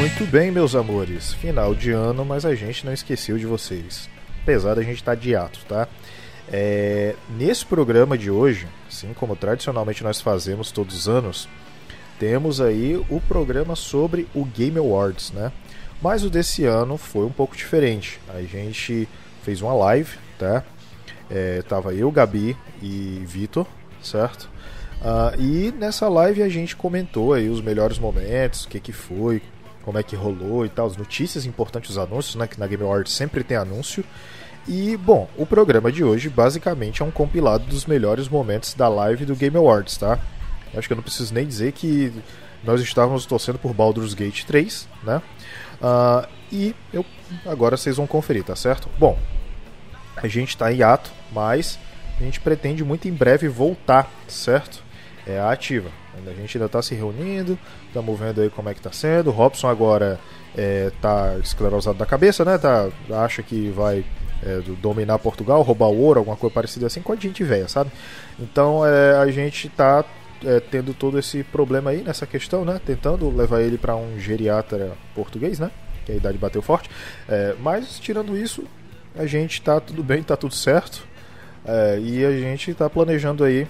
Muito bem, meus amores. Final de ano, mas a gente não esqueceu de vocês. Apesar da gente estar tá de ato, tá? É, nesse programa de hoje, assim como tradicionalmente nós fazemos todos os anos, temos aí o programa sobre o Game Awards, né? Mas o desse ano foi um pouco diferente. A gente fez uma live, tá? É, tava eu, Gabi e Vitor, certo? Uh, e nessa live a gente comentou aí os melhores momentos, o que que foi, como é que rolou e tal, as notícias importantes, os anúncios, né? Que na Game Awards sempre tem anúncio. E, bom, o programa de hoje basicamente é um compilado dos melhores momentos da live do Game Awards, tá? Acho que eu não preciso nem dizer que nós estávamos torcendo por Baldur's Gate 3, né? Uh, e eu, agora vocês vão conferir, tá certo? Bom, a gente está em ato, mas a gente pretende muito em breve voltar, certo? É a ativa. A gente ainda está se reunindo, estamos vendo aí como é que está sendo. O Robson agora está é, esclerosado da cabeça, né? Tá, acha que vai é, dominar Portugal, roubar o ouro, alguma coisa parecida assim, com a gente velha, sabe? Então é, a gente está é, tendo todo esse problema aí nessa questão, né? Tentando levar ele para um geriatra português, né? Que a idade bateu forte. É, mas tirando isso, a gente está tudo bem, está tudo certo. É, e a gente está planejando aí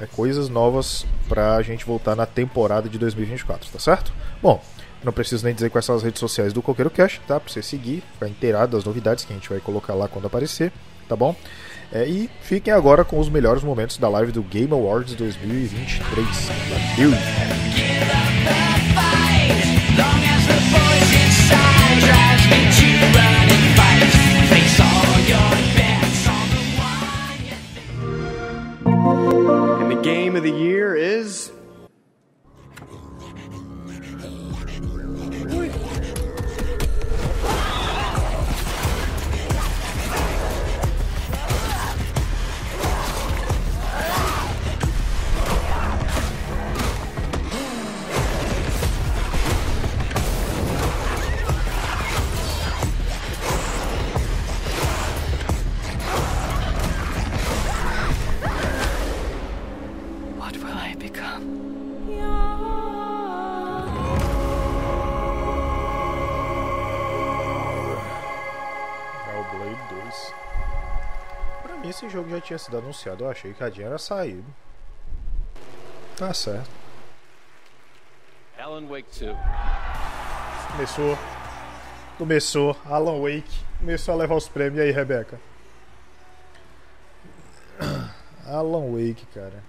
é, coisas novas para a gente voltar na temporada de 2024, tá certo? Bom, não preciso nem dizer quais são as redes sociais do Coqueiro Cash, tá? Pra você seguir, ficar inteirado das novidades que a gente vai colocar lá quando aparecer, tá bom? É, e fiquem agora com os melhores momentos da live do Game Awards 2023. Valeu! And the game of the year is jogo já tinha sido anunciado, eu achei que a Jean era saído. Tá certo. Alan Wake 2. Começou. Começou. Alan Wake. Começou a levar os prêmios. E aí, Rebeca? Alan Wake, cara.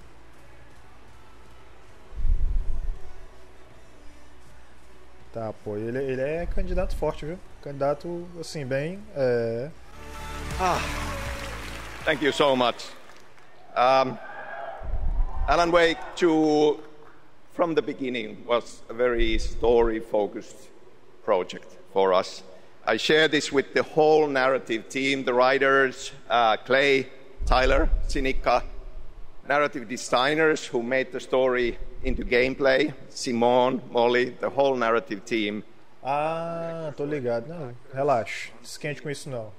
Tá, pô, ele, ele é candidato forte, viu? Candidato, assim, bem. É... Ah. Thank you so much. Um, Alan Wake 2, from the beginning, was a very story focused project for us. I share this with the whole narrative team the writers, uh, Clay, Tyler, Sinica, narrative designers who made the story into gameplay, Simone, Molly, the whole narrative team. Ah, tô ligado. Não, relaxa. Esquente com isso não.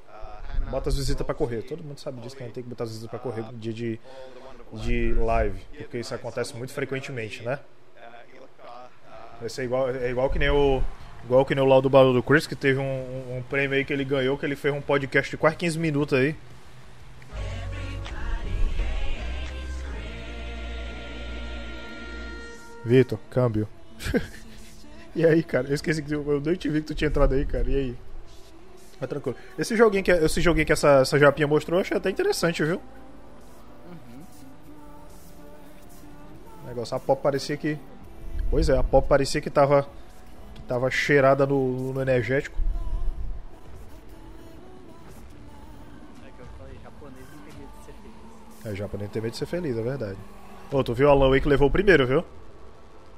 Bota as visitas para correr. Todo mundo sabe disso que a gente tem que botar as visitas para correr no dia de, de live, porque isso acontece muito frequentemente, né? Vai é igual, é igual que nem o. Igual que nem o Laudo Balu do Chris, que teve um, um, prêmio aí que ele ganhou, que ele fez um podcast de quase 15 minutos aí. Vitor, câmbio. e aí, cara? Eu esqueci que eu nem te vi que tu tinha entrado aí, cara. E aí? Mas tranquilo. Esse joguinho que, esse joguinho que essa, essa japinha mostrou, eu achei até interessante, viu? Uhum. O negócio, a pop parecia que. Pois é, a pop parecia que tava. que tava cheirada no, no energético. É que eu falei, japonês não tem medo de ser feliz. É, japonês tem medo de ser feliz, é verdade. Pô, tu viu o Alan Wake levou o primeiro, viu?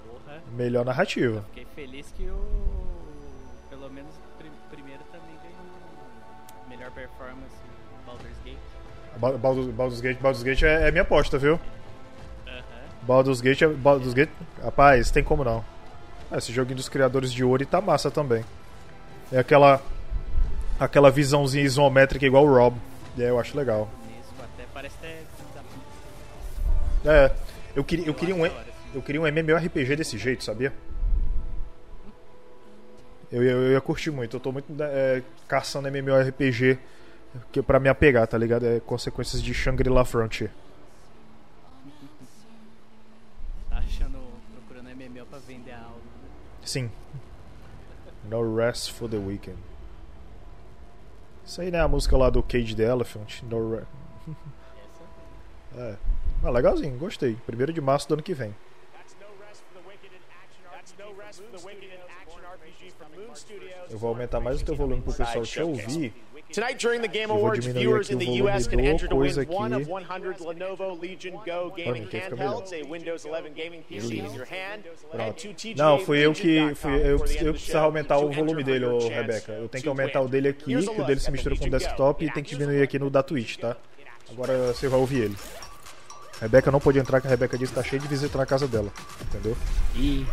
Porra. Melhor narrativa. Fiquei feliz que o performance Baldur's Gate. Baldur's, Baldur's Gate, Baldur's Gate é, é minha aposta, viu? Uhum. Baldur's Gate, é, Baldur's Gate, rapaz, tem como não. Esse joguinho dos criadores de Ori tá massa também. É aquela aquela visãozinha isométrica igual o Rob. E é, eu acho legal. Isso, até parece até É, eu queria eu queria um eu queria um MMORPG desse jeito, sabia? Eu, ia- eu ia curtir muito. Eu tô muito é, caçando MMORPG que, pra me apegar, tá ligado? É consequências de Shangri-La Frontier. Tá achando, procurando MMO pra vender a alma. Sim. No Rest for the Weekend. Isso aí, né? A música lá do Cage the Elephant. No Re... Essa É. Ah, legalzinho, gostei. Primeiro de março do ano que vem. That's no rest for the wicked in action. That's no rest for the wicked in action RPG from Moon Studios. Eu vou aumentar mais o teu volume pro pessoal te ouvir. Tonight during the Game vou Awards, diminuir viewers in the US can do enter to win one aqui. of 100 Lenovo Legion Go gaming handhelds, a Windows 11 gaming PC in your hand, and two TGA Não, fui eu que. Fui eu, eu precisava aumentar o volume dele, ô Rebeca. Eu tenho que aumentar o dele aqui, que o dele se mistura com o desktop e tem que diminuir aqui no da Twitch, tá? Agora você vai ouvir ele. Rebeca não pode entrar, que a Rebeca disse que tá cheio de visita na casa dela. Entendeu? E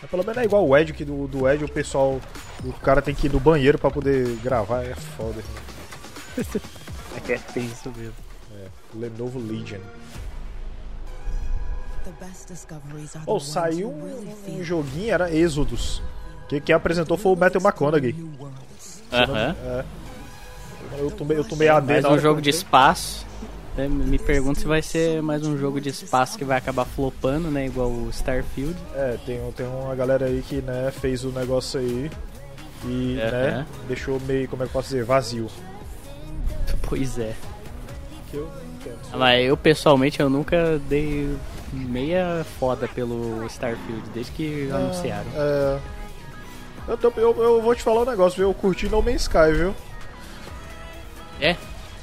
Mas pelo menos é igual o Ed, que do, do Ed o pessoal. O cara tem que ir no banheiro pra poder gravar, é foda. é tenso mesmo. Lenovo Legion. The best discoveries are the Ou ones saiu um, um joguinho, era Exodus. Que quem apresentou foi o Matthew McConaughey. new worlds. Aham. É. Eu tomei, eu tomei AD Mais na um hora que jogo de espaço. É, Me pergunto se vai ser mais um jogo de espaço que vai acabar flopando, né? Igual o Starfield. É, tem, tem uma galera aí que né, fez o negócio aí e Aham. né, deixou meio, como é que eu posso dizer, vazio. Pois é. Que eu não entendo. Mas eu pessoalmente eu nunca dei meia foda pelo Starfield desde que anunciaram. É, eu, eu, eu vou te falar um negócio, viu? Eu curti No Man's Sky, viu? É.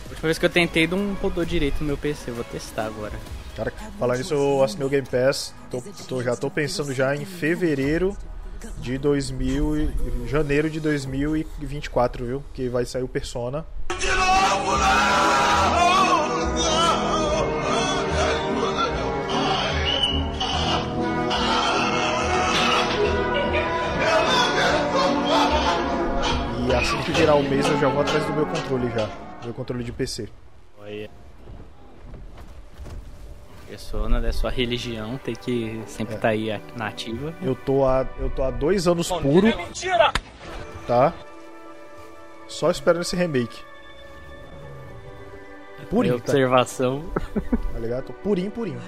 Última vez que eu tentei não rodou direito no meu PC, vou testar agora. Cara, falando nisso, eu assinei o Game Pass. Tô, tô- já tô pensando já em fevereiro de 2000 e, janeiro de 2024, viu? Que vai sair o Persona. E assim que virar o mês eu já vou atrás do meu controle já. Meu controle de PC. Olha. Persona da sua religião tem que sempre estar aí a- na ativa. Eu tô há, eu tô há dois anos puro. Tá? Só esperando esse remake. Purinho, Minha tá, observação. tá ligado? Tô purinho, purinho.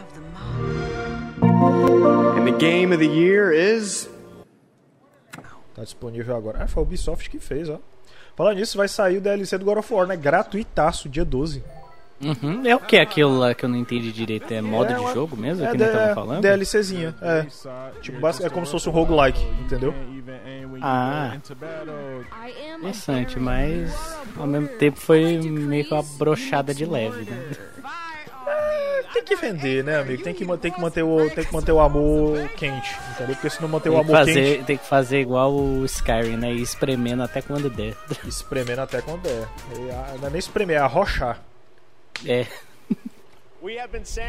And the game of the year is. Tá disponível agora. Ah, foi a Ubisoft que fez, ó. Falando nisso, vai sair o DLC do God of War, né? Gratuitaço, dia 12. Uhum. É o que aquilo lá que eu não entendi direito? É modo de jogo mesmo? É, que D- tava falando? DLCzinha, é. Tipo, é como se fosse um roguelike, entendeu? Ah. Interessante, mas ao mesmo tempo foi meio que uma brochada de leve, né? Tem que vender, né, amigo? Tem que, tem que, manter, o, tem que manter o amor quente, entendeu? Porque se não manter o amor fazer, quente, tem que fazer igual o Skyrim, né? Ir espremendo até quando der. espremendo até quando der. E, Não é nem espremer, é arrochar. É.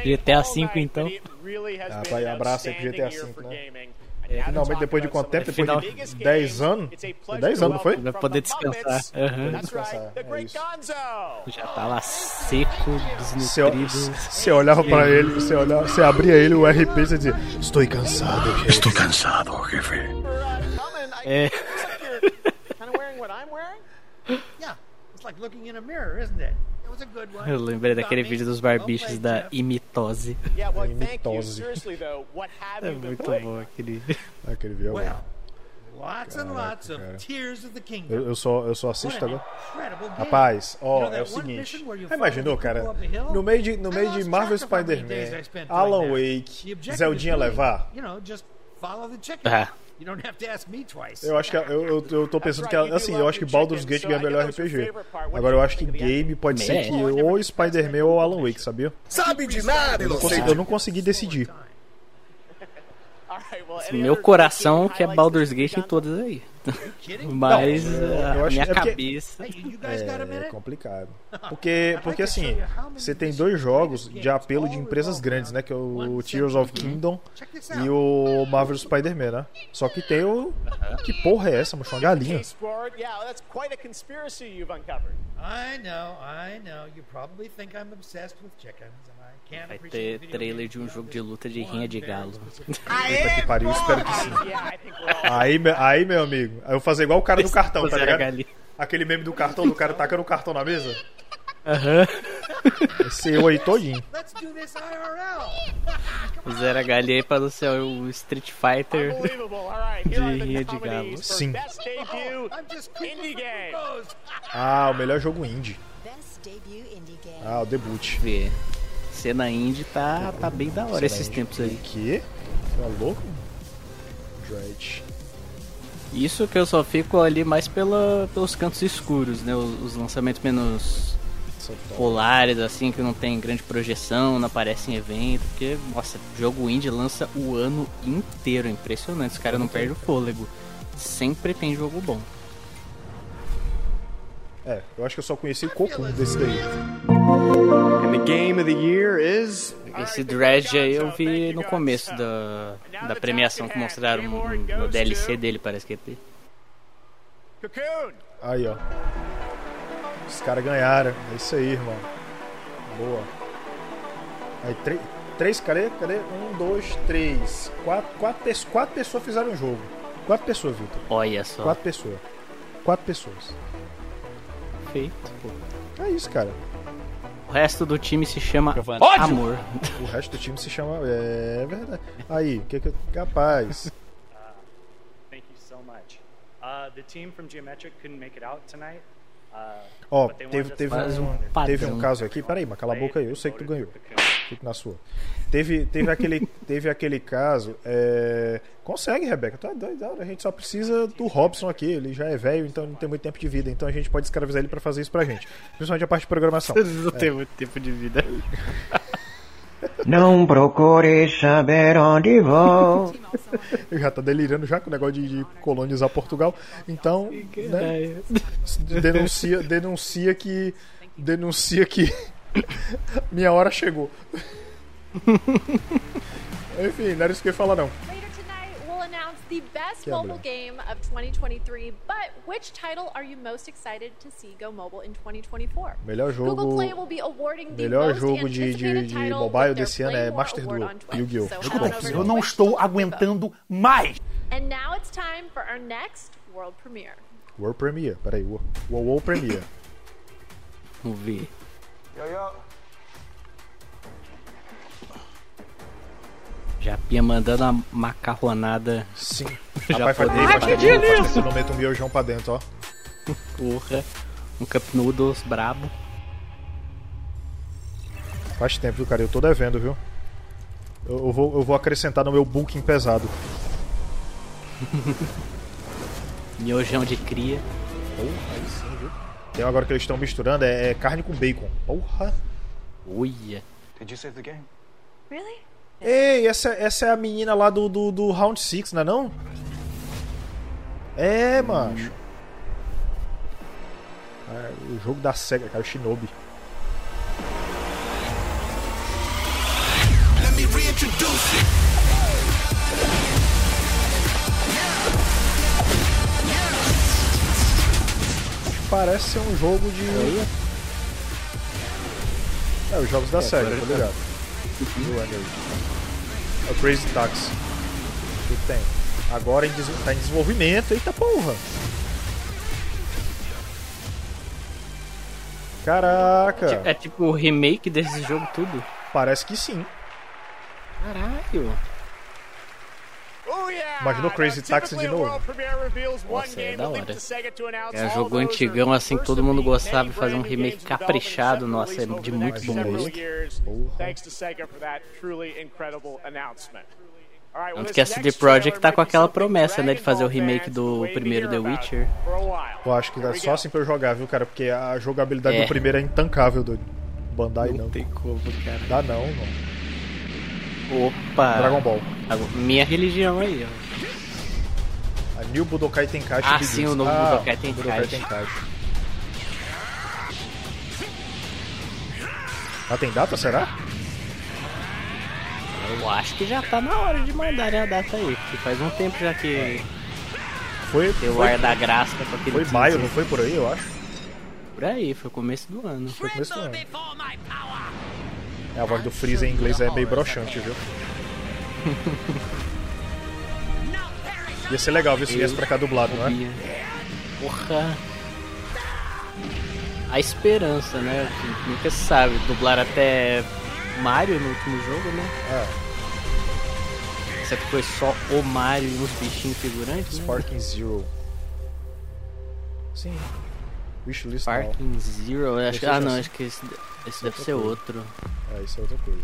GTA V, então. Ah, vai, an abraça aí GTA V, né? Gaming. Finalmente, depois de quanto tempo? Depois Final- de 10 anos? Foi 10 anos, não foi? Vai poder descansar. Right, Descansar, é isso. Já tá lá seco, Você, desnutrido. você olhava pra ele, você, olhava, você abria ele, o RP, e você dizia: Estou cansado, gente. Estoy cansado, jefe. É. Kind of wearing what I'm wearing? Yeah, it's like looking in a mirror, isn't it? A. Eu lembrei daquele vídeo dos barbichos da imitose. Thank you. Imitose. É muito bom aquele. Aquele vídeo. Well, lots and lots of. Tears of the Kingdom. Eu, eu, só, eu só assisto agora. Rapaz, ó, know é o seguinte. imaginou, cara? No meio de, no meio de Marvel Spider-Man, Alan Wake, Zeldinha levar. Ah. You don't have to ask me twice. Eu acho que eu, eu, eu tô pensando que assim, eu acho que Baldur's Gate ganha melhor RPG. Agora eu acho que game pode ser que ou Spider-Man ou Alan Wake, sabia? Sabe de nada, Eu não consegui, eu não consegui decidir. All right, well, any Meu coração quer highlights Baldur's that Gate em todas aí. Mas Não, eu- a eu acho- minha é porque- cabeça. É minute? complicado. Porque, porque assim, você tem dois jogos de apelo de empresas grandes, né? Que é o Tears of Kingdom e o Marvel Spider-Man, né? Só que tem o Que porra é essa, moço? Uma galinha. Case forward. Yeah, that's quite a conspiracy you've uncovered. I know, I know. You probably think I'm obsessed with chickens, Vai ter trailer de um jogo de luta de rinha de galo. Puta que pariu, espero que sim. Yeah. Aí, aí, meu amigo, eu vou fazer igual o cara do cartão, tá ligado? Aquele meme do cartão, do cara tacando o cartão na mesa. Aham. Esse eu aí todinho. Let's do this IRL. Fizeram a galinha aí pra ser o Street Fighter. De rinha de galo. Sim. pros. Ah, o melhor jogo indie. Ah, o debut. Ver. Cena indie tá, tá bem da hora esses tempos aí. O quê? Tá louco? Dread. Isso que eu só fico ali mais pela, pelos cantos escuros, né? Os, os lançamentos menos polares, assim, que não tem grande projeção, não aparece em evento. Porque, nossa, jogo indie lança o ano inteiro. É impressionante. Os caras não perdem o fôlego. Sempre tem jogo bom. É, eu acho que eu só conheci o Cocoon desse daí. And the game of the year is Esse Dredge aí eu vi no começo da, da premiação que mostraram no, DLC dele, parece que é. Aí, ó. Os caras ganharam. É isso aí, irmão. Boa. Aí, três. Três, cadê? Cadê? Um, dois, três. Quatro, quatro, quatro pessoas fizeram o jogo. Quatro pessoas, Vitor. Olha só. Quatro pessoas. Quatro pessoas. Feito, pô. É isso, cara. O resto do time se chama Amor. O resto do time se chama. É verdade. Aí, o que que. Capaz. Thank you so much. Uh, the team from Geometric couldn't make it out tonight. Ó, they teve, teve, um, teve um caso aqui. Peraí, mas cala a boca aí. Eu sei que tu ganhou. Fique na sua. Teve, teve, aquele, teve aquele caso. é, Consegue, Rebeca. Tu é doido. A gente só precisa do Robson aqui. Ele já é velho, então não tem muito tempo de vida. Então a gente pode escravizar ele pra fazer isso pra gente. Principalmente a parte de programação. não tem muito tempo de vida. Não procure saber onde vou. Ele já tá delirando já com o negócio de, de colonizar Portugal. Então, né, denuncia, denuncia que. Denuncia que. Minha hora chegou. Enfim, não era isso que eu ia falar, não. The best Que mobile game of 2023. But which title are you most excited to see go mobile in 2024? Melhor Google jogo. Play will be awarding the Melhor most jogo de, de, de title mobile desse ano é Master Duel. Yu-Gi-Oh! So Eu não estou aguentando mais. And now it's time for our next world premiere. World Premiere. Peraí, World, World Premiere. Vamos ver. Japinha mandando a macarronada. Sim. Já Rapaz, faz tempo, faz fazer tempo, faz tempo que eu não meto um miojão pra dentro, ó. Porra. Um Cup Noodles brabo. Faz tempo, viu, cara? Eu tô devendo, viu? Eu, eu vou, eu vou acrescentar no meu booking pesado. Miojão de cria. Porra, aí sim, viu? Tem agora que eles estão misturando, é, é carne com bacon. Porra. Uia. Did you save the game? Really? Ei, essa, essa é a menina lá do, do, do Round 6, não é não? É, macho. É, o jogo da SEGA, cara, o Shinobi. Parece ser um jogo de. É, os jogos da SEGA, tô ligado. Do Energy. É o Crazy Taxi. Que tem. Agora em, tá em desenvolvimento. Eita porra! Caraca! É tipo o remake desse jogo tudo. Parece que sim. Caralho. Oh, o Crazy Taxi de novo. Nossa, é da hora. É um jogo antigão assim que todo mundo gostava de fazer um remake caprichado. Nossa, é de muito bom gosto. Tanto que a CD Projekt tá com aquela promessa, né, de fazer o remake do primeiro The Witcher. Eu acho que é só assim pra eu jogar, viu, cara? Porque a jogabilidade É. do primeiro é intancável, doido. Bandai não. Não tem como, cara. Dá não, mano. Opa. Dragon Ball. Minha religião aí, ó. A New Budokai Tenkaichi Ah, Begins. sim, o novo ah, Budokai Tenkaichi. Budokai Tenkaichi. Ah, tem data, será? Eu acho que já tá na hora de mandarem a data aí. Que faz um tempo já que Foi, o foi, ar da graça com aquele foi maio, não foi por aí, eu acho. Por aí, foi o começo do ano. Foi começo do ano. É, a voz do Freeza em inglês é meio broxante, viu? Ia ser legal ver se viesse pra cá dublado, não é? Porra. A esperança, né? Nunca se sabe. Dublar até Mario no último jogo, né? É, Exceto que foi só o Mario e uns bichinhos figurantes. Né? Sparking Zero. Sim. Wishlist. Sparking Zero. Acho ah, não, sei. acho que esse, esse é deve ser coisa. outro. É, isso é outra coisa.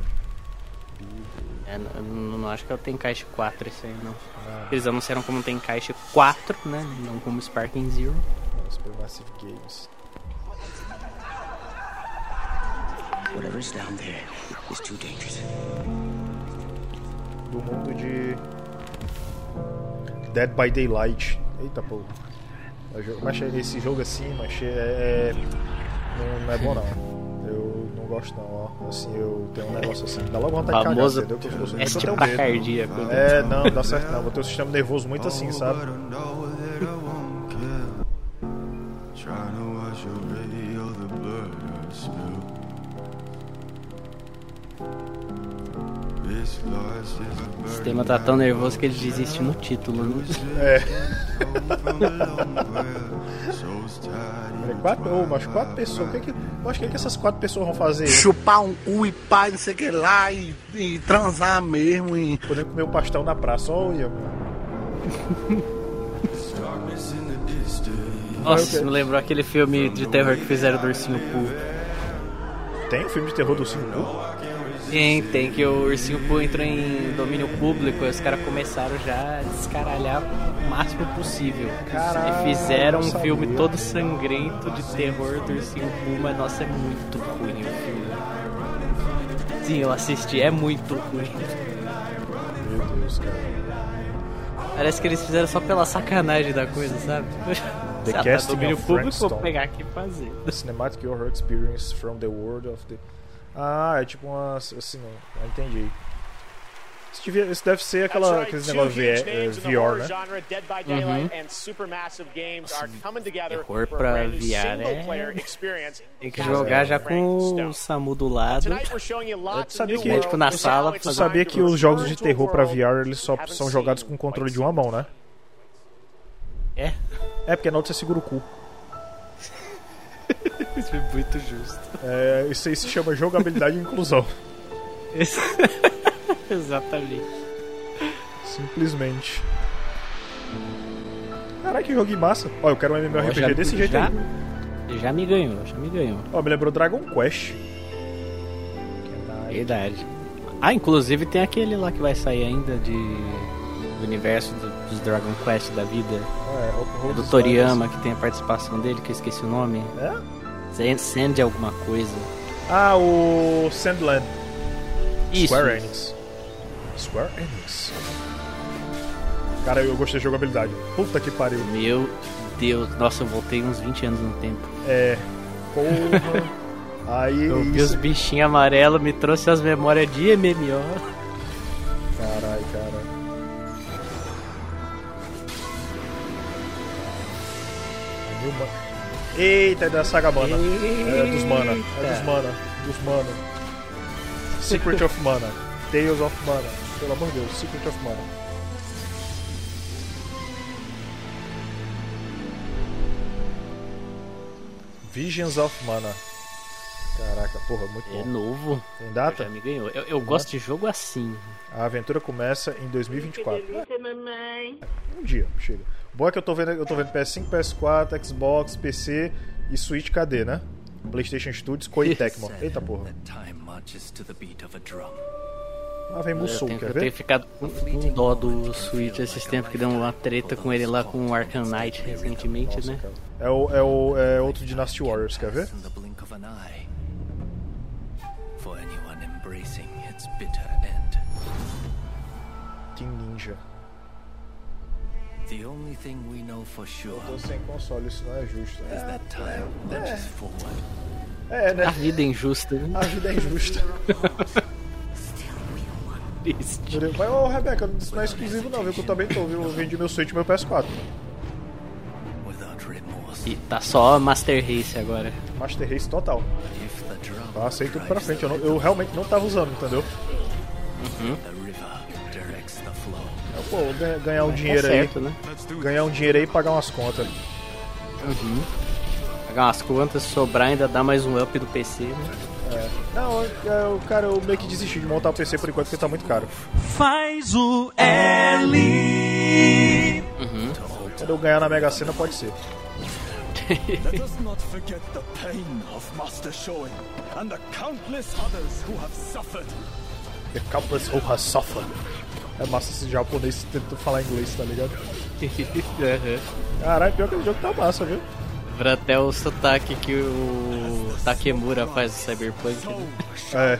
É, não, não, acho que é o Tenkaichi 4 esse aí, não. Ah, Eles anunciaram como Tenkaichi 4, né? Não como Sparking Zero. não, Supermassive Games. Whatever's down there is too dangerous. Do mundo de. Dead by Daylight. Eita porra. Jo- Mas esse jogo assim, mas é. é- Não, não é bom não. Gosto não, ó. Assim, eu tenho um negócio assim. Dá logo vontade Famoso de cagar, entendeu? Eu tenho pra medo. cardíaco. É, não, não dá certo não. Eu tenho um sistema nervoso muito assim, sabe? O sistema tá tão nervoso que ele desiste no título, né? É. É quatro, oh, mas quatro pessoas. O que que, eu acho que, o que essas quatro pessoas vão fazer? Chupar um cu e pá, não sei o que lá, e, e transar mesmo. E... Poder comer o pastel na praça. Olha. Nossa, isso me lembrou aquele filme de terror que fizeram do Ursinho Pooh. Tem um filme de terror do Cinco? Tem, tem que o Ursinho Pooh entrou em domínio público e os caras começaram já a descaralhar o máximo possível. Caralho, e fizeram um filme todo sangrento de terror do Ursinho Pooh, mas nossa, é muito ruim o filme. Sim, eu assisti, é muito ruim. Meu Deus, cara. Parece que eles fizeram só pela sacanagem da coisa, sabe? The Ah, tá, domínio of público, vou pegar aqui e fazer. The Cinematic Horror Experience from the World of the. Ah, é tipo uma. Assim, não entendi. Isso, devia, isso deve ser aquela, aqueles negócios huge VR, horror né? genre, Dead by Daylight and Supermassive Games are coming together terror for a pra VR é- experience. Tem que jogar já com o Samu do lado. Tu sabia que, médico na sala sabia que os jogos de terror pra VR eles só são jogados com in controle de uma mão, né? É? É, porque na outra você segura o cu. Isso é muito justo. É, isso aí se chama jogabilidade e inclusão. Exatamente. Simplesmente. Caralho, que jogo massa. Ó, eu quero um MMORPG já, desse jeito já, aí. Já me ganhou, já me ganhou. Ó, me lembrou Dragon Quest. Verdade. Ah, inclusive tem aquele lá que vai sair ainda de do universo do- dos Dragon Quest da vida. É, o- o- do Toriyama, que tem a participação dele, que eu esqueci o nome. É? Sand- Sand alguma coisa. Ah, o Sandland. Isso, Square. Enix. Square Enix. Cara, eu gostei de jogabilidade. Puta que pariu. Meu Deus, nossa, eu voltei uns 20 anos no tempo. É. Porra. Aí. Eu vi os bichinhos amarelos, me trouxe as memórias de MMO. Caralho, cara. Ma- Eita, é da Saga Mana. É dos Mana. É dos Mana. Dos Mana. Secret of Mana. Tales of Mana. Pelo amor de Deus, Secret of Mana. Visions of Mana. Caraca, porra, muito É bom. novo. Tem data? Já me ganhou. Eu, eu gosto de jogo assim. A aventura começa em 2024. mamãe. Um dia, chega. Bom é que eu tô vendo, eu tô vendo PS5, PS4, Xbox, PC e Switch KD, né? PlayStation Studios, Koei Tecmo. Eita porra. Lá vem Eu Musou, quer eu ver? tenho ficado com, com dó do Switch esses tempos que deu uma treta com ele lá com o Arkham Knight recentemente, né? É, o, é, o, é outro Dynasty Warriors, quer ver? In the The only thing we know for sure Tô sem console, isso não é justo. is that time marches forward. É, né? A vida é injusta. né? A vida é injusta. Mas, ô Rebeca, isso não é exclusivo não, viu? Que eu também tô, viu? Eu vendi meu Switch e meu PS4. E tá só Master Race agora. Master Race total. Passei tudo pra frente. Eu, não- eu realmente não tava usando, entendeu? Uhum. Pô, ganhar, um dinheiro certo, aí. né? Ganhar um dinheiro aí e pagar umas contas. Uhum. Pagar umas contas, sobrar ainda dá mais um up do PC, né? É. Não, eu, eu- cara, eu meio que desisti de montar o PC por enquanto porque tá muito caro. Faz o L. Uhum. Quando eu ganhar na Mega Sena, pode ser. Let us not forget the pain of Master Shoin and the countless others who have suffered. The Countless who has suffered. É massa esse japonês tentando falar inglês, tá ligado? Uhum. Caralho, pior que o jogo tá massa, viu? Pra até o sotaque que o Takemura faz do Cyberpunk. né? É.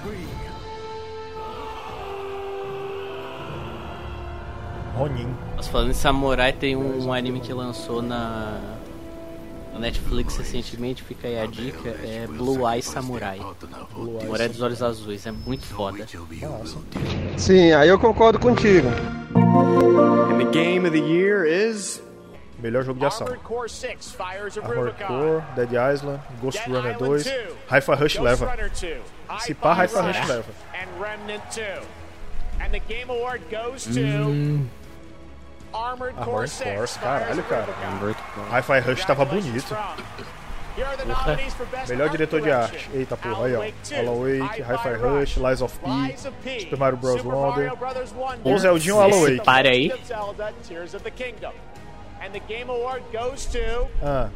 Ronin. Mas falando em samurai, tem um anime que lançou na, na Netflix recentemente, fica aí a dica, é Blue Eye Samurai. Samurai dos Olhos Azuis, é muito foda. Sim, aí eu concordo contigo. And the game of the year is Melhor jogo de ação. Armored Core 6, Fires of Armored Rubicon. Core, Dead Island, Ghost Runner Island 2, 2, Hi-Fi Rush leva. Runner 2, Se pá, Hi-Fi Rush leva. and Remnant 2. And the Game Award goes to Hum. Armored Core Armored 6, Core, Fires caralho, cara. Hi-Fi Rush tava bonito. Porra. Melhor diretor de arte. Eita porra, aí Alan ó. Wake 2, Alan Wake, Hi-Fi Rush, Lies of P, Super Mario Bros. Wonder. Ou Zeldinho ou Alan Wake. pare aí. Ah,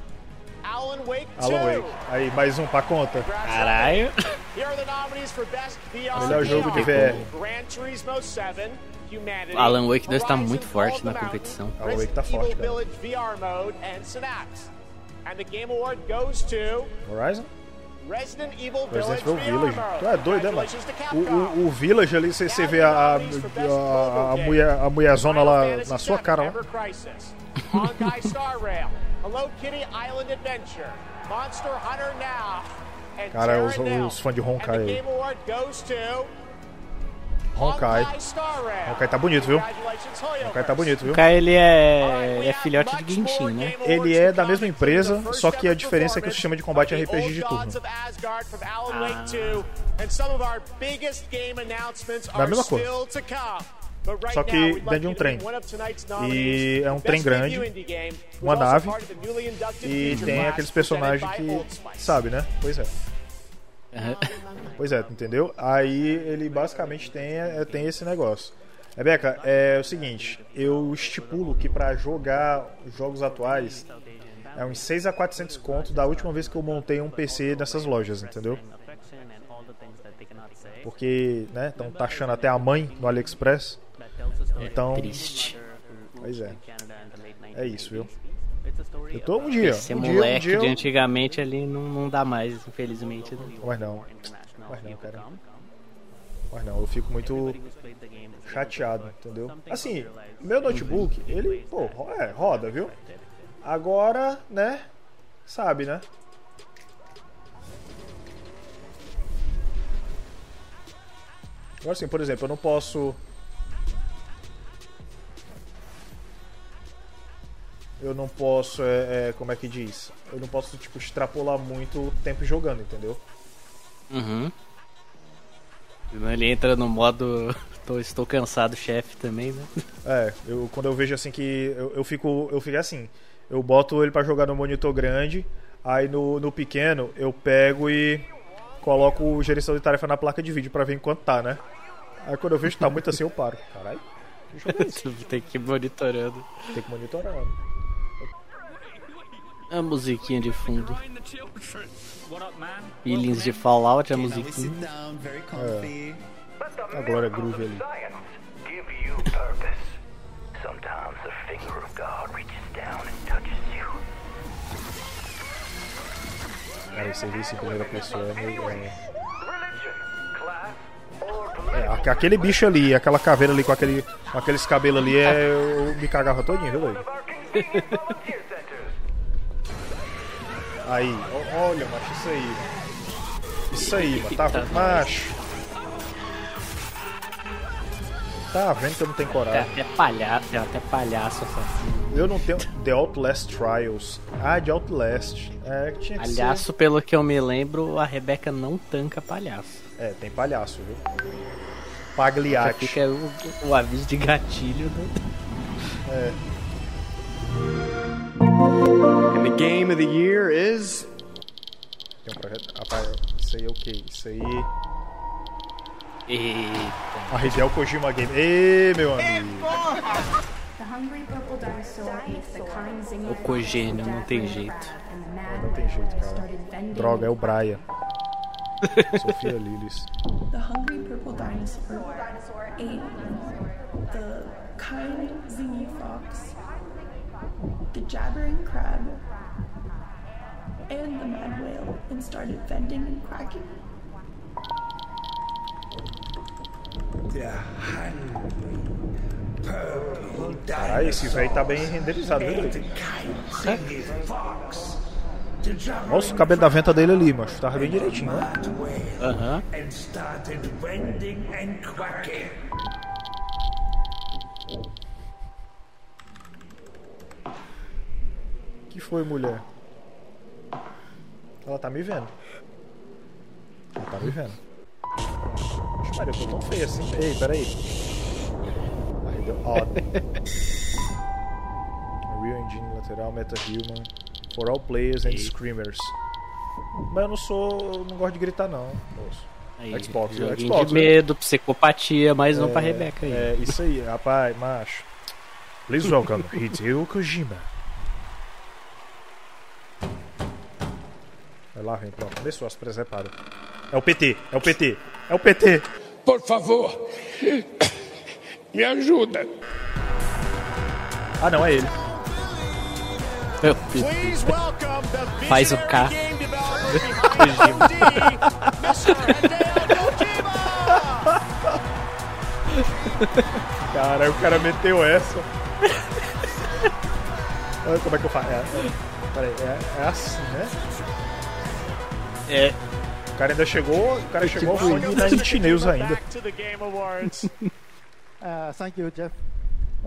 Alan Wake 2. Alan Wake. Aí, mais um pra conta. Caralho. Here are the nominees for Best VR. Melhor jogo de VR. VR. Gran Turismo 7, Humanity, Alan Wake 2 tá Horizon muito forte na competição. Alan Wake tá Resident forte, cara. Village VR Mode, and the Game Award goes to Horizon? Resident Evil Resident Village. Tu é doido, né, mano? O, o, o Village ali, você, você vê a, a, a, a, mulher, a mulherzona lá na sua cara. ó. Ever Crisis, Honkai Star Rail, Hello Kitty Island Adventure, Monster Hunter Now, and Cara, os, os fãs de Honkai And the aí. Honkai. Honkai tá bonito, viu? Honkai tá bonito, viu? O cara ele é, é filhote de Genshin, né? Ele é da mesma empresa, só que a diferença é que o sistema de combate é RPG de turno. Gods of Asgard from Alan Wake 2, and some of our biggest game announcements Da are mesma cor. still to come. But right Só que dentro de um trem. E é um trem grande, uma nave, E tem aqueles personagens que. Sabe, né? Pois é. Pois é, entendeu? Aí ele basicamente tem, é, tem esse negócio. Rebeca, é o seguinte, eu estipulo que pra jogar jogos atuais é uns 6 a 400 conto da última vez que eu montei um PC nessas lojas, entendeu? Porque, né, estão taxando até a mãe no AliExpress. Então, Triste. pois é. É isso, viu? Eu tô um dia, Esse um dia, um moleque dia eu- de antigamente ali não, não dá mais, infelizmente. né? Mas não. Mas não, cara. Mas não, eu fico muito chateado, entendeu? Assim, meu notebook, ele, pô, é, roda, viu? Agora, né? Sabe, né? Agora assim, por exemplo, eu não posso. Eu não posso, é, é, como é que diz? Eu não posso, tipo, extrapolar muito o tempo jogando, entendeu? Uhum. Senão Ele entra no modo tô, estou cansado, chefe também, né? É, eu, quando eu vejo assim que. Eu, eu fico. Eu fico assim. Eu boto ele pra jogar no monitor grande, aí no, no pequeno eu pego e coloco o gerenciador de tarefa na placa de vídeo pra ver enquanto tá, né? Aí quando eu vejo que tá muito assim, eu paro. Caralho, que jogo é esse? Tem que ir monitorando. Tem que monitorar. A musiquinha de fundo. Feelings de Fallout, a musiquinha. É. A Glória Groove ali. Give you purpose. Sometimes the finger of God reaches down and touches you. Cara, você vê esse em primeira pessoa é meio. É, Religion, class, or é, aque- aquele bicho ali, aquela caveira ali com, aquele, com aqueles cabelos ali, é, eu me cagava todinho, viu, doido? Aí, olha, macho, isso aí. Isso aí, mano, tá macho. Tá vendo que eu não tenho Tem coragem. até palhaço, tem até palhaço assassino. Eu não tenho. The Outlast Trials. Ah, de Outlast. É, tinha que Palhaço, pelo que eu me lembro, a Rebeca não tanca palhaço. ser. É, tem palhaço, viu? Já Pagliatti. fica o, o aviso de gatilho do. É. And the game of the year is. Tem um projeto. Rapaz, isso aí é o que? Isso aí. Eita. A Hideo Kojima Game. Ê, meu amigo. O cogênio, não tem jeito. Não tem jeito, cara. Droga, é o Brian. Sofia Lillis. The hungry purple dinosaur ate the kind zingy fox, the jabbering crab, and the mad whale and started vending and quacking. Caralho, esse velho tá bem renderizado, viu? Nossa, o cabelo da venta dele ali, macho. Tava bem direitinho, né? Aham. and started vending and quacking. Que foi, mulher? Ela tá me vendo. Ela tá me vendo. Oxe, Maria, eu tô tão feio assim. Ei, peraí. Aí deu. Ó. Real Engine lateral, Meta Human. For all players and screamers. Mas eu não sou. eu não gosto de gritar, não, moço. Aí, Xbox, Xbox, de né? medo, psicopatia, mais um É, pra Rebeca aí. É, isso aí, rapaz, macho. Please welcome Hideo Kojima. Vai lá, vem, pronto. Começou as presepadas. É o PT, é o PT, é o PT. Por favor, me ajuda. Ah, não, é ele. The Faz o K. Cara, o cara meteu essa. Olha como é que eu faço. É, é, peraí, é, é assim, né? É. O cara ainda chegou, o cara chegou Welcome, foi na Mr. chinês Kojima, ainda. back to the Game Awards. あー Thank you, Jeff.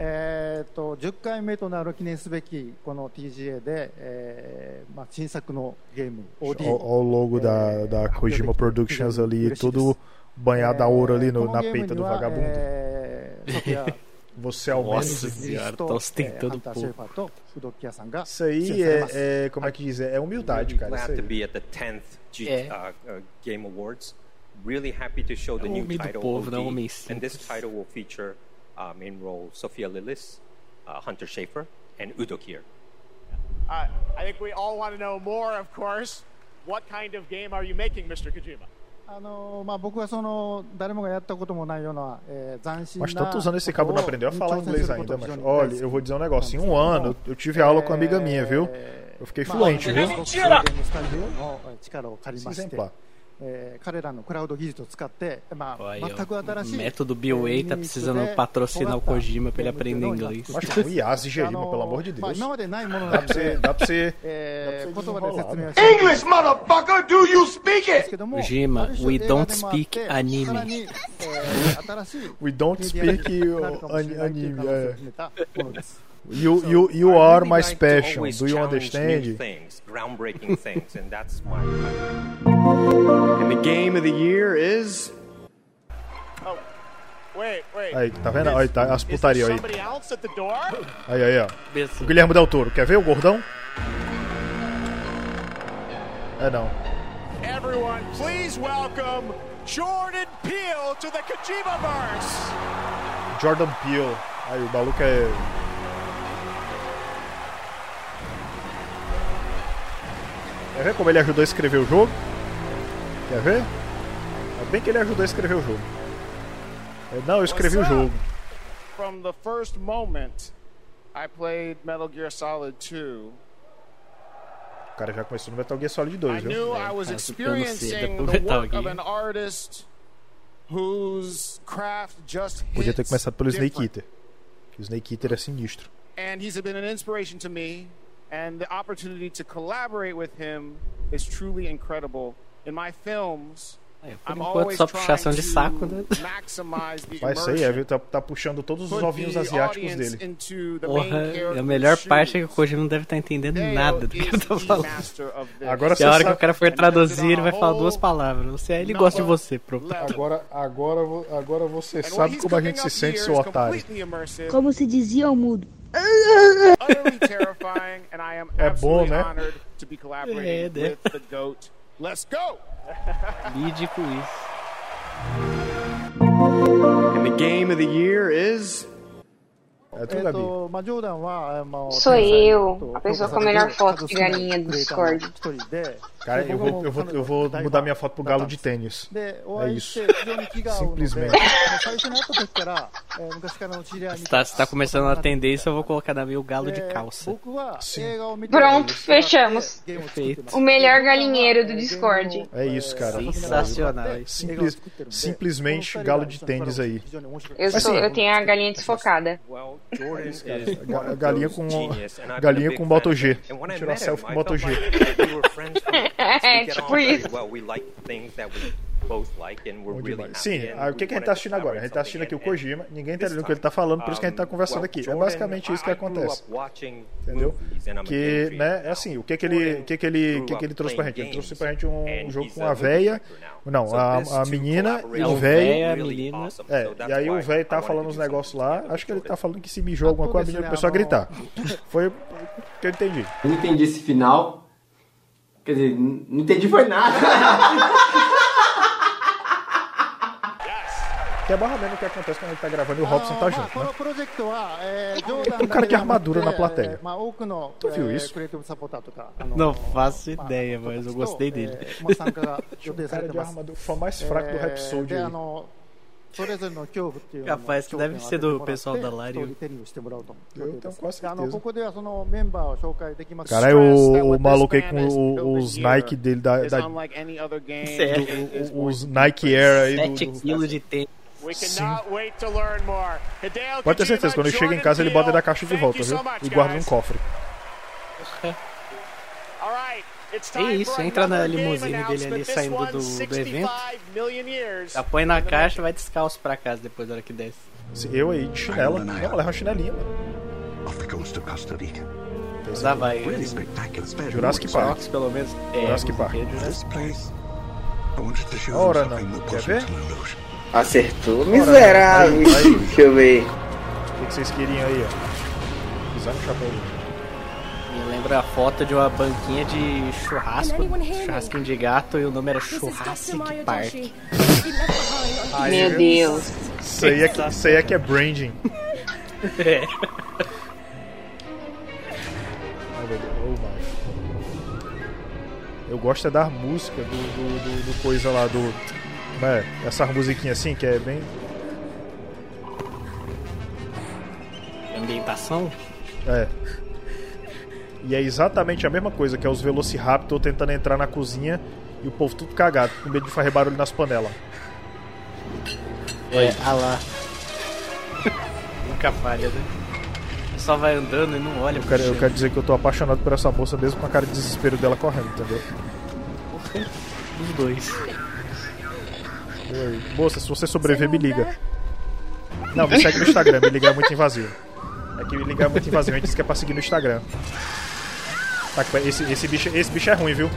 えー、と10回目となる記念すべきこの TGA で、えーまあ、新作のゲーム OD Olha o logo da, da Kojima Productions ali, todo banhado a ouro ali no, na peita do vagabundo. えー、昨夜 você ao Nossa menos senhora, tá ostentando pouco. Isso aí é, é, como é que diz? É, é humildade, cara. Glad to be at the 10th é. Uh, game Awards. Really happy to show the new title. Povo, OD, não, and this title will feature um, in role Sophia Lillis, uh, Hunter Schafer, and Udo Kier. Uh, I think we all want to know more, of course. What kind of game are you making, Mr. Kojima? あのまあ、僕はその誰もがやったこともないような、えー斬新な Mas tanto usando esse cabo não aprendeu a falar inglês ainda, mas olha, eu vou dizer um negócio. Em um Então, ano, eu- eu tive aula com uma amiga minha, viu? Eu fiquei fluente, viu? ゲームスタジオの力を借りまして Exemplar.、 えー、彼らのクラウド技術を使って、まあ、全く新しい。método BioWay está precisando patrocinar o Kojima para ele aprender inglês. Mas que IAS e Gerima, pelo amor de Deus. Dá pra você. Dá você. Né? English, motherfucker, do you speak it? Gima, we don't speak anime. we don't speak anime. You, you, you are my special. Do you understand? And the game of the year is. Oh, aí, tá vendo? Aí, tá, as putaria aí. Aí, aí, ó. O Guilherme Del Toro. Quer ver o gordão? É, não. Everyone, please welcome Jordan Peele to the Kojima Jordan Peele. Aí, o maluco é. Quer ver como ele ajudou a escrever o jogo? Quer ver? É bem que ele ajudou a escrever o jogo. É, Não, eu escrevi o jogo. From the first moment I played Metal Gear Solid 2, O cara já começou no Metal Gear Solid 2, I viu? knew I was experiencing the Metal work of Gear. an artist whose craft just Podia ter começado pelo Snake. Eater. Que o Snake Eater é sinistro. and he's been an inspiration to me and the opportunity to collaborate with him is truly incredible in my films Por enquanto, só puxação de saco, né? Vai ser, é, tá, tá puxando todos os ovinhos asiáticos dele. Porra, a melhor parte é que o Koji não deve estar entendendo nada do que ele tá falando. Agora Se a hora sabe- que o cara for traduzir, ele vai falar duas palavras. Você, ele gosta de você, pronto. Agora, agora, agora você sabe como a gente se sente, seu otário. Como se dizia ao mudo terrifying, and I am é bom, né? honored to be collaborating é, né? with the goat. Let's go! Lide com isso. And the game of the year is. É tu, Gabi. Sou eu, a pessoa com a melhor foto de galinha do Discord. Cara, eu vou, eu vou, eu vou mudar minha foto pro tá, galo tá. de tênis. É isso. Simplesmente. Você tá, você tá começando a tendência, eu vou colocar na minha o galo de calça. Sim. Pronto, fechamos. Perfeito. O melhor galinheiro do Discord. É isso, cara. Sensacional. Simples, simplesmente galo de tênis aí. Eu, assim, sou, eu tenho a galinha assim, desfocada. É galinha com galinha com Moto G. Tirar selfie com Moto G. É, tipo isso. Sim, ah, o que, que a gente tá assistindo agora? A gente tá assistindo aqui o Kojima, ninguém tá entendendo o que ele tá falando, por isso que a gente tá conversando aqui. É basicamente isso que acontece. Entendeu? Que, né, é assim, o que que ele, o que que ele, o que que ele trouxe pra gente? Ele trouxe pra gente um jogo com a véia, não, a, a menina e É o velho. véio, menina. É, e aí o velho tá falando uns negócios lá, acho que ele tá falando que se mijou alguma coisa, a menina começou a gritar. Foi o que eu entendi. Eu não entendi esse final. Quer dizer, não entendi foi nada. Que é barra mesmo que acontece quando ele tá gravando e o Robson tá junto, né? Tem um cara de armadura na plateia. Tu viu isso? Não faço ideia, mas eu gostei dele. o cara de armadura, foi mais fraco do Rhapsody. Capaz que deve ser do pessoal da Lari. Eu tenho certeza. Cara, eu, eu maluquei com o, os Nike dele da. da é o, é os Nike Air aí. Do, 7 kg de tênis. Sim. Pode ter certeza, quando ele chega em casa ele bota ele na caixa de volta, viu? E guarda num cofre. All right. É isso, entra na limusine dele ali saindo do, do evento. 65 million years. Já põe na caixa e vai descalço pra casa depois da hora que desce. Se Eu aí de chinela. Não, leva uma chinelinha. Já vai. Spared Jurassic Park. Crocs, pelo menos. É, Jurassic Park. place. I wanted to show Ora não. something that Quer ver? Acertou, miserável. Deixa eu ver. O que, que vocês queriam aí, ó? Pisar no chapéu. Me lembra a foto de uma banquinha de churrasco, churrasquinho de gato e o nome era Churrasco Park. Meu Deus. Isso aí é que, isso aí é, que é branding. É. Ai, meu Deus, oh, my. Eu gosto é da música do, do, do- do coisa lá do. Né, essa musiquinha assim que é bem. Ambientação? É. E é exatamente a mesma coisa, que é os Velociraptor tentando entrar na cozinha e o povo tudo cagado, com medo de fazer barulho nas panelas. É, ah lá. Nunca falha, né? Só vai andando e não olha Eu quero, eu quero dizer que eu tô apaixonado por essa moça mesmo com a cara de desespero dela correndo, entendeu? Os dois. Oi. Moça, se você sobreviver, me liga. Não, me segue no Instagram, me ligar é muito invasivo. É que me ligar é muito invasivo, a gente disse que é pra seguir no Instagram. Tá, esse, esse, bicho, esse bicho é ruim, viu?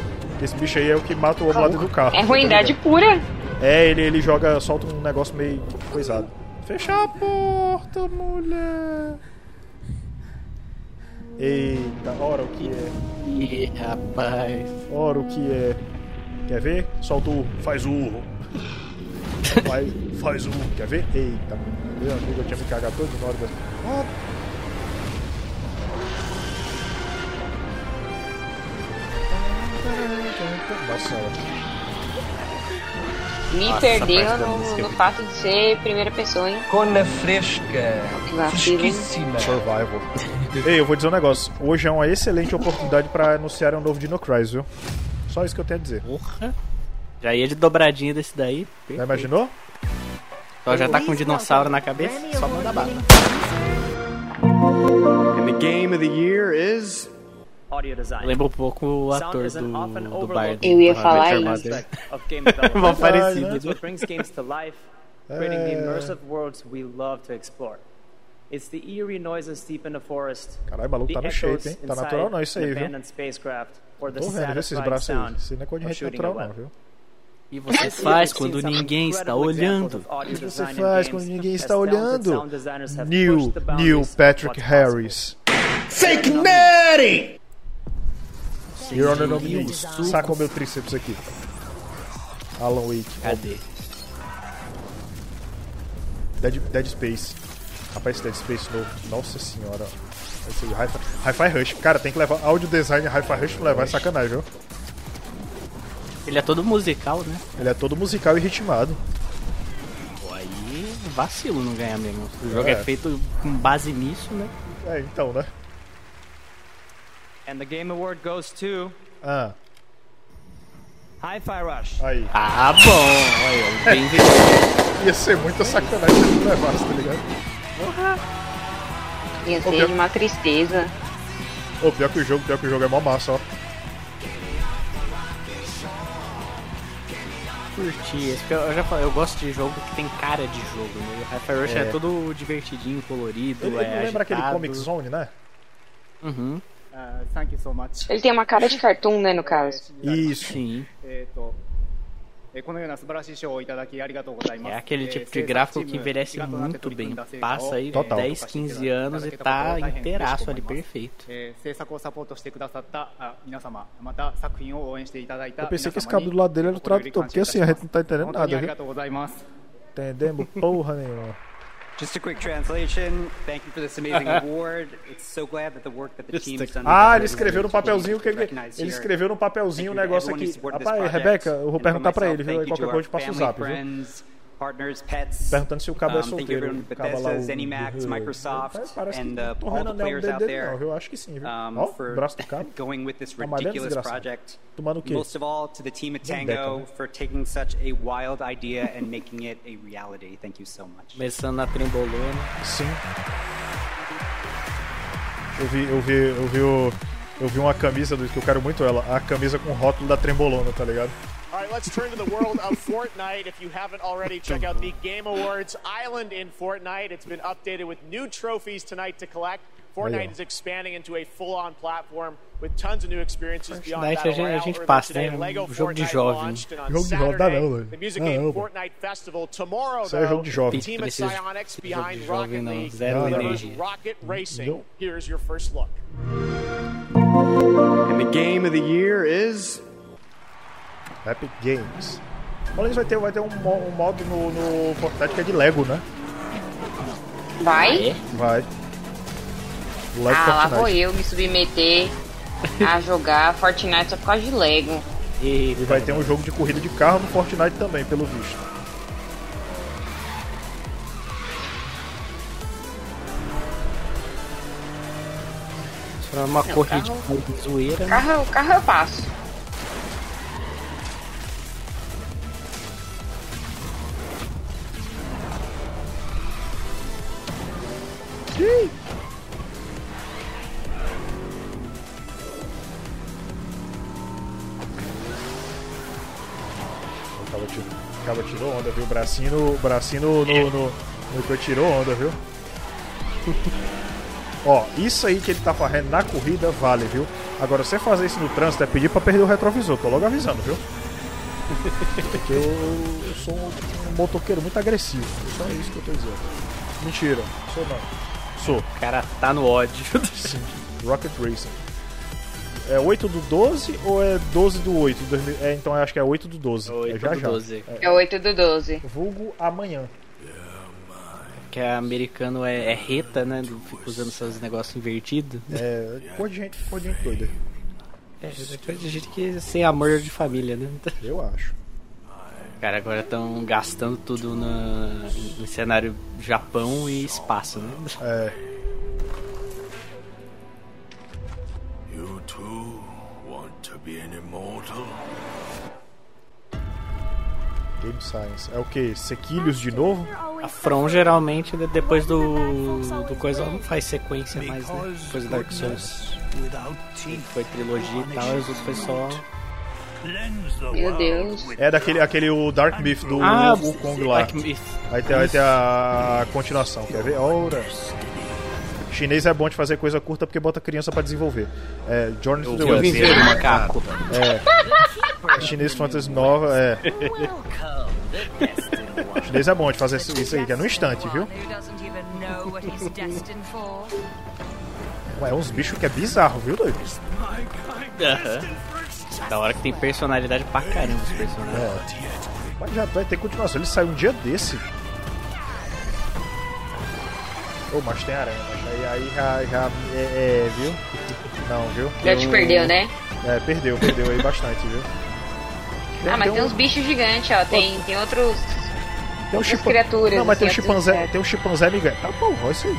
Esse bicho aí é o que mata o homem lá dentro do carro. É ruindade pura. É, ele, ele joga, solta um negócio meio coisado. Fechar a porta, mulher. Eita, ora o que é. Ih, rapaz. Ora o que é. Quer ver? Solta o. Faz o urro. Faz, faz o. Quer ver? Eita, meu amigo, eu tinha me cagado todo na hora da. Ah. Nossa. Me Nossa, perdeu no, no fato de ser primeira pessoa, hein? Cona fresca. Hein? Survival. Ei, eu vou dizer um negócio. Hoje é uma excelente oportunidade pra anunciar um novo Dino Crisis, viu? Só isso que eu tenho a dizer. Porra. Já ia de dobradinha desse daí. Já imaginou? Então já tá com um dinossauro na cabeça, só manda bala. And the game of the year is. Lembra um pouco o ator do, often do Bard. Eu ia falar isso. Mother. aspect of game development. Mó parecido. It's what brings games to life, creating the immersive worlds we love to explore. It's the eerie noises deep in the forest, Caralho, o maluco tá no echoes shape, hein? Tá inside natural não isso aí, viu? abandoned spacecraft, or the Tô vendo esses braços aí. sound Isso não é coisa de natural não, viu? E você faz quando ninguém está olhando. O que você faz quando ninguém está olhando? New, New Patrick Harris. Fake Neri! No me Saca o meu tríceps aqui. Alan Wake. Cadê? Dead, Dead Space. Rapaz, Dead Space novo. Nossa senhora. Esse aí, Hi-Fi Hi-Fi Rush. Cara, tem que levar áudio design Hi-Fi Rush pra levar é sacanagem, viu? Ele é todo musical, né? Ele é todo musical e ritmado. Pô, aí vacilo não ganhar mesmo. O jogo é, É. feito com base nisso, né? É, então, né? And the Game Award goes to Ah, Hi-Fi Rush. aí. Ah, bom. Aí, ó, bem visto. Ia ser muita sacanagem se ele não levasse, tá ligado? Ia Ô, ser pior- uma tristeza. Ô, pior que o jogo, pior que o jogo é mó massa, ó. Curti esse. porque Eu já falei, eu gosto de jogo que tem cara de jogo, né? O Hi-Fi Rush é. É. todo divertidinho, colorido, Ele, é ele lembra aquele agitado. Comic Zone, né? Uhum. Ah, Ele tem uma cara de cartoon, né, no caso. Isso. Sim. É aquele eh, tipo de gráfico que envelhece muito bem. Passa aí Total. 10, 15 anos e tá inteiraço ali, perfeito. Ah, Eu pensei que esse cabo do lado dele era o tradutor, porque assim, a gente não tá entendendo nada. Entendemos porra nenhuma. Just a quick translation. Thank you for this amazing award. It's so glad that the work that the team's done. Ah, ele escreveu no papelzinho que ele, ele escreveu no papelzinho um you to negócio aqui. Rapaz. Rebeca, eu vou perguntar myself, ele, viu? qualquer coisa eu te passo o zap, viu? Friends, partners, pets. Perguntando se o cabo é Um, thank you solteiro. everyone at O cabo lá, Bethesda, o- ZeniMax, o- Microsoft, Parece que and não uh, tô all vendo the o dele não, viu? Acho que sim, viu? um, Ó, o for braço do cabo. going with this dentro, ridiculous project. Tomando o quê? Most of all, to the team at Tango né? for taking such a wild idea and making it a reality. Thank you so much. Começando na trembolona. Sim. Eu vi, eu vi, eu vi o. Eu vi uma camisa do que eu quero muito ela, a camisa com rótulo da trembolona, tá ligado? All right, let's turn to the world of Fortnite. If you haven't already, check out the Game Awards Island in Fortnite. It's been updated with new trophies tonight to collect. Fortnite is expanding into a full-on platform with tons of new experiences beyond Fortnite Battle a gente- a gente passa, today, né? Lego jogo de Fortnite jovem. launched, and on Jogo de jovem Saturday, velho. The Music Dá Game. Fortnite Festival. Tomorrow, Isso é jogo though, de jovem. the team at Precisa Psyonix behind jovem, Rocket. League Zero energia. Rocket Racing. Here's your first look. And the game of the year is Epic Games. Olha, vai ter, vai ter um, um modo no, no Fortnite que é de Lego, né? Vai? Vai. O Lego Ah, lá Fortnite. vou eu me submeter a jogar Fortnite só por causa de Lego. E vai ter um jogo de corrida de carro no Fortnite também, pelo visto. For uma Não, corrida carro- de zoeira, né? Carro, o carro eu passo. O Cabo tirou, o Cabo tirou onda, viu? O bracinho no, bracinho no, no, no, no que tirou onda, viu? Ó, isso aí que ele tá fazendo na corrida vale, viu? Agora, você fazer isso no trânsito é pedir pra perder o retrovisor, tô logo avisando, viu? Porque eu, eu sou um, um motoqueiro muito agressivo, só isso que eu tô dizendo. Mentira, sou não. Sou. O cara tá no ódio. Sim, Rocket Racing. É 8 do 12 ou é 12 do 8? 2000 É, então eu acho que é 8 do 12. é já do já. 12. É 8 do 12. Vulgo amanhã. Que é americano é, é reta, né? Fica usando seus negócios invertidos. É, cor de gente, cor de gente doida. É, coisa de gente que sem amor de família, né? Eu acho. Cara, agora estão gastando tudo na, no cenário Japão e espaço, né? É. You too want to be an immortal? Game Science. É o que? Sequilhos de novo? A From geralmente de- depois do, do coisa ela não faz sequência mais, né? Depois do Dark Souls. Foi trilogia e tal, e os outros foi só. Meu Deus. É daquele aquele, o Dark Myth do Ah, Wukong lá. Dark Myth. Vai ter, vai ter a continuação, quer ver? Ora. Chinês é bom de fazer coisa curta porque bota criança pra desenvolver. É, Journey to the Eu West. vim ver o macaco. É. Chinês Fantasy nova, é. Chinês é bom de fazer isso isso aí, que é no instante, viu? Ué, é uns bichos que é bizarro, viu, doido? Aham. Da hora que tem personalidade pra caramba os personagens. É. Mas já vai ter continuação. Ele saiu um dia desse. Ô, mas tem aranha, mas aí, aí já, já é, é, viu? Não, viu? Já te perdeu, né? É, perdeu, perdeu aí bastante, viu? Ah, mas tem um- uns bichos gigantes, ó. Tem, tem outros. Tem um chipan... criaturas. Não, mas tem um assim, chimpanzé, tem um chimpanzé migrante. Tá bom, olha isso aí.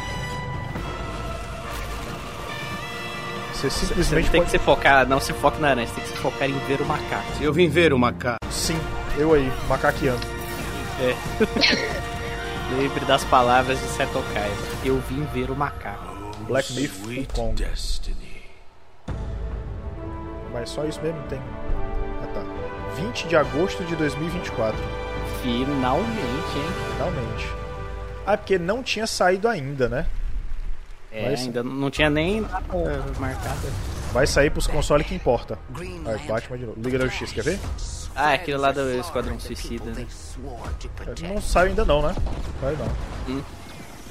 Você Você simplesmente tem pode... que se focar, não se foca na aranha, você tem que se focar em ver o macaco. Eu vim ver o macaco. Sim, eu aí, macaqueando. É. Lembre das palavras de Seto Kaiba. Eu vim ver o macaco. Black Myth Wukong. Mas só isso mesmo tem. Ah tá. 20 de agosto de 2024. Finalmente, hein? Finalmente. Ah, é porque não tinha saído ainda, né? É, ainda não tinha nem data marcada. Vai sair pros consoles que importa. Aí, Batman de novo. Liga da Justiça, quer ver? Ah, é aquele lá do Esquadrão Suicida, né? Não saiu ainda não, né? Sai não. Hum.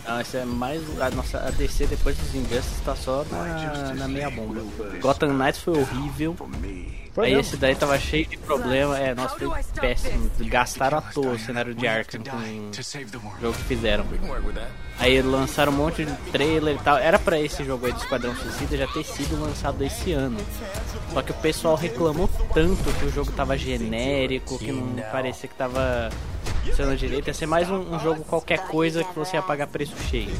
Ah, esse é mais. A nossa a DC depois dos Injustice tá só na, na meia bomba. Gotham Knights foi horrível. Foi Aí mesmo. esse daí tava cheio de problema. É, nossa, foi péssimo. Gastaram à toa o cenário de Arkham com o jogo que fizeram. Aí lançaram um monte de trailer e tal. Era pra esse jogo aí do Esquadrão Suicida já ter sido lançado esse ano. Só que o pessoal reclamou tanto que o jogo tava genérico, que não parecia que tava funcionando direito. Ia ser mais um, um jogo qualquer coisa que você ia pagar preço cheio.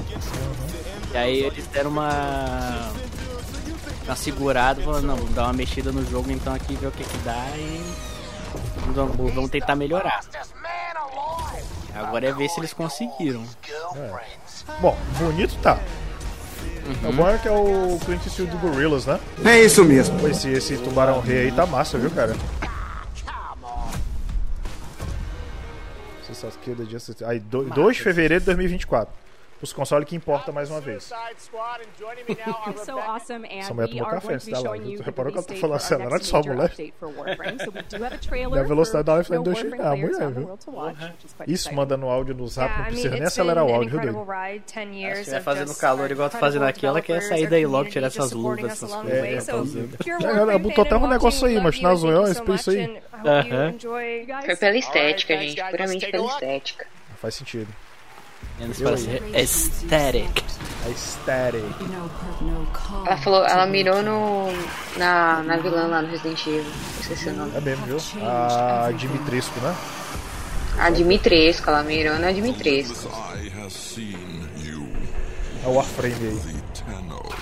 E aí eles deram uma. Uma segurada, falando, não, vamos dar uma mexida no jogo então aqui, ver o que que dá e. Vamos, vamos tentar melhorar. Agora é ver se eles conseguiram. É. Bom, bonito tá. O bom é que é o Clint Eastwood do Gorillaz, né? É isso mesmo. Pô, Esse, esse tubarão rei aí tá massa, viu, cara? Justice... Aí, 2 de fevereiro de 2024. Os consoles que importa mais uma vez. so awesome, and Essa mulher we tomou café antes da live. Tu reparou que ela tá falando acelerado next só, mulher? have a velocidade da live indo no chegar, Warframe mulher, viu? quite Isso manda no áudio no zap, não precisa nem acelerar o áudio, viu, 10 Se estiver of fazendo calor igual tá fazendo aqui, ela quer sair da Ilok, tirar essas luvas, essas coisas. É, que ela. É, botou até um negócio aí, mas nas unhas, esse preço aí. Foi pela estética, gente. Puramente pela estética. Faz sentido. Menos para ser aesthetic. Aesthetic. Ela falou, ela mirou no, na, na vilã lá no Resident Evil. Esqueci o nome. É mesmo, viu? A Dimitrescu, né? A Dimitrescu, ela mirou na Dimitrescu. É o Warframe aí.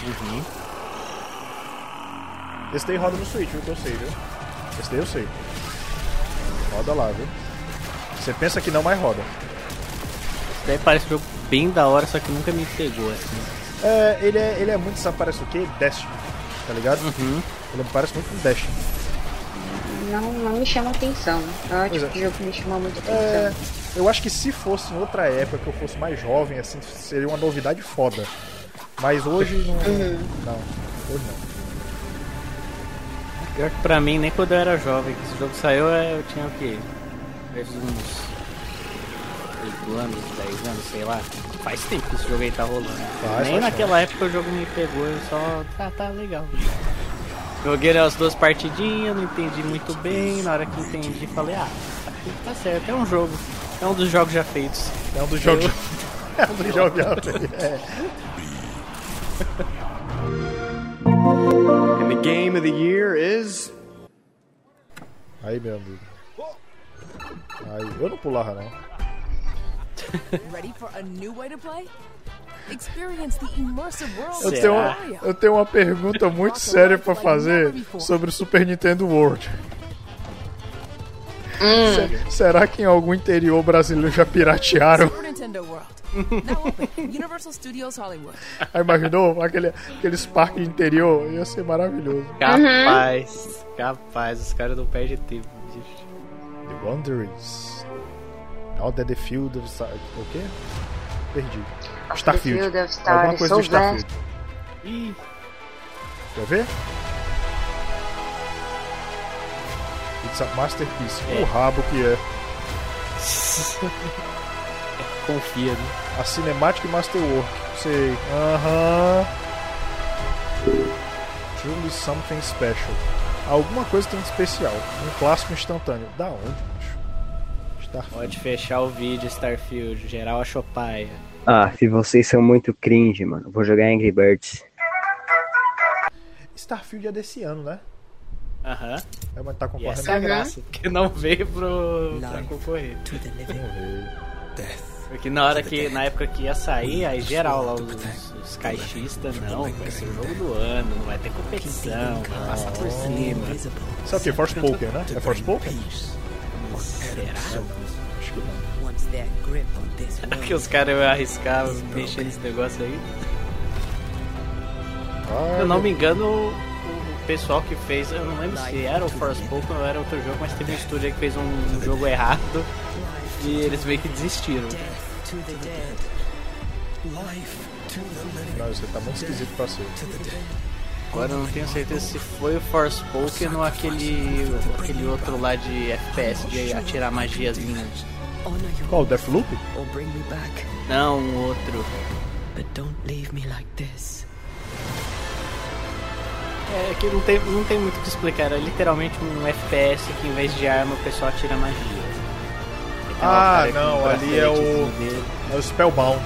Uhum. Esse daí roda no Switch, viu? Que eu sei, viu? Esse daí eu sei. Roda lá, viu? Você pensa que não, mas roda. Daí parece um jogo bem da hora, só que nunca me pegou assim. É, ele é, ele é muito, sabe, parece o quê? Destiny, tá ligado? Uhum. Ele parece muito um Destiny. Não, não me chama atenção. Não é o Pois tipo é. de jogo que me chama muito atenção. É, eu acho que se fosse em outra época, que eu fosse mais jovem, assim, seria uma novidade foda. Mas hoje não. Não, hoje não. Pior que pra mim, nem quando eu era jovem, que esse jogo saiu, é, eu tinha o quê? Uns 8 anos, 10 anos, sei lá. Faz tempo que esse jogo aí tá rolando. Faz, nem faz naquela época o jogo me pegou, eu só. Tá, tá legal. Joguei as duas partidinhas, não entendi muito bem. Na hora que entendi, falei, ah, tá certo, é um jogo. É um dos jogos já feitos. É um dos jogos. É um dos jogos já feitos. É. And the game of the year is. Aí, meu amigo. Aí, eu não pulava, não. Ready for a new way to play? Experience the immersive world Eu tenho, uma, eu tenho uma pergunta muito séria pra fazer sobre o Super Nintendo World. Se- será que em algum interior brasileiro já piratearam? Super Nintendo World. Now open. Universal Studios Hollywood. Aí imaginou aquele, aqueles parques de interior? Ia ser maravilhoso. Capaz, capaz, os caras não perdem tempo, bicho. The Wanderers. Out the Field of Star... O quê? Perdi. Starfield. Field of Stars, Alguma coisa so de Starfield. Ih, Quer ver? It's a masterpiece. O rabo que é. confia, né? A Cinematic Masterwork. Sei. Aham. Truly something special. Alguma coisa tem de especial. Um clássico instantâneo. Da onde? Starfield. Pode fechar o vídeo, Starfield. Geral achou paia. Ah, se vocês são muito cringe, mano. Vou jogar Angry Birds. Starfield é desse ano, né? Aham. É, mas tá E concorrendo. essa é a graça, porque não veio pro, pra concorrer. Porque na hora que, na época que ia sair, aí geral lá, os, os caixistas, não, vai ser o jogo do ano, não vai ter competição, vai passar por cima. Sabe o que? Forspoken, né? É Forspoken? Será? Será que os caras iam arriscar mexer nesse negócio aí? Se eu não me engano, o, o pessoal que fez, eu não lembro se era o Forspoken ou era outro jogo, mas teve um estúdio aí que fez um, um jogo errado e eles meio que desistiram. to the dead. Life to the living. Não, isso tá muito esquisito pra ser. Agora eu não tenho certeza se foi o Forspoken ou aquele, aquele outro lá de FPS, de atirar. Honor your Qual? Deathloop? me back. Não, um outro. But don't leave me like this. É que não tem, não tem muito o que explicar, era literalmente um FPS que em vez de arma o pessoal atira magia. Aí tem lá o Ah, não, ali é o. dele. É o Spellbound.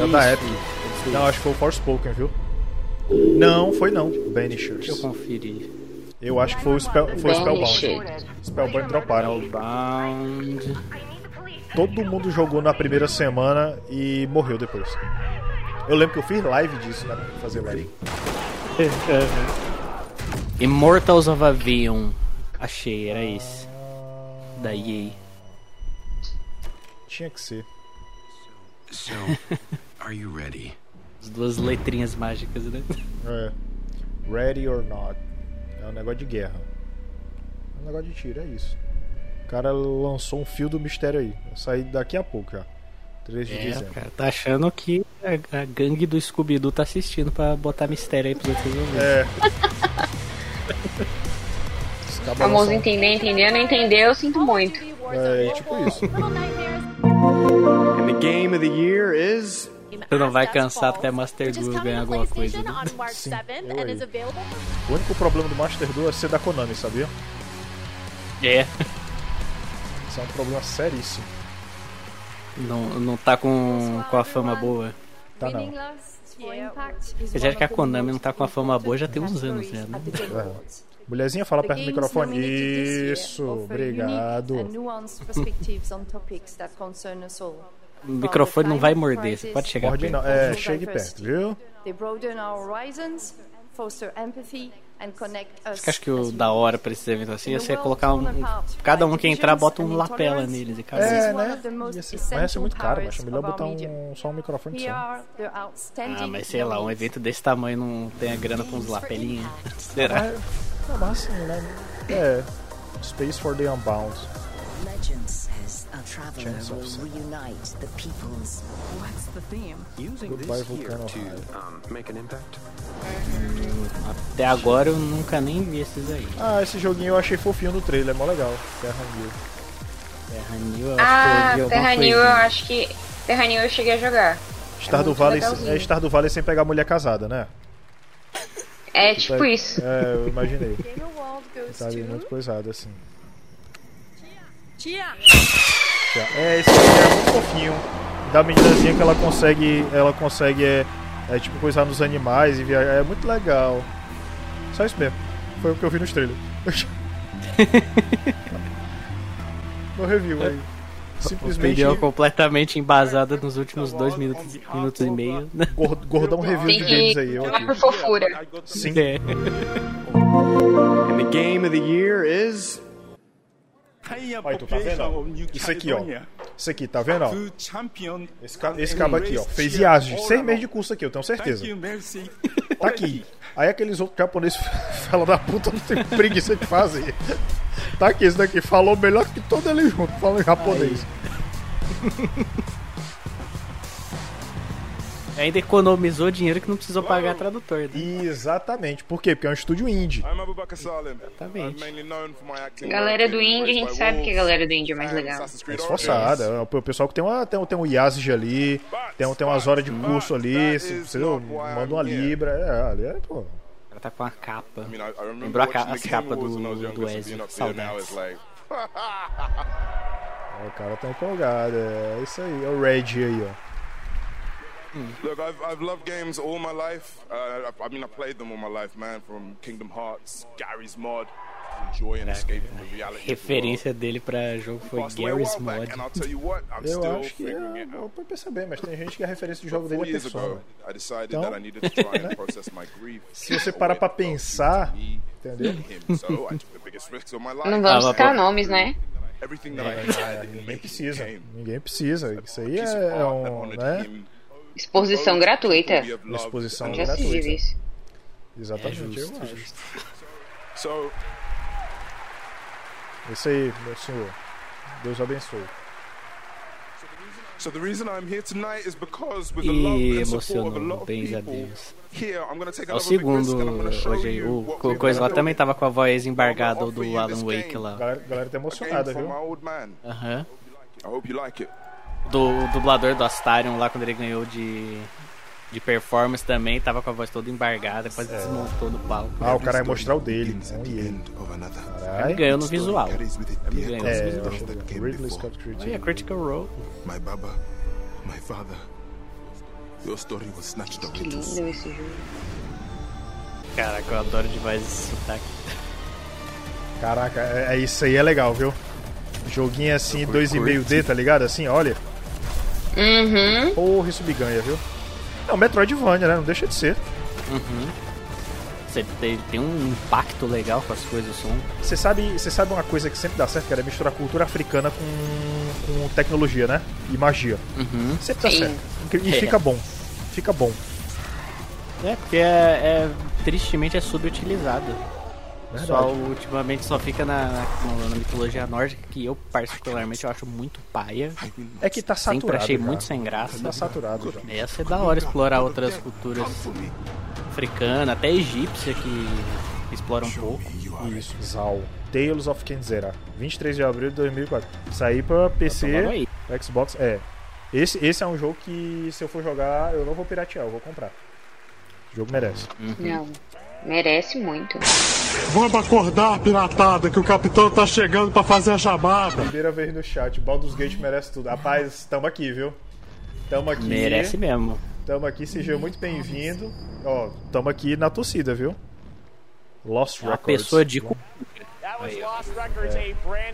É da Epic. Não, acho que foi o Forspoken, viu? Não, foi não. Deixa eu Banishers. conferir. Eu acho que foi o, Spell, foi o Spellbound. Spellbound droparam. Bound. Todo mundo jogou na primeira semana e morreu depois. Eu lembro que eu fiz live disso, né? pra Fazer live. Immortals of Avion. Achei, era esse. Da EA. Tinha que ser. So, are you ready? As duas letrinhas mágicas, né? É. Ready or not. É um negócio de guerra. É um negócio de tiro, é isso. O cara lançou um fio do mistério aí. Vai sair daqui a pouco já. 3 de É, dezembro. cara, tá achando que a, a gangue do Scooby-Doo tá assistindo pra botar mistério aí pra vocês resolverem. É. Os O cabas famoso entender, entendeu, não entendeu, eu sinto muito. É, tipo isso. And the game of the year is. Você não vai cansar até Master Duel ganhar alguma coisa. Né? Sim. O único problema do Master Duel é ser da Konami, sabia? É. Isso é um problema seríssimo. Não, não tá com, com a fama boa. Tá não. Apesar de que a Konami não tá com a fama boa já tem uns anos já, né? É. Mulherzinha, fala perto do microfone. Isso, obrigado. O microfone não vai morder, você pode chegar Morde perto. não, é, chegue perto, viu? Us. Acho que o da hora pra esses eventos assim é você colocar um. Cada um que entrar bota um lapela neles e acabou. É, né? Ia ser, mas ia ser muito caro, mas é melhor botar um, só um microfone outstanding Ah, mas sei lá, um evento desse tamanho não tem a grana pra uns lapelinhos. Será? É, é massa, né? É. Space for the Unbound. Legend says a traveler will reunite the peoples. What's the theme? Using Goodbye, this here Volcano to um, make an impact? Até agora eu nunca nem vi esses aí. Ah, esse joguinho eu achei fofinho no trailer, é mó legal. Terra New. Terra New, eu acho Ah, que eu vi Terra New eu acho que. Terra New eu cheguei a jogar. Stardew muito Valley legalzinho. é Stardew Valley sem pegar mulher casada, né? É tipo é, isso. É, eu imaginei. Tá ali to muito coisado assim. Tia. É, esse aqui é muito fofinho. Da meninazinha que ela consegue. Ela consegue é, é tipo coisar nos animais e viajar. É muito legal. Só isso mesmo. Foi o que eu vi nos trailers. Meu review aí. Simplesmente. Opinião completamente embasada nos últimos dois minutos, minutos e meio. gor- Gordão review de games aí, eu aqui. por fofura. Sim. É. And the game of the year is. Olha, tu tá vendo? ó? Isso aqui, ó. Isso aqui, tá vendo? ó? Esse, ca esse cabo aqui, ó. Fez IASG. Seis meses de curso aqui, eu tenho certeza. Tá aqui. Aí aqueles outros japoneses, fala da puta, não tem preguiça de fazer. Tá aqui, esse daqui falou melhor que todo ele junto, falando em japonês. Ainda economizou dinheiro que não precisou pagar tradutor. Né? Exatamente. Por quê? Porque é um estúdio indie. Exatamente. Galera do indie, a gente sabe que a galera do indie é mais legal. É esforçada. É o pessoal que tem, uma, tem, tem um IASG ali, tem, tem umas horas de curso ali, se você manda uma libra. É, ali é, pô. Ela tá com a capa. Lembrou a, ca as capas do, do Ezio. Saudades. O cara tá empolgado. É isso aí. É o Red aí, ó. Look, I've, I've loved games all my life. Uh, I, I mean, I played them all my life, man. From Kingdom Hearts, Gary's Mod, enjoy and escape from the reality. Referência dele pra jogo foi Gary's Mod. Eu acho que é, eu vou perceber, mas tem gente que a referência do jogo dele é Persona. Então, né? se você parar pra pensar, entendeu? Não vamos citar nomes, né? É, ninguém precisa. Ninguém precisa. Isso aí é, um, né? Exposição gratuita. Exposição Já gratuita. se isso. Exatamente, É eu justo, acho. Isso aí, meu senhor. Deus abençoe. So the reason I'm here tonight is because with the love E and support of a lot emocionou, of bens a people Deus. here, I'm going to take É o another big risk and I'm segundo going to show hoje O what co- we've coisa lá também tava com a voz embargada do Alan Wake lá. A galera, galera tá emocionada, A game viu? for my old man. Aham. I hope you like it. Do dublador do Astarion lá quando ele ganhou de. De performance também, tava com a voz toda embargada, quase desmontou no palco. Ah, o cara vai mostrar o dele. Ele. Ele ganhou no visual. Ele ganhou no É, visual. Ridley Scott Olha, é Critical Role. My Baba, my father. Your story was snatched away Que lindo esse jogo. Caraca, eu adoro demais esse sotaque. Caraca, é, é isso aí é legal, viu? Joguinho assim, 2,5D, tá ligado? Assim, olha. Uhum. Porra, isso me ganha, viu? Não, Metroidvania, né? Não deixa de ser. Uhum. Você tem, tem um impacto legal com as coisas, o som. Você sabe, você sabe uma coisa que sempre dá certo, cara? É misturar cultura africana com, com tecnologia, né? E magia. Uhum. Sempre dá Sim. certo. E É. fica bom. Fica bom. É, porque é, é- tristemente é subutilizado. Verdade. Só ultimamente só fica na, na, na mitologia nórdica, que eu particularmente eu acho muito paia. É que tá Sempre saturado. achei já. muito sem graça. Tá saturado já. Ia ser da hora explorar outras culturas africanas, até egípcia que explora um pouco. Isso, Zal. Tales of Kenzera. 23 de abril de 2004. Sair pra PC, aí. Xbox. É. Esse, esse é um jogo que, se eu for jogar, eu não vou piratear, eu vou comprar. O jogo merece. Não. Merece muito. Vamos acordar, piratada, que o capitão tá chegando pra fazer a chamada. Primeira vez no chat, Baldur's Gate merece tudo. Rapaz, tamo aqui, viu? Tamo aqui. Merece mesmo. Tamo aqui, seja muito bem-vindo. Ó, tamo aqui na torcida, viu? Lost Uma Records. pessoa de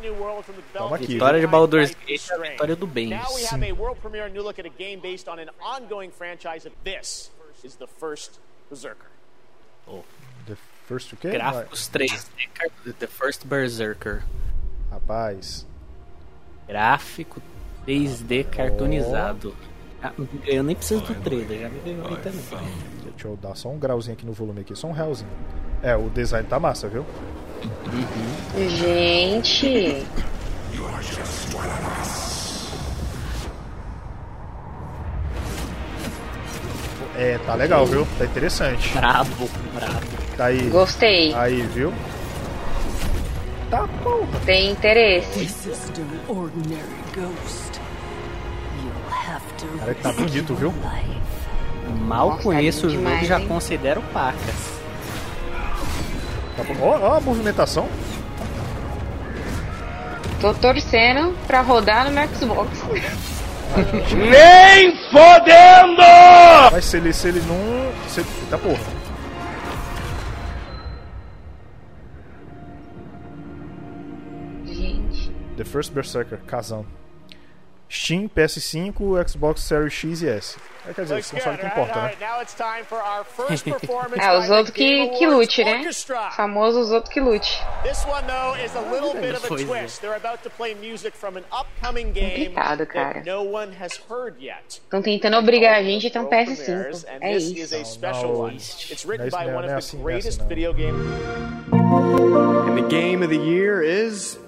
a world from the Tamo aqui. Vitória de Baldur's Gate é a vitória do bem. Now we of the first Berserker. The First o quê? Gráficos 3D, car- The First Berserker. Rapaz. Gráfico 3D cartoonizado. Ah, eu nem preciso do trailer, já me ganhou aí também. Deixa eu dar só um grauzinho aqui no volume aqui, só um realzinho. É, o design tá massa, viu? Gente. É, tá legal, viu? Tá interessante. Brabo, brabo. Tá aí. Gostei. Aí, viu? Tá bom. Tem interesse. Cara, tá bonito, viu? Mal Nossa, conheço o jogo e já hein? considero pacas. Tá bom. Ó, ó a movimentação. Tô torcendo pra rodar no meu Xbox. Nem fodendo! Mas se ele, se ele não. Se, tá porra. Gente. The First Berserker, Kazan. Steam, PS5, Xbox Series X e S. É, quer dizer, esse console que importa, né? É, os outros que, que lute, né? Famoso os outros que lute. Complicado, cara. Estão tentando obrigar a gente a ter um PS5. É isso. Não, não, It's written não é by isso, one não é of assim, é greatest assim, não. video game And the game of the year is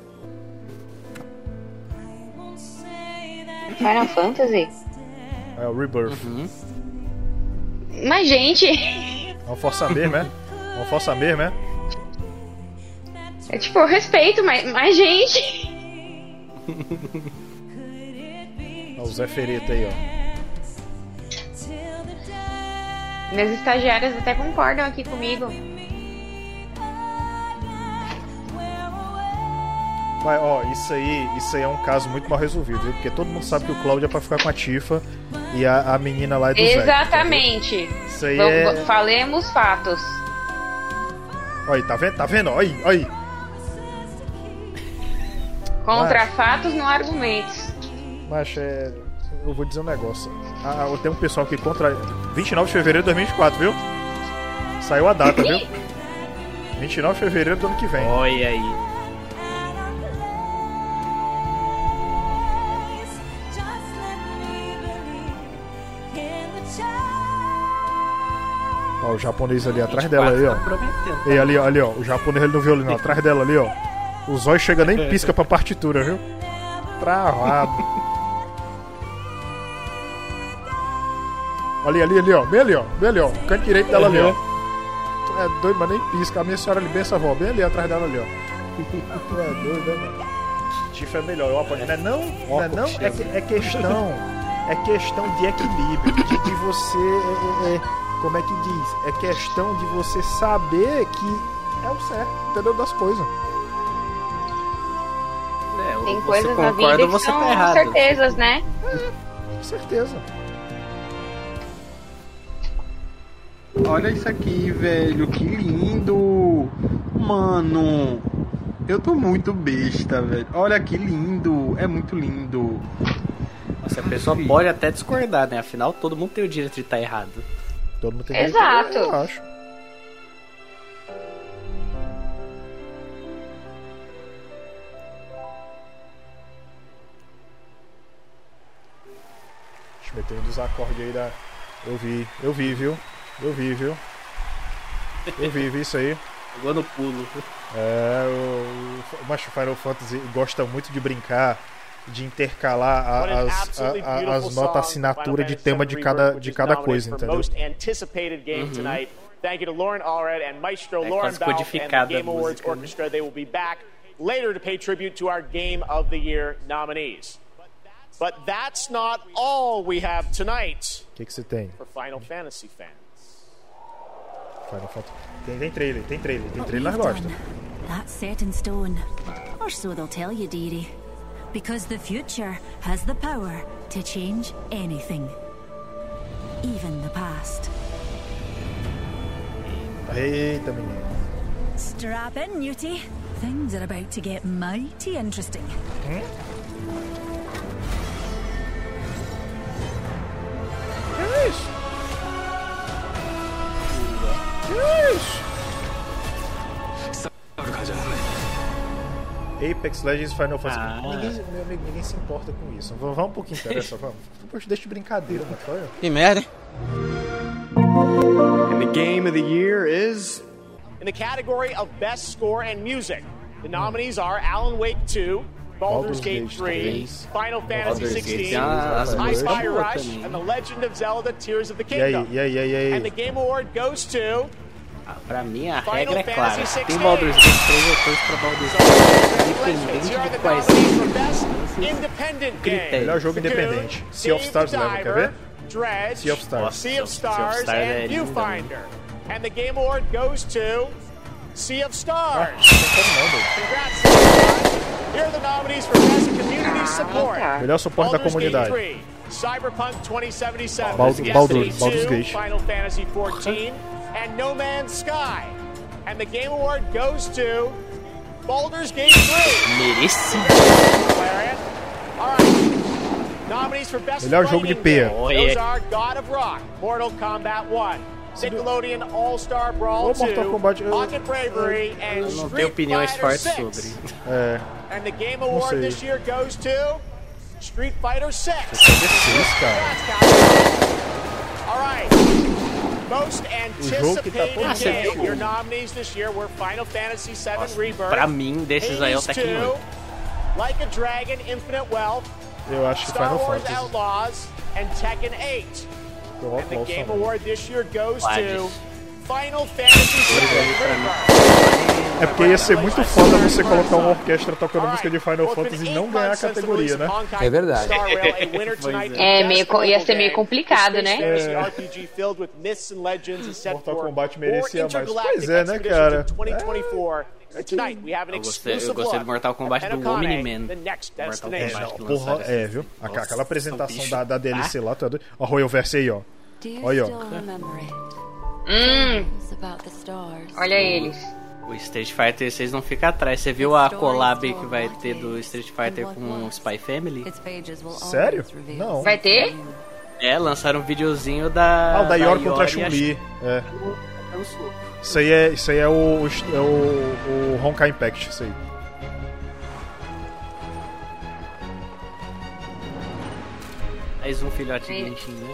Final Fantasy? É o Rebirth. Mas, gente, Vamos forçar mesmo, é? Vamos forçar mesmo, é? é tipo, eu respeito, mas, mas gente. Ó, o Zé Fereta aí, ó. Minhas estagiárias até concordam aqui comigo. Mas, ó, isso aí, isso aí é um caso muito mal resolvido, viu? Porque todo mundo sabe que o Cláudio é pra ficar com a Tifa e a, a menina lá é do Zé. Exatamente. Isso aí Vamos- é- Falemos fatos. Olha aí, tá vendo? Tá vendo? Olha aí, olha aí. Contra fatos, não argumentos. Mas é. Eu vou dizer um negócio. Ah, tem um pessoal que contra. 29 de fevereiro de 2024, viu? Saiu a data, viu? 29 de fevereiro do ano que vem. Olha aí. O japonês ali atrás dela aí, ó. E ali, ó, ali, ó. O japonês ali no violino, ó, atrás dela ali, ó. O zóio chega nem pisca pra partitura, viu? Travado. Ali, ali, ali, ó. Bem ali, ó. Bem ali, ó. Canto direito dela ali, ó. Tu é doido, mas nem pisca. A minha senhora ali, bem essa avó. Bem ali atrás dela ali, ó. Tu é doido, né, mano? Tifa é melhor, eu apoio. Não é não? Não é não? É, que- é questão. É questão de equilíbrio. De, de você. é- é- é- como é que diz? É questão de você saber que é o certo, entendeu? Das coisas. É, Tem coisas na vida que você são tá errado. certezas, né? Com certeza. Olha isso aqui, velho. Que lindo. Mano, eu tô muito besta, velho. Olha que lindo. É muito lindo. Nossa, a pessoa pode até discordar, né? Afinal, todo mundo tem o direito de estar errado. Todo mundo tem Exato. Eu acho. Deixa eu meter um dos acordes aí da. Eu vi, eu vi, viu? Eu vi, viu? Eu vi, vi isso aí. Pegou no pulo. É, o, o Macho Final Fantasy gosta muito de brincar, de intercalar a- as, a- as notas assinatura de tema de cada, de cada coisa, entendeu? Most anticipated game Uhum. tonight. Thank you to Lauren Allred and Maestro É Lauren Balfe and the Game Awards música, né? Orchestra. They will be back later to pay tribute to our Game of the Year nominees. But that's not all we have tonight O que, que você tem? for Final Fantasy fans. Final Fantasy. Tem, tem trailer, tem trailer, tem trailer, nós gosta. That's set in stone. Or so they'll tell you, dearie. Because the future has the power to change anything. Even the past. Eita, menino. Strap in, Newty. Things are about to get mighty interesting. Que isso? Que isso? Apex Legends Final Fantasy. Ah. Ninguém, meu amigo, ninguém se importa com isso. Vamos, vamos um pouquinho interessa, vamos. Poxa, deixa de brincadeira, mano. Olha. Que merda, hein? and the game of the year is In the category of Best Score and Music, the nominees are Alan Wake 2, Baldur's Baldur's Gate Gate 3, 3, Final Fantasy Baldur's Gate 16, tem as I Spy Rush, and The Legend of Zelda Tears of the E Kingdom. aí, e aí, e? And the Game Award goes to Ah, pra mim, a Final regra é clara. Tem 16. Baldur's Gate 3, eu torço pra Baldur's Gate. Independente de the quais nominees for Best Independent Critério. Game. Melhor jogo independente. Sea of Stars leva, quer ver? Dredge, Sea of Stars. Sea of Sea of Stars, Stars é and lindo, Viewfinder. And the Game Award goes to Sea of Stars. Congrats. Here are the nominees for Best Community Support. Melhor suporte da comunidade. 3, Cyberpunk 2077, Baldur- Destiny Baldur- 2, Baldur's Gate. Final Fantasy 14, and No Man's Sky. And the Game Award goes to Baldur's Gate 3. Merecido. Lariat. All right. Melhor jogo de peia. Those are God of Rock, Mortal Kombat 1. Nickelodeon All-Star Brawl 2, Pocket Bravery, and Eu não tenho opiniões fortes sobre. É. And the Game Award this year goes to Street Fighter 6. All right. Most anticipated game. Your nominees this year were Final Fantasy VII Rebirth. Pra mim, desses aí é o Tekken 8. Like a Dragon Infinite Wealth. Eu acho Star Final Wars Fantasy. Outlaws and Tekken 8. Eu And the Game. Award this year goes to Hades. Final Fantasy VII Rebirth. É porque ia ser muito foda você colocar uma orquestra tocando música de Final Fantasy e não ganhar a categoria, né? É verdade. É, meio, co- ia ser meio complicado, né? É. Mortal Kombat merecia mais. Pois é, né, cara? in 2024. And tonight we have an Eu gostei, eu gostei do Mortal Kombat at do Omni-Man. Mortal. Kombat que Porra, é, viu? Nossa, Aquela apresentação da, da DLC lá, tu é doido? Ó, Royal Verse aí, ó. Do Olha, ó. Hum, It's about the stars. olha eles. O Street Fighter 6 não fica atrás. Você viu a collab que vai ter do Street Fighter com o Spy Family? Sério? Não. Vai ter? É, lançaram um videozinho da. Ah, o da Yor contra a Chun-Li. É. que- Isso aí é, isso aí é o, o, é o, o Honkai Impact, isso aí. Mais um filhote de. Genshin, né?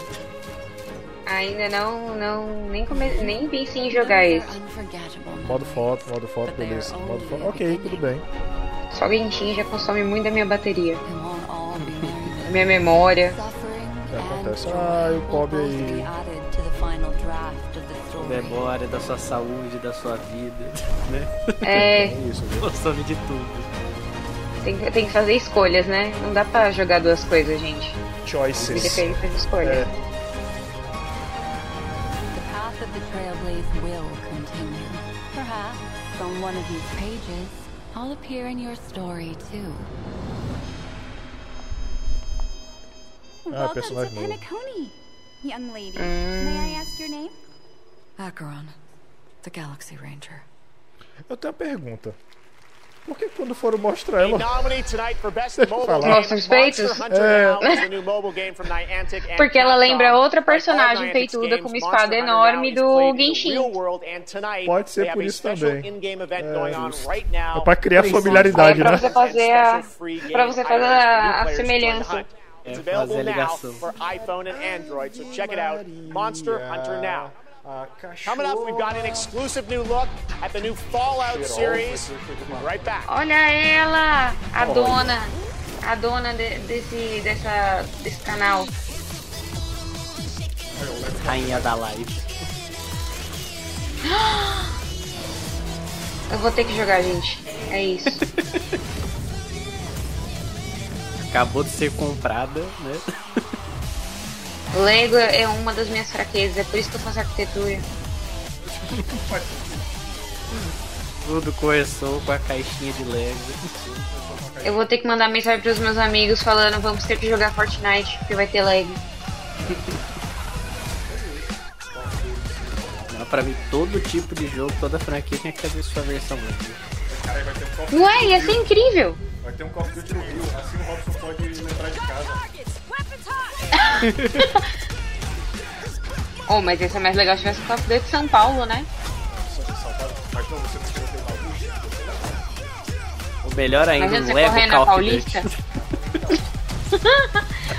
Ainda não, não, nem, come, nem pensei em jogar esse. Modo foto, modo foto, beleza. Modo foto. Ok, tudo bem. Só Genshin já consome muito da minha bateria. Da minha memória. Que and acontece? Ah, e o Kobe aí. Memória da sua saúde, da sua vida, né? É, É isso? Consome de tudo. tem, que- tem que fazer escolhas, né? Não dá pra jogar duas coisas, gente. Choices. feita faz escolha. É. The the Trailblaze will continue. Perhaps on one of these pages, I'll appear in your story too. Ah, to novo. Penacony, young lady. Mm. May I ask your name? Acheron, the Galaxy Ranger. Eu tenho uma pergunta. Por que quando foram mostrar ela. Nossos peitos? É. Porque ela lembra outra personagem peituda com uma espada enorme do Genshin. Pode ser por isso special também. É. É pra criar familiaridade, É pra né? você fazer a, pra você fazer a, a semelhança. É, fazer a ligação. Monster Hunter Now. A Coming up, we've got an exclusive new look at the new Fallout series. Right back. Olha ela, a dona, a dona de- desse, dessa, desse canal. Rainha da live. Eu vou ter que jogar, gente. É isso. Acabou de ser comprada, né? Lego é uma das minhas fraquezas, é por isso que eu faço arquitetura. Tudo começou com a caixinha de Lego. Eu vou ter que mandar mensagem pros meus amigos falando vamos ter que jogar Fortnite, porque vai ter Lego. Não, pra mim, todo tipo de jogo, toda franquia tinha que ter sua versão Lego. Cara, vai ter um Call of Não é? Duty Ia ser incrível. Vai ter um Call of Duty no Rio. Assim o Robson pode lembrar de casa. Oh, mas ia ser mais legal se tivesse Call of Duty São Paulo, né? O melhor ainda, um correndo Call na of Duty. Paulista.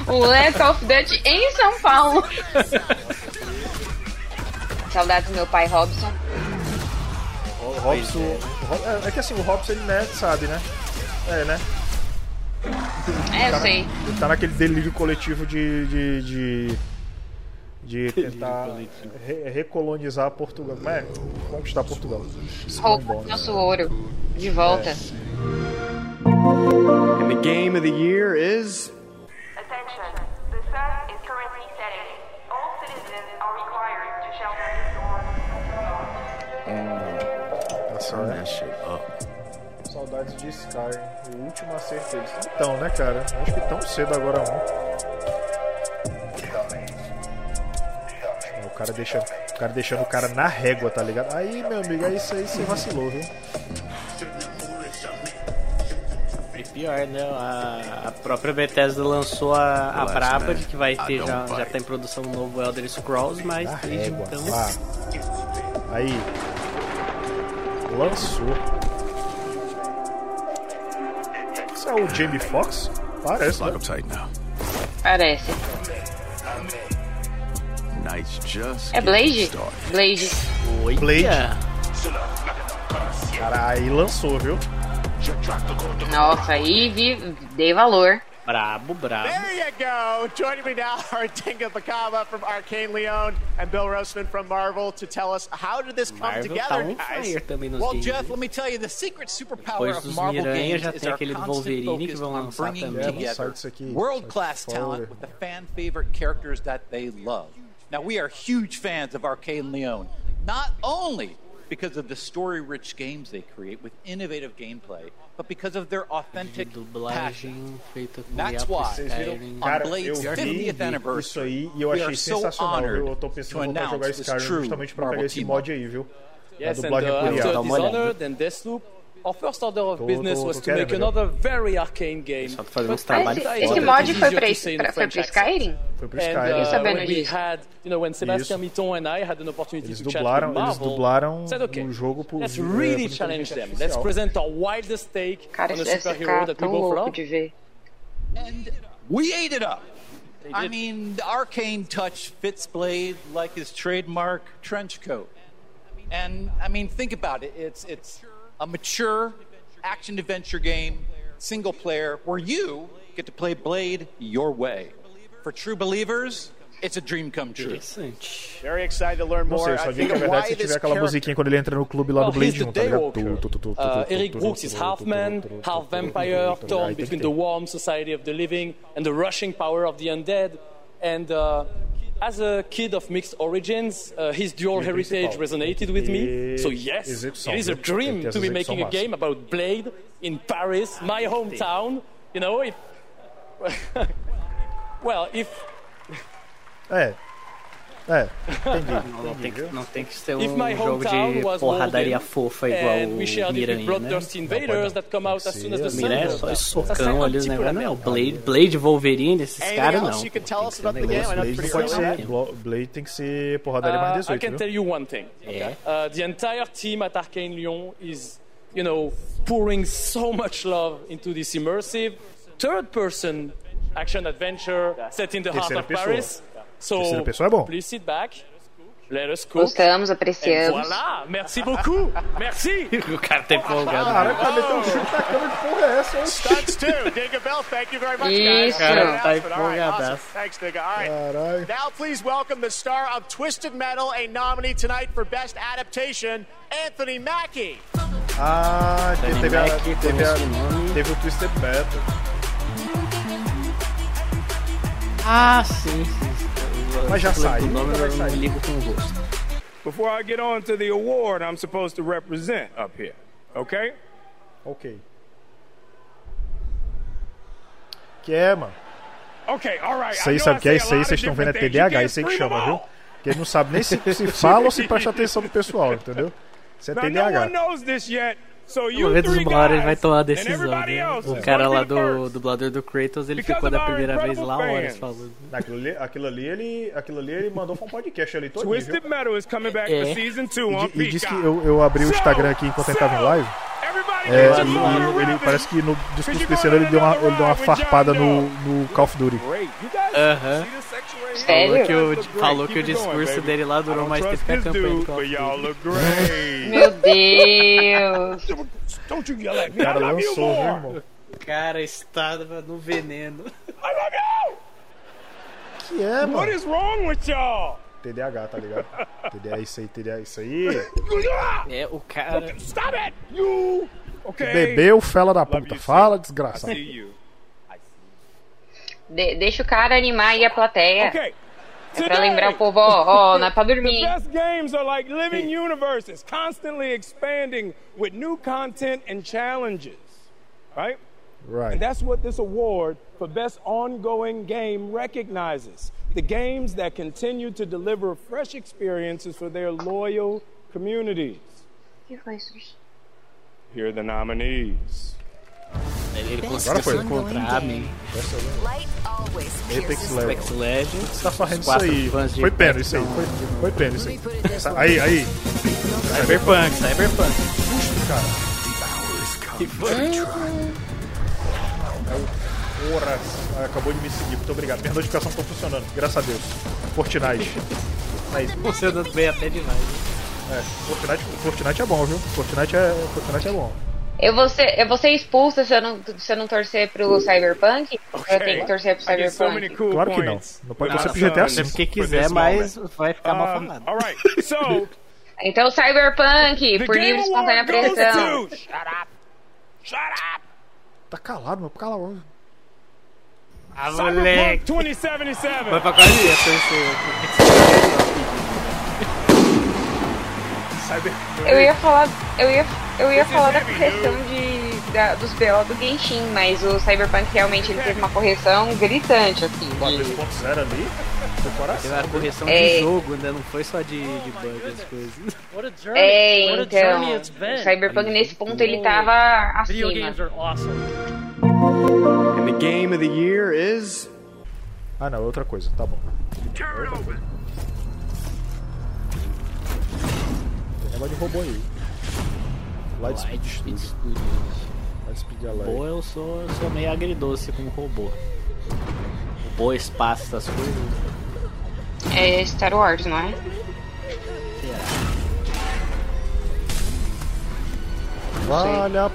o Lego Call of Duty em São Paulo. Saudades do meu pai Robson. O Robson. o Rob- é, é que assim, o Robson ele né, sabe, né? É, né? É, eu Tá- sei. Ele tá naquele delírio coletivo de. de, de, de tentar re- recolonizar Portugal. Como é? Conquistar Portugal. Roupa bom, né? nosso ouro. De volta. And the game of the year is. Attention. The sun is currently setting. All citizens are required to shelter in Turn that shit up. Saudades de Sky, o último acerto deles. Então, né, cara? Acho que tão cedo agora um. O cara deixando, o cara deixando o cara na régua, tá ligado? Aí, meu amigo, é isso aí você vacilou, viu? Free pior, né? A, a própria Bethesda lançou a, a braba de que vai ter, já, já tá em produção um novo Elder Scrolls, mas Ah, desde égua. então. Ah. Aí. Lançou. Isso é o Jamie Foxx? Parece, né? Parece. Night's just É Blade? Blade. Blade. Cara, aí lançou, viu? Nossa, aí vi, dei valor. Brabo, brabo. There you go. Joining me now are Dinga Bakaba from Arcane Leon and Bill Roseman from Marvel to tell us how did this come Marvel together, tá guys? fire também nos Well, games. Jeff, let me tell you, the secret superpower Depois of Marvel Miranha games is our constant Wolverine focus on bringing together Sai disso aqui, world-class talent with the fan-favorite characters that they love. Now, we are huge fans of Arcane Leon, not only because of the story-rich games they create with innovative gameplay, but because of their authentic passion. Dublagem feita com That's Iapo why, Vocês viram? Skyrim. Cara, on Blade's eu vi 50th isso anniversary, aí e eu we achei are so sensacional, honored viu? Eu tô to pensando em voltar a jogar announce this Skyrim true justamente pra Marvel pegar esse team mod aí, viu? Yes, a and dublagem uh, por after IA. Dishonored and Deathloop, our first order of business was tô make another very arcane game. Só But Esse, esse mod foi easier pra, to say in pra, the foi French pro accent. Skyrim? Foi pro And Skyrim. uh, sabendo we disso. had, you know, when Sebastian Isso. Mitton and I had an opportunity Eles to chat dublaram, with eles Marvel, dublaram said, okay, o jogo por let's really inteligência challenge them. Let's present our wildest take Cara, on isso a superhero that we tão both louco love. de ver. And we ate it up. I mean, the arcane touch fits Blade like his trademark trench coat. And I mean, think about it. It's it's a mature action adventure game, single player, where you get to play Blade your way. For true believers, it's a dream come true. Interessante. Very excited to learn Não more. sei, I só vi think que na verdade why se this tiver aquela character musiquinha quando ele entra no clube lá Well, do Blade 1, tá ligado? Tu, tu, tu, Uh, Eric Brooks is half man, half vampire, torn aí tem que between the warm society of the living and the rushing power of the undead. And uh, as a kid of mixed origins, uh, his dual heritage resonated with me. So yes, it is a viu? Tem que dream to be making a game about Blade in Paris, my hometown. You know, if well, if É. É, entendi. Não, não tem, que, não tem que ser If my um jogo hometown de was porradaria fofa igual and o Miranha, né? bloodthirsty invaders that come out as soon as the sun Miranha é só down. socão ali os negócios. Não, Blade, Blade Wolverine, esses Anything caras não. can? I Blade tem que ser porradaria Uh, mais I 18, can viu? tell you one thing. Yeah. Uh, the entire team at Arcane Lyon is, you know, pouring so much love into this immersive third-person action adventure set in the heart of pessoa. Paris. So Terceira pessoa é bom. please sit back. Let us cook. Gostamos, apreciamos. voilà, merci beaucoup. Merci. o cara tá empolgado. Caralho, cara, meteu um chute na câmera, que porra é essa? hein? Stunts too. Digga Bell, thank you very much, guys. Isso. Cara, tá empolgadaço. Thanks, Digga. All right. Caralho. Now, please welcome the star of Twisted Metal, a nominee tonight for Best Adaptation, Anthony Mackie. Ah, Danny teve, a, Mac, teve, a, teve o Twisted Metal. Ah, sim, sim. Mas já saiu, do nome, não ligo com o rosto. Before I get on to the award I'm supposed to represent up here, okay? Ok. Que é, mano? Okay, all right. Isso I aí, know sabe I que é isso aí? Vocês estão vendo é TDAH, isso aí que chama, viu? ele não sabe nem se, se fala ou se presta atenção no pessoal, entendeu? Isso é TDAH. Uma vez uma hora ele vai tomar a decisão. Né? O is cara lá do dublador do Kratos, ele ficou da primeira vez lá horas falando. Aquilo ali, aquilo ali, ele, aquilo ali ele mandou pra um podcast ali todo. Twisted Metal is coming back É. for season two E, on di- e disse que eu, eu abri o Instagram aqui enquanto ele tava em live. É, e ele parece que no discurso ano ele deu uma, ele deu uma farpada no, no Call of Duty. Aham. right Sério? Falou que o, falou que o discurso dele lá durou don't mais tempo que a campanha do Call of Duty. Meu Deus. Don't you yell at O me. I cara lançou, viu, more. irmão? O cara estava no veneno. Que é, What mano? is wrong with y'all? TDAH, tá ligado? TDAH, isso aí, TDAH, isso aí. É, o cara. Stop it. You. Okay. Bebeu, fela da puta. Fala, desgraçado. you. De- deixa o cara animar aí a plateia. Okay. É pra lembrar o povo, ó, ó, não é pra The dormir. best games are like living universes, constantly expanding with new content and challenges. Right? Right. And that's what this award for Best Ongoing Game recognizes. The games that continue to deliver fresh experiences for their loyal communities. Que foi? Here are the nominees Ele Agora foi. contra a mim. Apex Legends. Apex Legends. Você tá fazendo isso aí. Foi pena isso aí. Foi, foi pena isso aí. Aí, aí. Cyberpunk, Cyberpunk. Puxa, cara. Que foi? Ah. Porra, acabou de me seguir. Muito obrigado. Minhas notificações estão funcionando. Graças a Deus. Fortnite. Aí. Funcionando bem até demais. É, Fortnite, Fortnite é bom, viu? Fortnite é, Fortnite é bom. Eu vou ser, eu vou ser expulsa se eu não, se eu não torcer pro Cyberpunk? Okay. Eu tenho que torcer pro Cyberpunk? So cool claro que não. Não pode torcer pro GTA V. Se quiser, mas vai ficar um, mal falado. Alright, so... então Cyberpunk, por livre e espontânea pressão. Shut up! Shut up! Tá calado, meu. Cala a Ah, moleque. 2077. Vai pra quase Eu ia falar, eu ia, eu ia falar da correção de, da, dos BO do Genshin, mas o Cyberpunk realmente ele teve uma correção gritante, assim. O 2.0 ali, do coração. Teve uma correção é... de jogo, ainda não foi só de, de bug as coisas. É, então, o Cyberpunk nesse ponto ele tava acima. And the game of the year is. Ah não, é outra coisa, tá bom. Tem negócio de robô aí. Lightspeed Studio. Lightspeed Alert. Robô eu sou, eu sou meio agridoce com robô. Robô, espaço, essas coisas. É Star Wars, não é? Vale a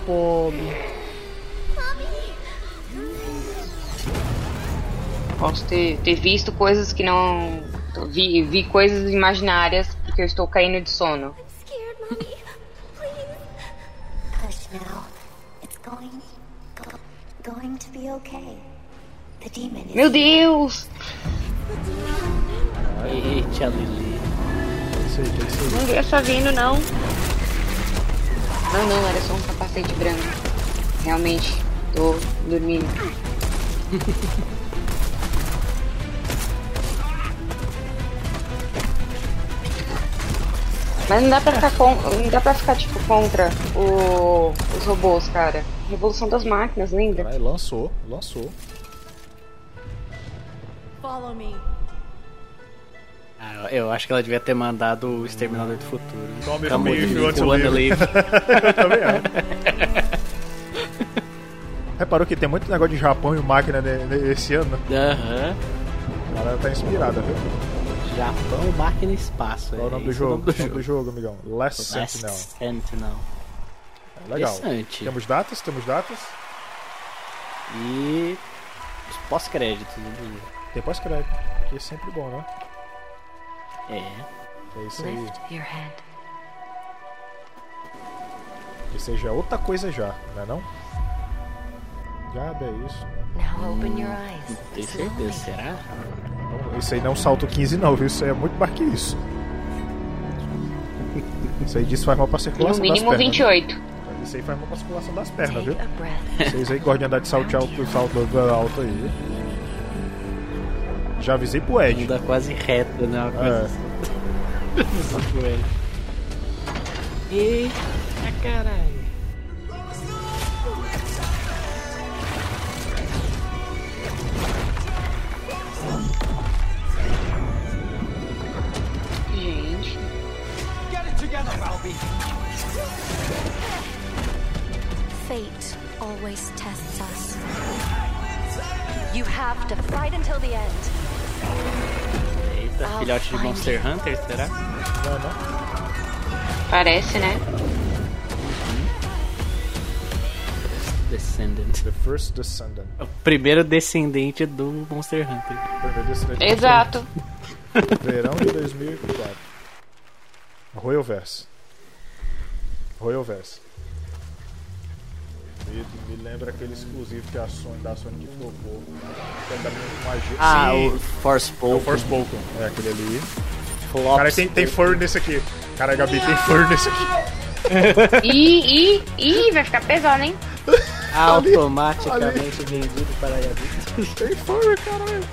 Posso ter, ter visto coisas que não. Vi, vi coisas imaginárias porque eu estou caindo de sono. Meu Deus! Eita, Lili. Não vi essa vindo, não. Não, não, era só um capacete branco. Realmente, tô dormindo. Mas não dá pra ficar com, não dá pra ficar tipo contra o, os robôs, cara. Revolução das máquinas, lembra? Caralho, lançou, lançou. Follow me. Ah, eu acho que ela devia ter mandado o Exterminador do Futuro. Tome Come me with me you wanna live. Eu também acho. Reparou que tem muito negócio de Japão e máquina ne- ne- esse ano? Aham. O cara tá inspirada, viu? Japão, máquina e espaço. Qual é o nome do jogo? o nome do O nome do jogo, amigão. Last, Last Sentinel. Sentinel. É legal. Temos datas? Temos datas? E os pós-créditos. né? Tem pós-crédito, que é sempre bom, né? É. É isso aí. Lift your head. Que seja outra coisa já, não é não? Já é isso. Now open your eyes. Tem certeza, será? Isso aí não é um salto 15 não, viu? Isso aí é muito mais que isso. Isso aí diz que faz mal pra No circulação mínimo das pernas. né? 28. Isso aí faz mal pra circulação das pernas, viu? Vocês aí gostam de andar de salto alto, salto alto aí. Já avisei pro Ed. Anda quase reto, né? Uma coisa É. assim. Eita caralho. Together, Balbi. Fate always tests us. You have to fight until the end. Eita, filhote de Monster Hunter, será? Não, não. Parece, né? Descendant. The First Descendant. O primeiro descendente do Monster Hunter. Exato. Verão de 2004. Royalverse. Royalverse. Me, me lembra aquele exclusivo que a Sony, da Sony que flopou. Ah, Sim, o Forspoken. É o Forspoken. É aquele ali. Flops. Cara, tem, tem fur nesse aqui. Cara, Gabi, tem fur nesse aqui. Ih, ih, ih, vai ficar pesado, hein? Automaticamente vendido para adultos. Tem fur, caralho.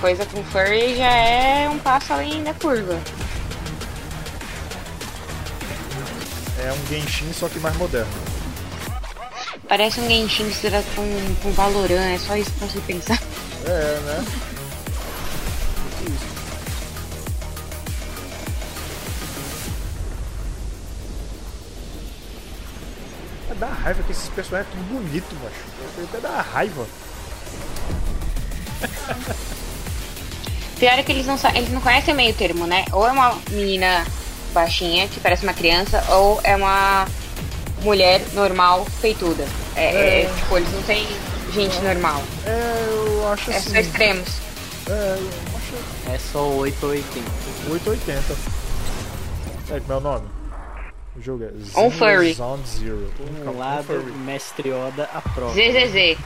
Coisa com furry já é um passo além da curva. É um Genshin, só que mais moderno. Parece um Genshin misturado com, com Valorant, é só isso pra você pensar. É, né? É da raiva que esses personagens são tudo bonito, macho. Até dá raiva. Pior é que eles não, eles não conhecem o meio termo, né? Ou é uma menina baixinha, que parece uma criança, ou é uma mulher normal, feituda. É, É. é, tipo, eles não têm gente normal. É, eu acho É assim. só extremos. É, eu acho É só 880. 880. É, como é o nome? O jogo é On Zero Furry. Zone Zero. Um lado, Mestre Oda aprova. ZZZ.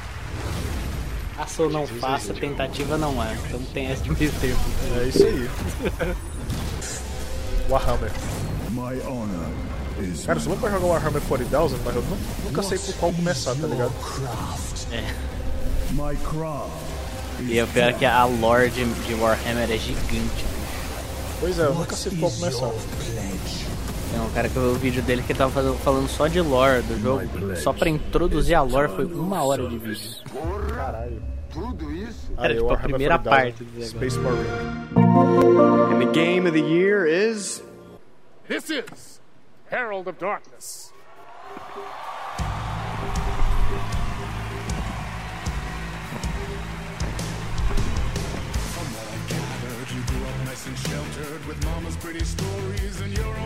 Faça ou não faça, tentativa não há. Então tem essa de meio termo. É isso aí. Warhammer. My honor is Cara, eu sou louco pra jogar Warhammer 40,000, mas eu nu- nunca sei por qual começar, tá ligado? É. my craft. E o pior é que a lore de, de Warhammer é gigante. Pois é, eu nunca sei por qual começar. Tem um cara que eu vi o vídeo dele que tava fazendo- falando só de lore do jogo. Só pra introduzir a lore foi uma hora de vídeo. Caralho. Era Aí, tipo a Warhammer primeira parte do negócio. Space Marine. And the game of the year is. This is Herald of Darkness. You grew up nice and sheltered with mama's pretty stories, and you're all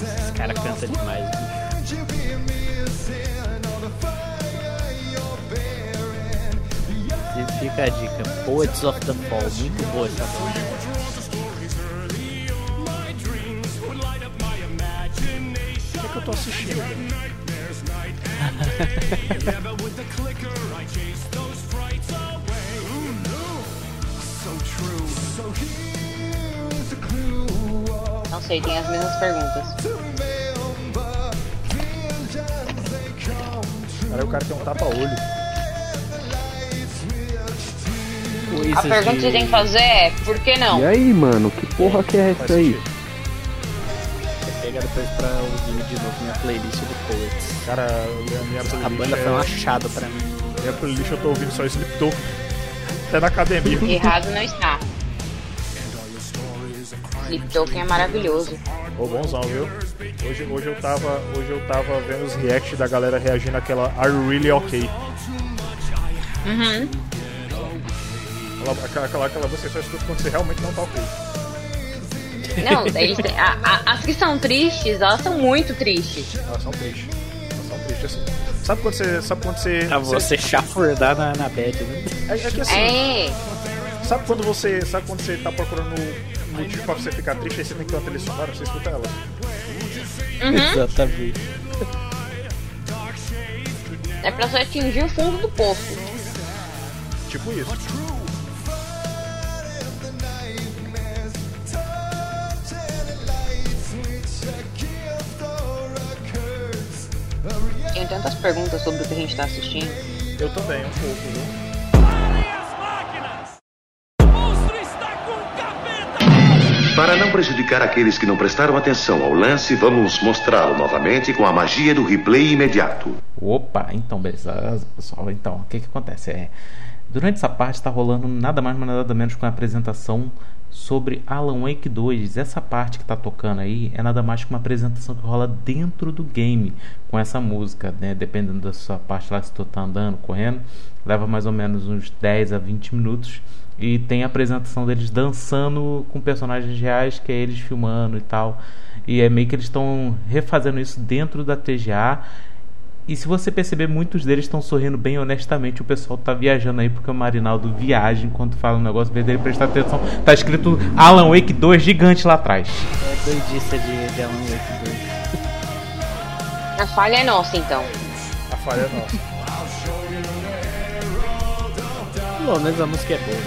Esse cara canta demais. E fica a dica: Poets of the Fall. Muito boa essa música. O que, que eu tô assistindo? Não sei, tem as mesmas perguntas. Cara, o cara tem um tapa-olho. A pergunta que você tem que fazer é, por que não? E aí, mano, que porra que é essa aí? Pega depois pra ouvir de novo minha playlist do Poets. Cara, minha, minha playlist A banda é- foi um achado pra mim. Minha playlist eu tô ouvindo só Slipknot. Até na academia. Errado não está. Sleep Token é maravilhoso. Ô, bonzão, viu? Hoje, hoje, eu tava, hoje eu tava vendo os reacts da galera reagindo àquela Are You Really Okay? Uhum. Aquela, aquela, aquela, você só escuta quando você realmente não tá ok. Não, eles têm- a- a- as que são tristes, elas são muito tristes. Elas são tristes. Elas são tristes assim. Sabe quando você. Sabe quando você. Pra você chafurdar na, na bad, né? É, é que assim. É. Sabe quando você. Sabe quando você tá procurando motivo pra você ficar triste, aí você tem que ter uma trilha sonora, você escuta ela. Uhum. Exatamente. É pra você atingir o fundo do poço. Tipo isso. Tenho tantas perguntas sobre o que a gente tá assistindo. Eu também, um pouco, viu? Para não prejudicar aqueles que não prestaram atenção ao lance, vamos mostrá-lo novamente com a magia do replay imediato. Opa, então beleza, pessoal. Então, o que que acontece? É, durante essa parte está rolando nada mais nada menos que uma apresentação sobre Alan Wake 2. Essa parte que está tocando aí é nada mais que uma apresentação que rola dentro do game com essa música, né? Dependendo da sua parte lá se tu tá andando, correndo, leva mais ou menos uns 10 a 20 minutos e tem a apresentação deles dançando com personagens reais, que é eles filmando e tal. E é meio que eles estão refazendo isso dentro da TGA. E se você perceber, muitos deles estão sorrindo bem honestamente. O pessoal tá viajando aí porque o Marinaldo viaja enquanto fala um negócio, vez dele prestar atenção. Tá escrito Alan Wake 2 gigante lá atrás. É doidice de, de Alan Wake 2. A falha é nossa, então. A falha é nossa. Pelo menos a música é boa.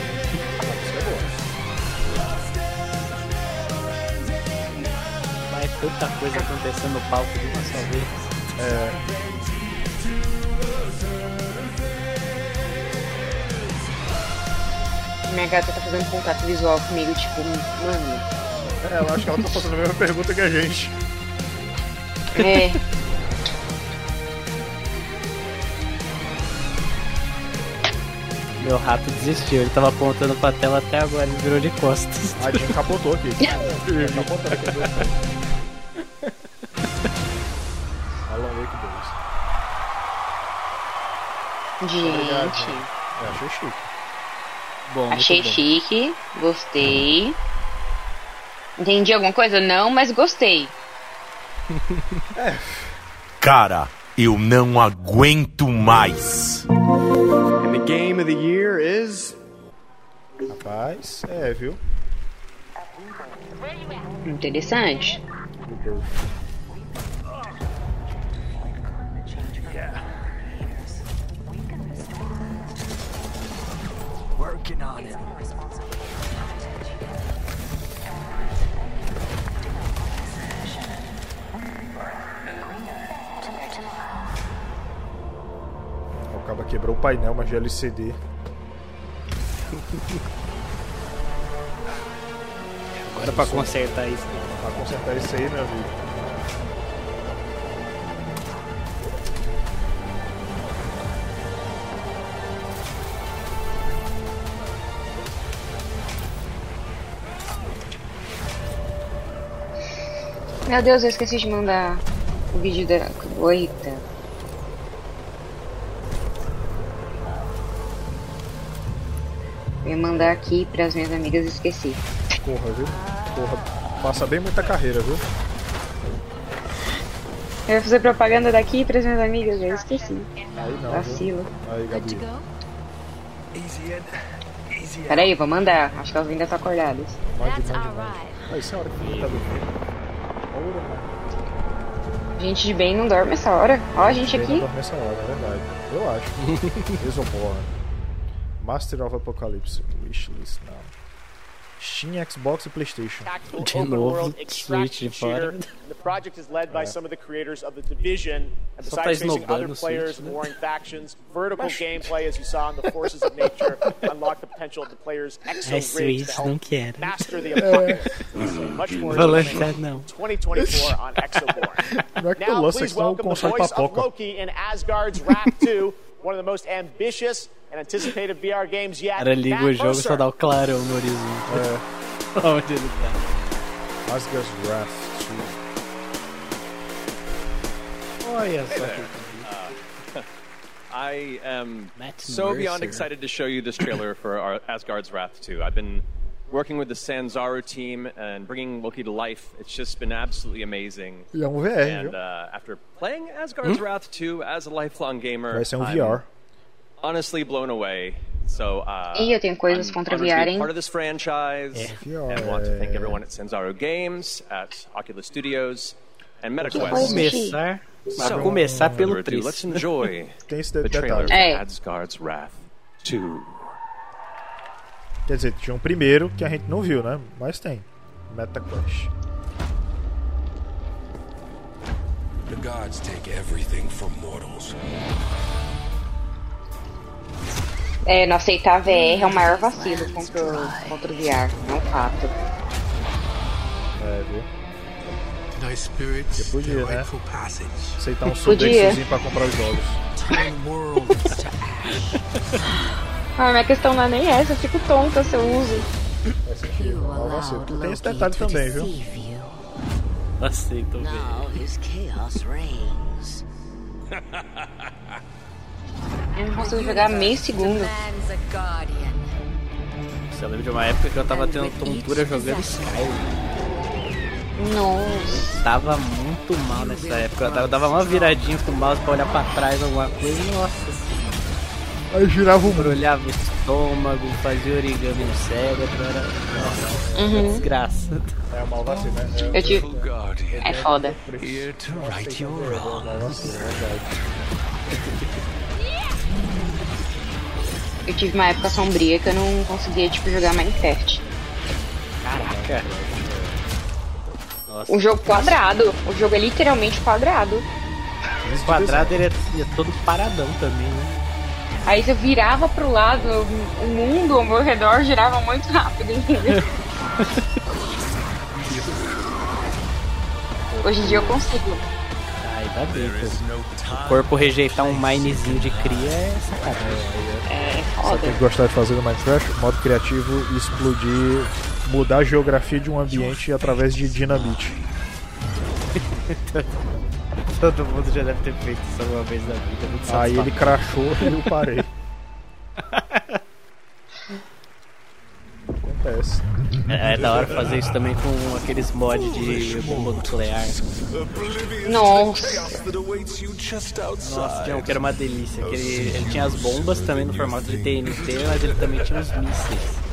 Mas tanta coisa acontecendo no palco de uma só vez. É. Minha gata tá fazendo contato visual comigo, tipo, mano. É, eu acho que ela tá fazendo a mesma pergunta que a gente. É. Meu rato desistiu, ele tava apontando pra tela até agora, ele virou de costas. A gente capotou aqui. Tá apontando aqui. Alan Wake 2. Gente. É, achei chique. Bom, muito Achei bom. chique, gostei. Entendi alguma coisa? Não, mas gostei. Cara, eu não aguento mais. And the game of the year is. Rapaz, é, viu? Interessante. Working on it. O quebrou o painel, mas de LCD. Agora pra consertar isso. Pra consertar isso aí, meu amigo. Meu Deus, eu esqueci de mandar o vídeo da. Oita. Eu ia mandar aqui pras minhas amigas e esqueci. Porra, viu? Porra, passa bem muita carreira, viu? Eu ia fazer propaganda daqui pras minhas amigas, eu esqueci. Aí não, Vacilo. Aí, Gabi. Peraí, vou mandar. Acho que elas ainda estão acordadas. Mande. Ah, isso é hora que tá dormindo. Mano. Gente de bem não dorme essa hora. Ó, a gente aqui. não dorme essa hora, é verdade. Eu acho. Exoborn. Master of Apocalypse. Wishlist now. Steam, Xbox e Playstation. De novo, world Switch de fora. The project is led by some of the creators of the Division, and Só tá besides facing other players Switch, and né? warring factions, vertical gameplay, as you saw in the Forces of Nature, unlock the potential of the players' exo É rigs to não help quero. master the apocalypse. Much more Vou coming lançar, não. 2024 on Exoborn. Não é que tu Now, lança, please senão o welcome the console voice of papoca. Loki in Asgard's Wrath 2, one of the most ambitious and anticipated VR games yet. cara liga o Matt jogo e só dá o clarão no horizonte. Onde ele tá. Asgard's Wrath 2. Olha Hey só que Uh, I am Matt so beyond excited to show you this trailer for our Asgard's Wrath 2. I've been working with the Sanzaru team and bringing Loki to life. It's just been absolutely amazing. É And uh, after playing Asgard's Hmm? Wrath 2 as a lifelong gamer, Vai ser um I'm VR. honestly blown away. So, uh, Ih, eu tenho coisas I'm contra VR, hein? part of this franchise, VR, and want to thank everyone at Sanzaru Games, at Oculus Studios, and Pode MetaQuest. Começar, So, começar pelo further ado. Let's enjoy Tem esse the de- trailer for Asgard's Wrath 2. Quer dizer, tinha um primeiro que a gente não viu, né? Mas tem. MetaQuest. The gods take everything from mortals. É, não aceitar VR é o maior vacilo contra, o- contra o VR. É um fato. É, viu? Eu podia, né? Aceitar um Podia. sudexozinho pra comprar os jogos. Ah, minha questão não é nem essa, eu fico tonta se eu uso. Ó, vacilo. Tem esse detalhe também, viu? Aceito chaos reigns. Eu não consigo jogar meio segundo. Você lembra de uma época que eu tava tendo tontura jogando Skyrim. Nossa. Tava muito mal nessa época. Eu dava- uma viradinha com o mouse pra olhar pra trás alguma coisa. Nossa. Aí girava o Olhava o estômago, fazia origami no cérebro. Era nossa, Uhum. desgraça. É uma vacina, né? É, Eu tive. É foda. here to right your é wrongs. uma vacina, é verdade. Eu tive uma época sombria que eu não conseguia, tipo, jogar Minecraft. Caraca. Nossa. O jogo quadrado. O jogo é literalmente quadrado. O quadrado ele é, ele é todo paradão também, né? Aí se eu virava pro lado, o mundo ao meu redor girava muito rápido, entendeu? Hoje em dia eu consigo. Ainda bem, pô. O corpo rejeitar um minezinho de cria é sacanagem. É Sabe o foda. que eu gostar de fazer no Minecraft? Modo criativo, explodir, mudar a geografia de um ambiente através de dinamite. Todo mundo já deve ter feito isso alguma vez na vida. Muito Aí ele crashou e eu parei. Acontece. É, é da hora fazer isso também com aqueles mods de bomba nuclear. Nossa. Nossa, tinha um que era uma delícia. Que ele, ele tinha as bombas também no formato de TNT, mas ele também tinha os mísseis.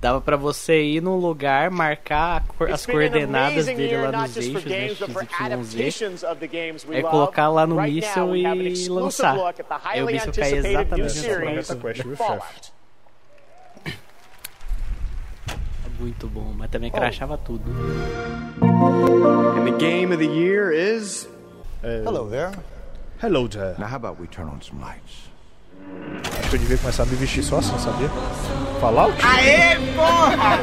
Dava pra você ir num lugar, marcar a cor- as coordenadas dele lá nos eixos, né? games, but for X, Y, Z. adaptations of the games we Aí love. colocar lá no an e lançar. Aí o anticipated new exatamente nessa Quest. Muito bom, mas também crachava tudo. And the game of the year is. Hello there. Hello there. Now, how about we turn on some lights? Acho que eu devia começar a me vestir só assim, sabia? Fallout? Aê, porra!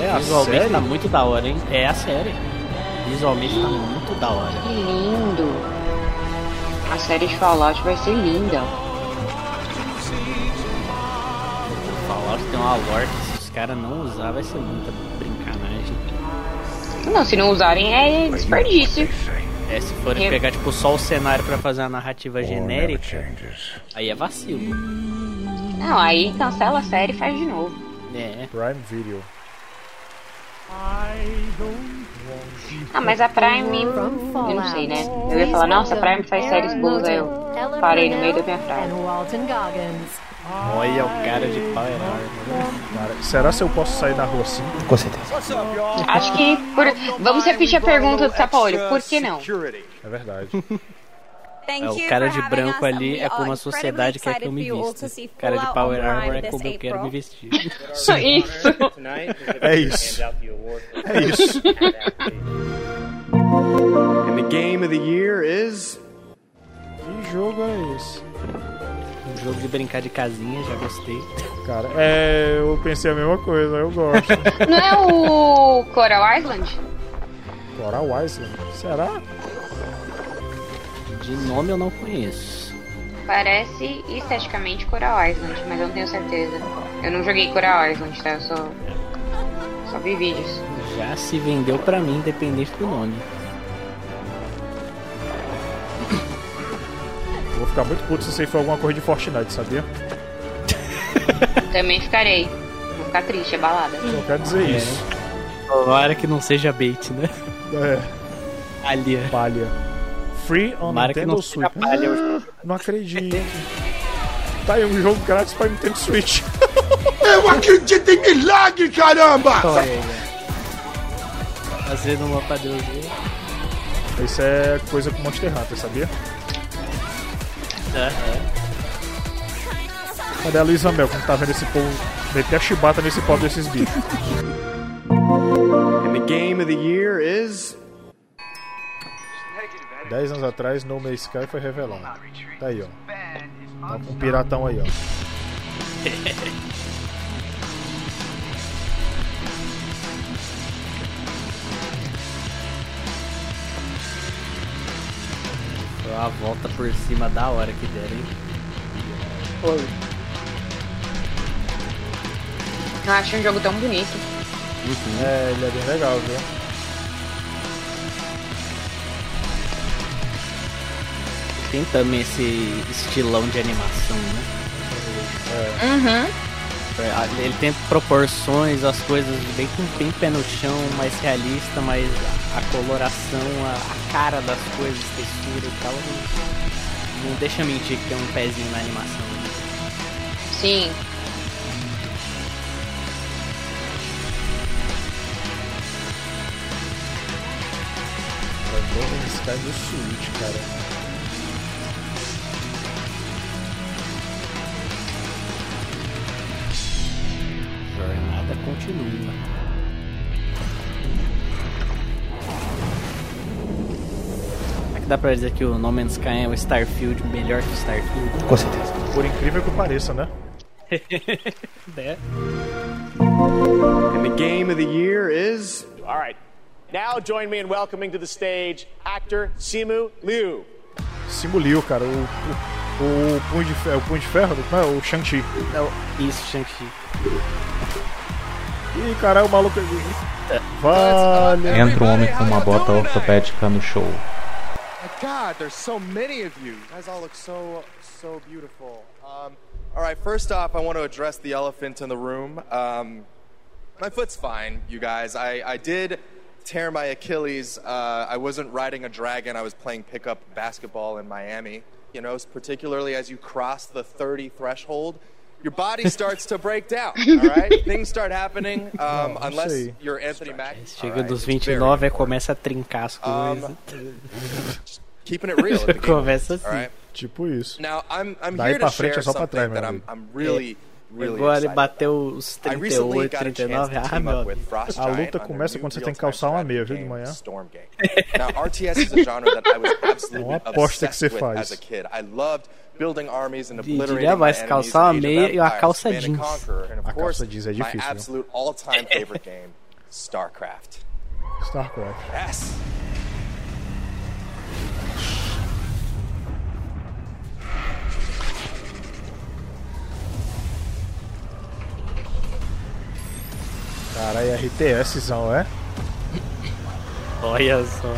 É a Visualmente série? tá muito da hora, hein? É a série. Visualmente tá muito da hora. Que lindo. A série de Fallout vai ser linda. Fallout tem uma lore que se os caras não usar vai ser muita brincanagem. Não, se não usarem é desperdício. É, se forem Eu- pegar tipo só o cenário pra fazer uma narrativa genérica, aí é vacilo. Não, aí cancela a série e faz de novo. É. Prime Video. Ah, mas a Prime, eu não sei, né? Eu ia falar, nossa, a Prime faz séries boas, aí eu parei no meio da minha frase. Olha o cara de Power Armor. Cara, será se eu posso sair na rua assim? Com certeza. Acho que. Por... Vamos repetir a pergunta do Sapaolho. Por que não? É verdade. É, o cara de branco ali é como a sociedade quer que eu me vista. O cara de Power Armor é como eu quero me vestir. Isso. É isso. É isso. And the game of the year is. Que jogo é esse? Um jogo de brincar de casinha, já gostei. Cara, é, eu pensei a mesma coisa, eu gosto. Não é o Coral Island? Coral Island? Será? De nome eu não conheço. Parece esteticamente Coral Island, mas eu não tenho certeza. Eu não joguei Coral Island, tá? Eu só. Só vi vídeos. Já se vendeu pra mim, independente do nome. Eu vou ficar muito puto se isso aí for alguma coisa de Fortnite, sabia? Também ficarei. Vou ficar triste, é balada. Só quero dizer É. isso. Tomara que não seja bait, né? É. Palha. Palha. Free on que Nintendo não Switch. jogo. Não acredito. Tá aí um jogo grátis pra Nintendo Switch. Eu acredito em milagre, caramba! Olha aí, velho. Fazendo uma ver. Isso é coisa com Monster Hunter, sabia? É, Cadê a Luísa Mel? Como tá vendo esse povo meter a chibata nesse pau desses bichos? And the game of the year is. 10 anos atrás, No Man's Sky foi revelado. Tá aí, ó. Tá Um piratão aí, ó. Foi uma volta por cima da hora que deram, hein? Foi. Eu acho um jogo tão bonito. É, ele é bem legal, viu? Tem também esse estilão de animação, né? Uhum. É, Ele tem proporções, as coisas bem, bem pé no chão, mais realista, mas a coloração, a, a cara das coisas, textura e tal, não, não deixa mentir que tem um pezinho na animação. né? Sim. Man's Sky no Switch, cara. Jornada continua. que dá pra dizer que o No Man's Sky é o Starfield melhor que o Starfield? Com certeza. Por incrível que pareça, né? É. And the game of the year is. All right. Now join me in welcoming to the stage actor Simu Liu. Simuliu, cara, o, o, o punho de ferro, o punho de ferro, não é? O Shang-Chi. Isso, Shang-Chi. Ih, caralho, o maluco. Vale. Entra um homem com uma bota ortopédica no show. My God, there's so many of you. You guys all look so so beautiful. Um, all right, first off, I want to address the elephant in the room. Um, my foot's fine, you guys. I, I did tear my Achilles. Uh, I wasn't riding a dragon. I was playing pickup basketball in Miami. You know, particularly as you cross the 30 threshold, your body starts to break down. All right, things start happening. Um, Não, unless sei. you're Anthony Mackie. Chega dos 29 e começa a trincar as coisas. Keeping it real. At. Começa assim. All right. Tipo isso. Now I'm I'm Daí here pra to frente share é só pra something trás, that I'm. I'm really really Agora ele bateu os I recently 38, got a chance 39. to Ah, meu A luta começa quando você tem que calçar uma meia, viu, de manhã. Absolutely Uma aposta que você faz. Diria mais calçar uma meia e uma calça jeans. A calça jeans é difícil, viu? StarCraft. StarCraft. Yes. Caralho, RTSzão, é? Olha só.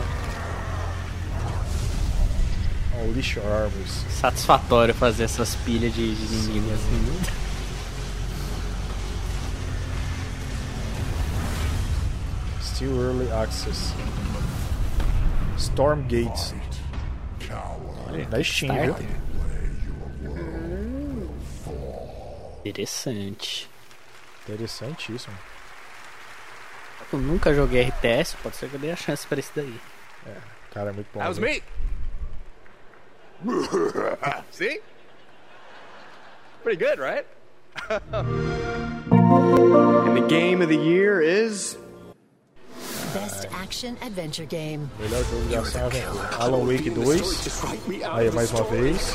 Unleash Your Arms. Satisfatório fazer essas pilhas de, de inimigo assim. Still Early Access. Stormgate. Da Steam, viu? Interessante. Interessantíssimo. Eu nunca joguei RTS, pode ser que eu dê a chance pra esse daí. É, cara, é muito bom. Viu? me. See? Pretty good, right? And the game of the year is. Best action adventure game. Melhor jogo de ação. Alan Wake 2. Aí, mais uma vez.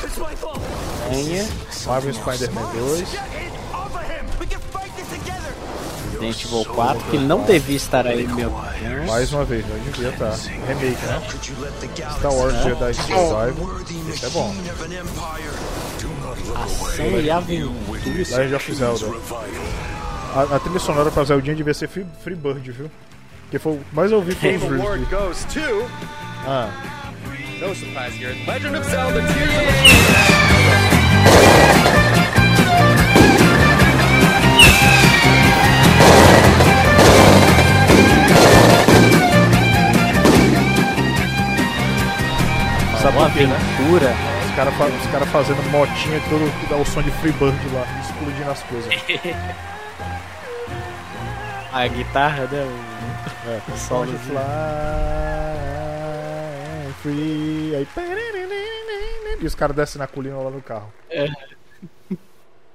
Ganha. Marvel Spider-Man 2. Resident Evil 4, que não devia estar aí meu Deus. Mais uma vez, não devia estar. Remake, né? Star Wars é. Jedi Survival. Oh. Isso é bom. Ação e aventura. Legend of Zelda. A, a trilha sonora pra Zeldinha devia ser Free, Free Bird, viu? Que foi o mais ouvido foi o Free Bird. Ah. No surprise here. Legend of Zelda 2. sabe Uma por quê, né? aventura. Os caras fa os cara fazendo motinha que todo que dá o som de Free Bird lá, explodindo as coisas. A guitarra, né? O, É, o solo. Pode fly free. Aí. E os caras descem na colina lá no carro.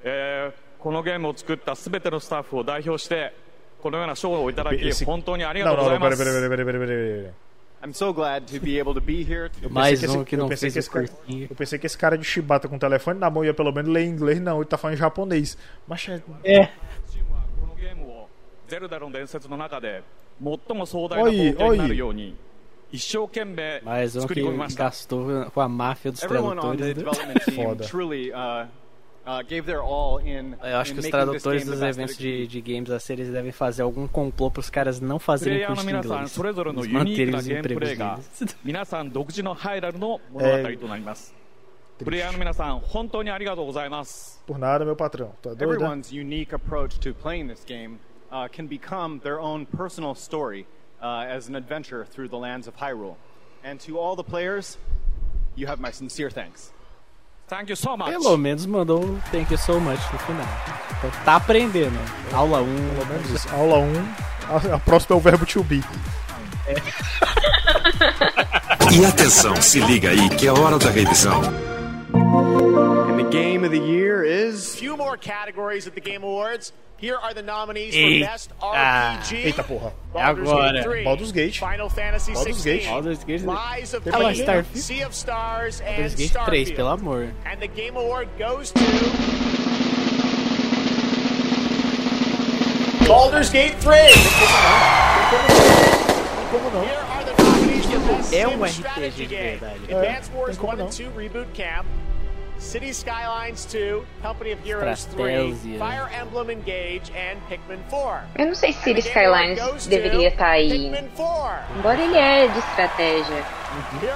えーこのゲームを作ったすべてのスタッフを代表してこのような賞をいただき Esse- 本当にありが Não, とうご não, ざい não, ま peraí, す I'm so glad to be able to be here. Eu Mais um que, esse, que fez que esse cara, Eu pensei que esse cara de chibata com o telefone na mão ia pelo menos ler em inglês, não, ele tá falando em japonês. Mas é. é. Oi, oi. Mais um que gastou com a máfia dos tradutores. Né? Foda. Uh, Eu acho que os tradutores dos eventos de, de games assim, da série devem fazer algum complô para os caras não fazerem curso de inglês. Eles manterem os empregos deles. É... プレイヤーの皆さん、本当にありがとうございます。Por nada, meu patrão. Tá né? Everyone's unique approach to playing this game uh, can become their own personal story uh, as an adventure through the lands of Hyrule. And to all the players, you have my sincere thanks. Thank you so much Pelo menos mandou um thank you so much no final. Então tá aprendendo. Aula 1. Pelo menos isso. Aula 1. A, a próxima é o verbo to be. E atenção, se liga aí que é hora da revisão. And the game of the year is. Few more categories at the Game Awards. Here are the nominees for Eita. Best RPG. Eita porra. Baldur's Agora. Gate 3, Baldur's Gate. Final Fantasy Baldur's 16, Gate. Baldur's Gate. Lies of lá, P, Starfield. Sea of Stars, and Baldur's Gate 3, Starfield. pelo amor. And the Game Award goes to Baldur's Gate 3. Como não? Here are the nominees for Best É Sim um Strategy RPG de Game. verdade. Advance É, Wars tem como 1 and não. 2 Reboot Camp. City Skylines 2, Company of Heroes 3, Estratégia. Fire Emblem Engage, and Pikmin 4. Eu não sei se City And the Game Award Skylines goes to deveria estar aí. Pikmin 4. Embora ele é de estratégia.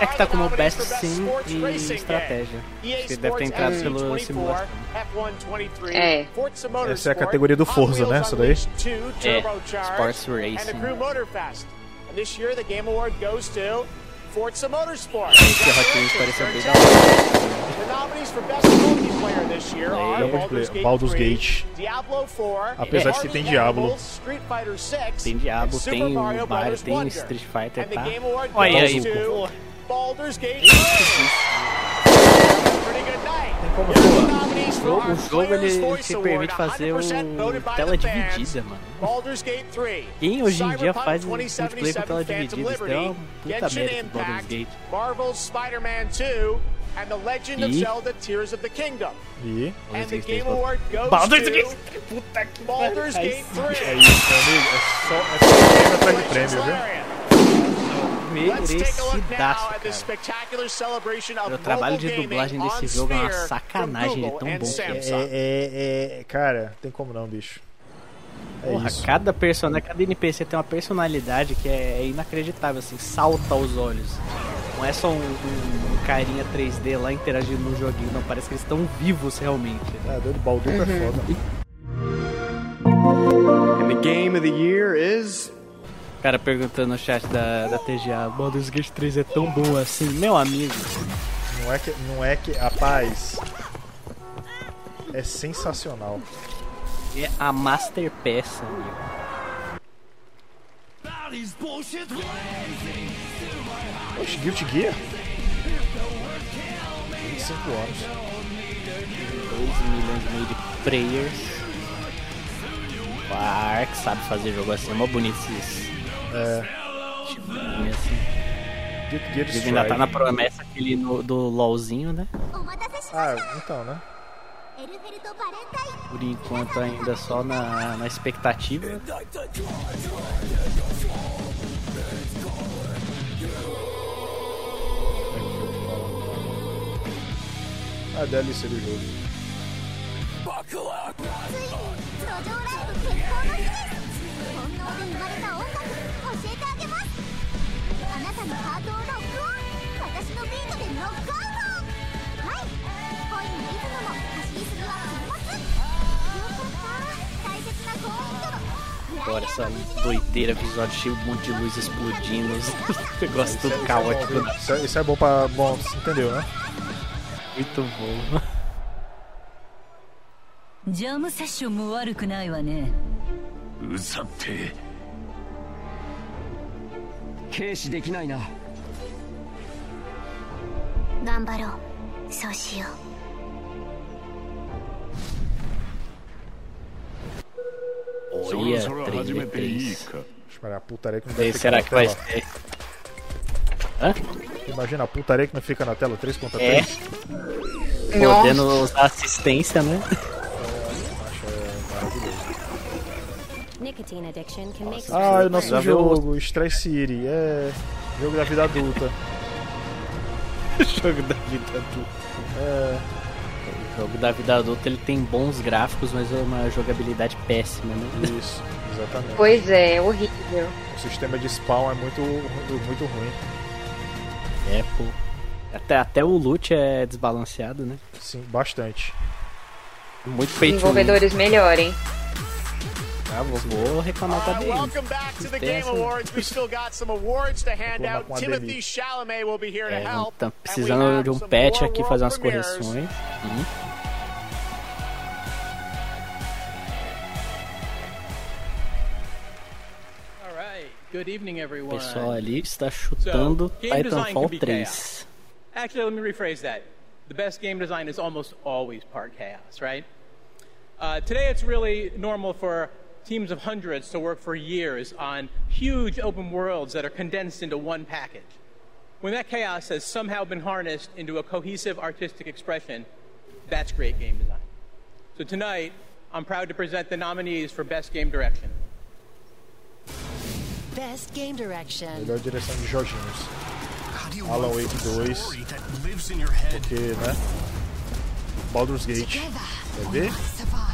É que tá como Best Sim e Estratégia. Que deve ter entrado pelo 24, simulação. F1 23, É. Essa é a categoria do Forza, né, essa daí? Unleashed 2 É, Sports Racing. Forza Motorsport. The nominees for Best Multiplayer this year are Baldur's. Gate, Baldur's 3, Gate. Diablo 4, Apesar de que tem Diablo. Street Fighter 6, Tem Diablo, tem Mario tem. Street Fighter, tá? Olha aí. Baldur's Gate 3. Pretty good night. O jogo, o jogo ele te permite fazer 100% um voted by tela dividida, mano. Baldur's Gate 3. Quem hoje em dia faz multiplayer com 2077 tela dividida? Isso é Liberty, uma puta merda pro Baldur's Impact, Gate. Marvel's Spider-Man 2, and The Legend of? Zelda Tears of the Kingdom. E And the Game Award goes Baldur's Gate! Puta que Baldur's. Gate Aí 3. é isso, meu amigo. É só, é só prêmio atrás de prêmio, viu? Larian. Let's take a look now Merecidaço, at this cara. spectacular celebration of O trabalho de dublagem desse jogo é uma sacanagem, ele é tão bom. Samsung. É, é, é, cara, tem como não, bicho. É Porra, isso. cada personagem, cada NPC tem uma personalidade que é, é inacreditável, assim, salta aos olhos. Não é só um, um- um carinha 3D lá interagindo no joguinho, não, parece que eles estão vivos realmente. É, doido, Baldur é foda. And the game of the year is. O cara perguntando no chat da, da TGA, Baldur's Gate 3 é tão bom assim, meu amigo. Não é que, não é que, rapaz, é sensacional. É a Master Peça, amigo. Oxe, Guilty Gear? 25 anos. 2 milhões e meio de players. O Ark sabe fazer jogo assim, é mó bonito esses. É. Tipo, assim. Guilty Gear Ele ainda tá na promessa aquele no- do LOLzinho, né? Ah, então, né? Por enquanto ainda só na, na expectativa. A DLC do jogo. つのハートをロックオン私のビートでノックアウトはい恋のリズムも走りすぎは禁物よかった大切な婚姻との Agora essa doideira visual cheio de um monte de luz explodindo. Esse negócio tudo Isso é caótico. bom, viu? Isso é, isso é bom pra. Bom, você entendeu, né? Muito bom. ジャムセッションも悪くないわねうざって 軽視できないな頑張ろうそうしよ Olha, 3 v 3 Espera, a putaria que não E deve aí, ficar será na que vai tela. ser? Hã? Imagina a putaria que não fica na tela 3 contra É. 3. Podendo usar assistência, né? Nicotine addiction can make Ah, o nosso Já viu jogo, Stress City, é. Jogo da vida adulta. jogo da vida adulta. É. O jogo da vida adulta ele tem bons gráficos, mas é uma jogabilidade péssima, né? Isso, exatamente. Pois é, horrível. O sistema de spawn é muito, muito ruim. É, pô. Até, até o loot é desbalanceado, né? Sim, bastante. Muito feito. Desenvolvedores melhorem. Ah, vou, vou reclamar com a dele. welcome back to the Game Awards. We still got some awards to hand out. Timothy. Chalamet will be here to É, help. tá precisando de um patch aqui, fazer umas correções. O everyone. pessoal ali está chutando Titanfall can be 3. chaos. Actually, let me rephrase that. The best game design is almost always part chaos, right? Uh, today, it's really normal for teams of hundreds to work for years on huge open worlds that are condensed into one package. When that chaos has somehow been harnessed into a cohesive artistic expression, that's great game design. So tonight, I'm proud to present the nominees for Best Game Direction. Best Game Direction. Melhor direção de joguinhos. Alan Wake 2. Porque, né? Baldur's Gate. Quer ver?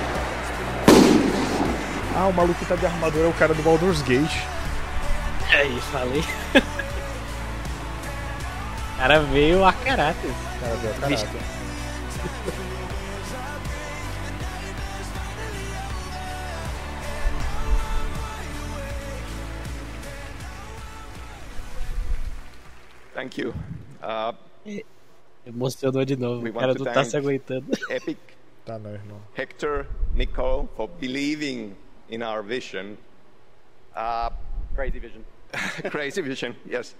Ah, o maluco que tá de armadura é o cara do Baldur's Gate. É isso, falei. o cara veio a caráter. O cara veio a caráter. Thank you. Uh, Emocionou de novo. O cara não tá se aguentando. Epic, Tá não, irmão. Hector, Nicole for believing in our vision. Uh, Crazy vision. crazy vision, yes.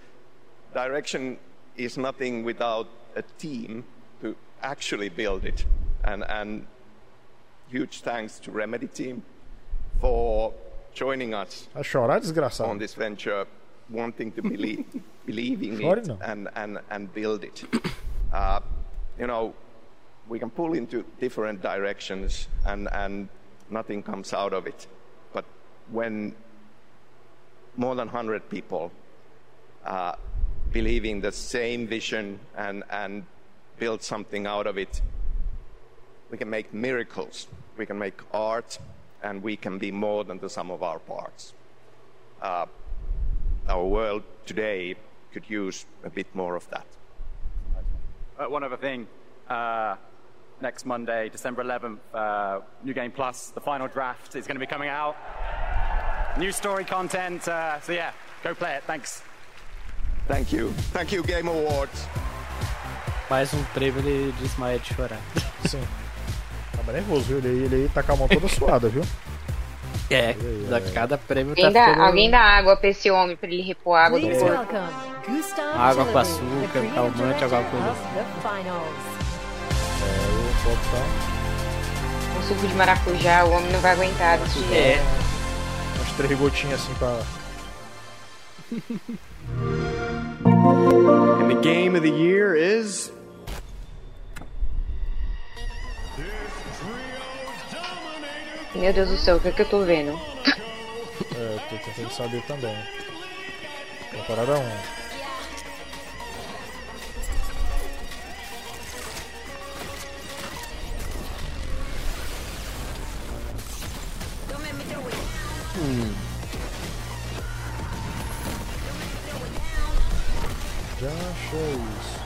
Direction is nothing without a team to actually build it. And, and huge thanks to Remedy team for joining us Vai chorar, desgraçado. on this venture, wanting to believe, believe in Sorry, it no. and, and, and build it. Uh, you know, we can pull into different directions and, and nothing comes out of it. When more than 100 people uh, believe in the same vision and, and build something out of it, we can make miracles. We can make art, and we can be more than the sum of our parts. Uh, our world today could use a bit more of that. Uh, one other thing. Uh, next Monday, December 11th, uh, New Game Plus, the final draft is going to be coming out. New story content. Uh, so yeah, go play it. Thanks. Thank you. Thank you, Game Awards. Mais um prêmio, ele desmaia de chorar. Sim. Tava nervoso, viu? Ele, aí- ele tá com a mão toda suada, viu? É, da cada prêmio Alguém tá dá, ficando alguém dá água pra esse homem pra ele repor água do Please corpo. welcome Gustav Água com açúcar, calmante, alguma coisa of The Finals. É, o Bob tá. Um suco de maracujá, o homem não vai aguentar desse jeito. É. Umas três gotinhas assim pra. And the game of the year is. Meu Deus do céu, o que, é que eu tô vendo? É, tô tentando saber também. Temporada 1. Hum. Já achei isso.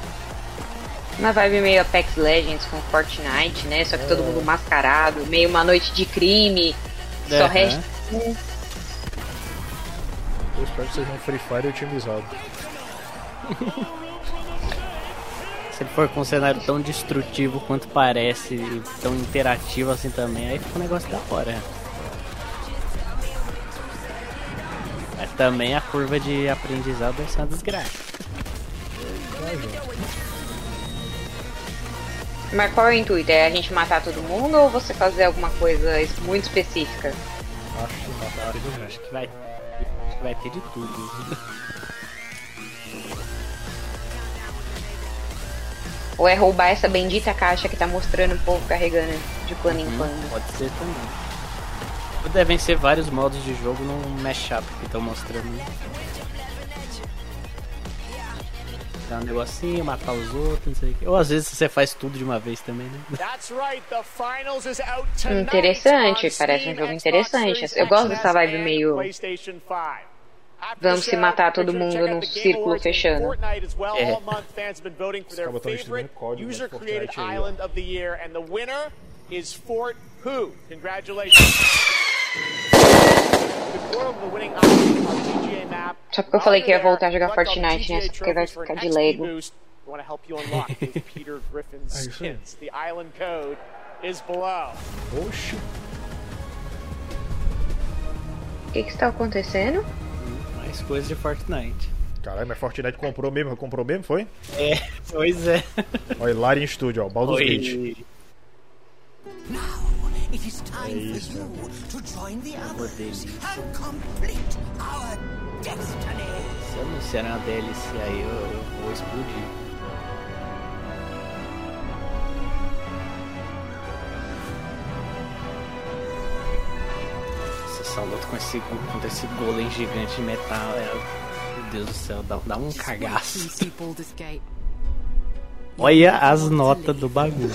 Uma vibe meio Apex Legends com Fortnite, né? Só que todo mundo mascarado, meio uma noite de crime. Só É, resta. Eu espero que seja um Free Fire otimizado. Se ele for com um cenário tão destrutivo quanto parece e tão interativo assim também, aí fica um negócio da hora. Mas também a curva de aprendizado deve ser uma desgraça. Mas qual é o intuito? É a gente matar todo mundo ou você fazer alguma coisa muito específica? Acho que matar todo mundo. Acho que vai, acho que vai ter de tudo. Ou é roubar essa bendita caixa que tá mostrando o povo carregando de quando em quando? Pode ser também. Devem ser vários modos de jogo no mashup que estão mostrando. né? Dar um negocinho, matar os outros, não sei o que. Ou às vezes você faz tudo de uma vez também, né? Interessante, parece um jogo interessante. Eu gosto dessa vibe meio- PlayStation 5. After Vamos se matar todo mundo num círculo fechando. É. Is Fort Who. Congratulations. four of the winning items on PGA map. Só porque eu falei que ia voltar a jogar Fortnite, né? Só porque vai ficar de Lego. We want to help you unlock those Peter Griffin skins. The island code is below. Oxi. O que que está acontecendo? Mais coisas de Fortnite. Caralho, mas Fortnite comprou mesmo, comprou mesmo, foi? É, pois é. Olha, Larian Studio, ó, Baldur's Oi. Gate. It is time for you to join the others and complete our destiny. Se anunciarem a DLC aí, eu, eu vou explodir. Essa luta com esse, com esse golem gigante de metal, é, meu Deus do céu, dá, dá um cagaço. Olha as notas do bagulho.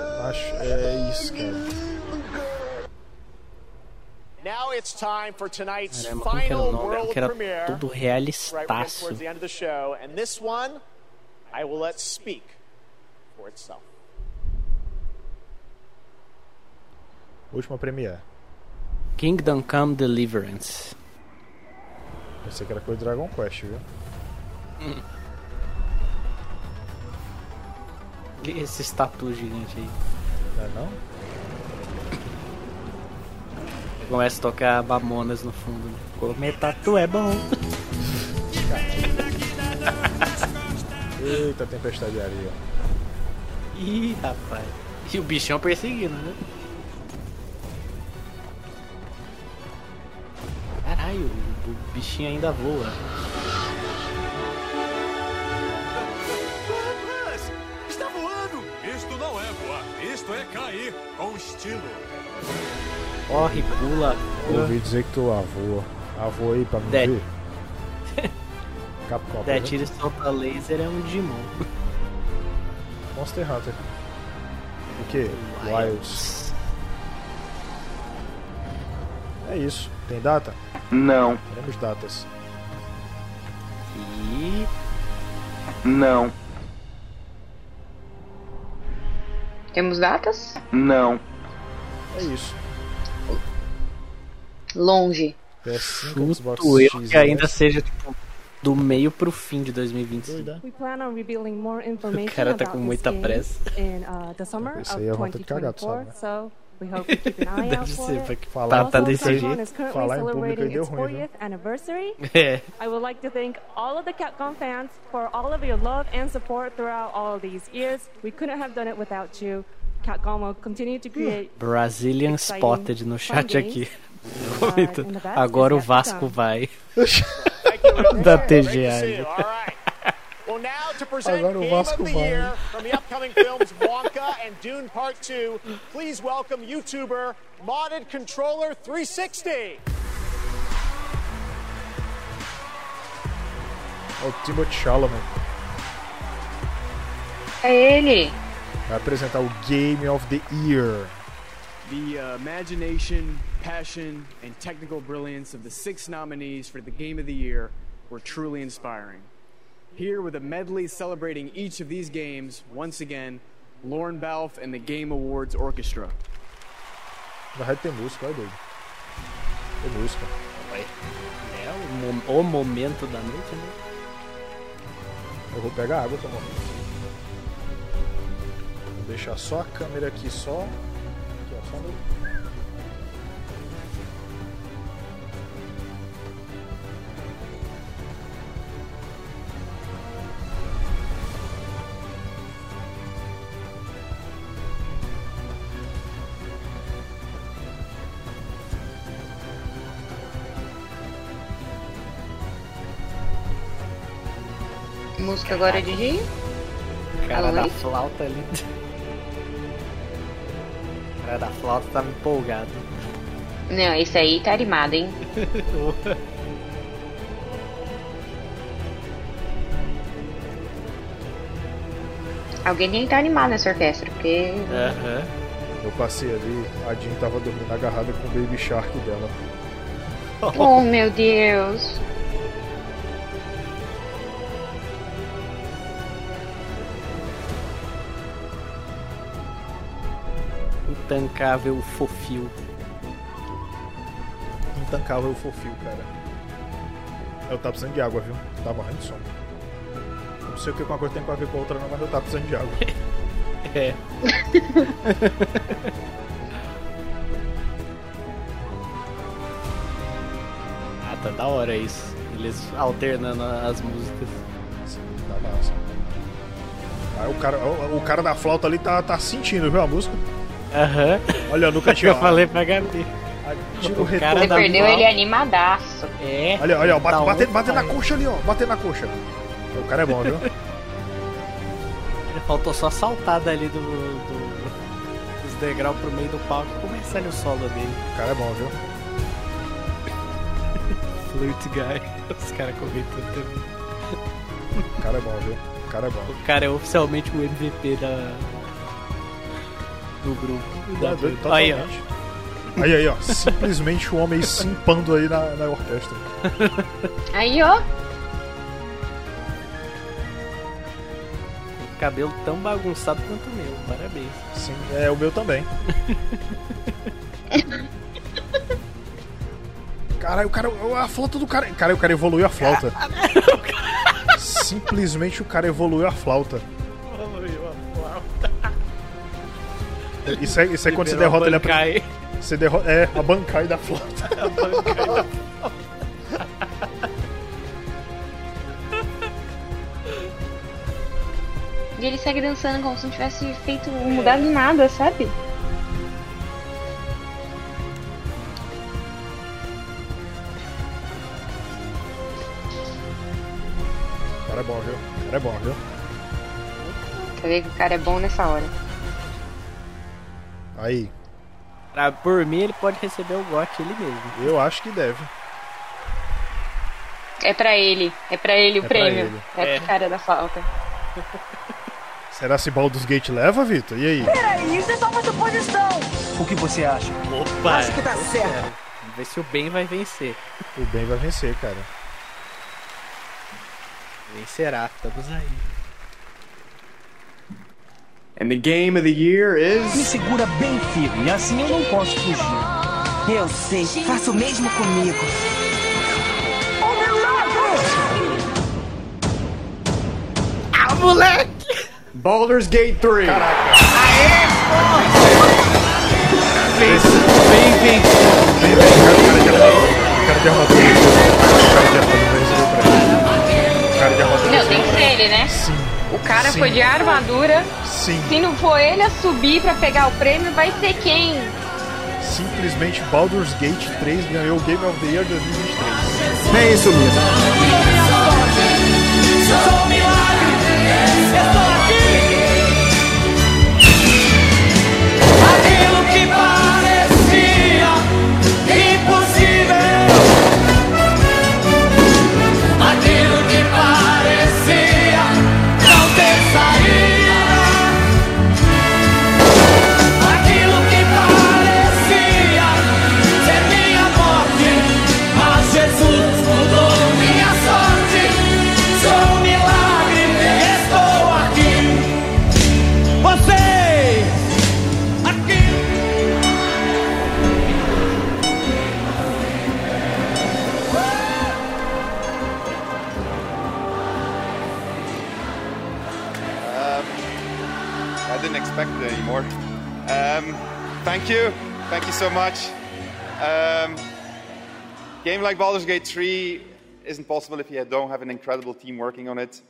Acho, é isso, cara. Now it's time for tonight's Caramba, final world premiere. tudo Right realistaço. towards the end of the show, and this one, I will let speak for itself. Última premiere. Kingdom Come Deliverance. Pensei que era coisa do Dragon Quest, viu? esse estatu gigante aí. Não é não? Começa a tocar Mamonas no fundo. né? Comer tatu é bom. Eita, tempestade de areia. Ih, rapaz. E o bichão perseguindo, né? Caralho, o bichinho ainda voa. Cair com estilo. Corre, pula. Eu ouvi dizer que tu avô. Avô aí pra me ver. Capcom. Até apresenta. tira e solta laser é um Digimon. Monster Hunter. O que? Wilds. É isso. Tem data? Não. Queremos datas. E. Não. Temos datas? Não. É isso. Longe. PS5, Xbox Chuto eu X, que ainda seja tipo, do meio pro fim de 2025. né? We plan on revealing more information O cara tá com muita pressa. in uh, the summer of aí é vontade de cagar, tu sabe, 2024. né? So we hope you keep an eye out for it. Falar tá, tá Also, desse Capcom jeito. is currently Falar em público deu its ruim? 40th anniversary. É. I would like to thank all of the Capcom fans for all of your love and support throughout all these years. We couldn't have done it without you. Capcom will continue to create Brazilian Spotted no chat aqui. Uh, Agora o Vasco vai. Da TGA. You. All right. Well, now to present Agora Game of the vai. Year from the upcoming films Wonka and Dune Part 2, please welcome YouTuber Modded Controller 360. É o Timothy Chalamet. É ele. Vai apresentar o Game of the Year. The uh, imagination, passion, and technical brilliance of the six nominees for the Game of the Year were truly inspiring. Here, with a medley celebrating each of these games, once again, Lauren Balfe and the Game Awards Orchestra. Na rádio tem música, olha doido. Tem música. É o, mo- o momento da noite, né? Eu vou pegar água pra morrer. Vou deixar só a câmera aqui, só. Aqui, ó, só um no. Música agora é de O cara Alô, da flauta ali. O cara da flauta tava empolgado. Não, esse aí tá animado, hein? Alguém tem que estar animado nessa orquestra, porque. Aham. Eu passei ali, a Jean tava dormindo agarrada com o Baby Shark dela. Oh meu Deus! Intancável fofio. tancava o fofio, cara. Eu tava precisando de água, viu? Tava morrendo de sono. Não sei o que uma coisa tem a ver com a outra, não, mas eu tava precisando de água. É. ah, tá da hora isso. Eles alternando as músicas. Sim, tá massa. Aí o cara, o, o cara da flauta ali tá, tá sentindo, viu a música? Aham. Olha, no cantinho. Eu falei pra Gabi. O Você retorno da perdeu ele animadaço. É. Olha, olha, ó, bate, Tá bate, bate na fire. coxa ali, ó. Bate na coxa. O cara é bom, viu? Ele faltou só saltar dali do, do- dos degraus pro meio do palco e começar ali o solo dele. O cara é bom, viu? Flute Guy. Os caras comentando também. O cara é bom, viu? O cara é bom. O cara é oficialmente o MVP da. Do grupo. Da Tá. Aí, ó. totalmente. Aí, aí, ó. Simplesmente o homem simpando aí na, na orquestra. Aí, ó. Cabelo tão bagunçado quanto o meu. Parabéns. Sim, é o meu também. Caralho, o cara. A flauta do cara. Cara, o cara evoluiu a flauta. Simplesmente o cara evoluiu a flauta. Isso é, isso é quando você derrota ele a Bankai. Você derrota. É, a bancai da flauta. A Bankai da E ele segue dançando como se não tivesse feito mudado nada, sabe? O cara é bom, viu? O cara é bom, viu? Você vê que o cara é bom nessa hora. Aí. Pra, por mim, ele pode receber o GOT ele mesmo. Eu acho que deve. É pra ele. É pra ele o É prêmio. ele. É, É. pro cara da falta. Será se Baldur's Gate leva, Vitor? E aí? Peraí, isso é só uma suposição. O que você acha? Opa! Acho que tá certo. Vamos ver se o bem vai vencer. O bem vai vencer, cara. Vencerá, estamos aí. And the game of the year is. Me segura bem firme, assim eu não posso fugir. Eu sei, faça o mesmo comigo. O milagre! Ah, moleque! Baldur's Gate 3. Vem, vem, vem. O cara de armadura. Cara de armadura pra ele. O cara de armadura Não, tem que ser ele, né? Sim. O cara Sim. foi de armadura. Sim. Se não for ele a subir pra pegar o prêmio, vai ser quem? Simplesmente Baldur's Gate 3 ganhou o Game of the Year 2023. É isso mesmo. Thank you. Thank you so much. Um, game like Baldur's Gate 3 isn't possible if you don't have an incredible team working on it.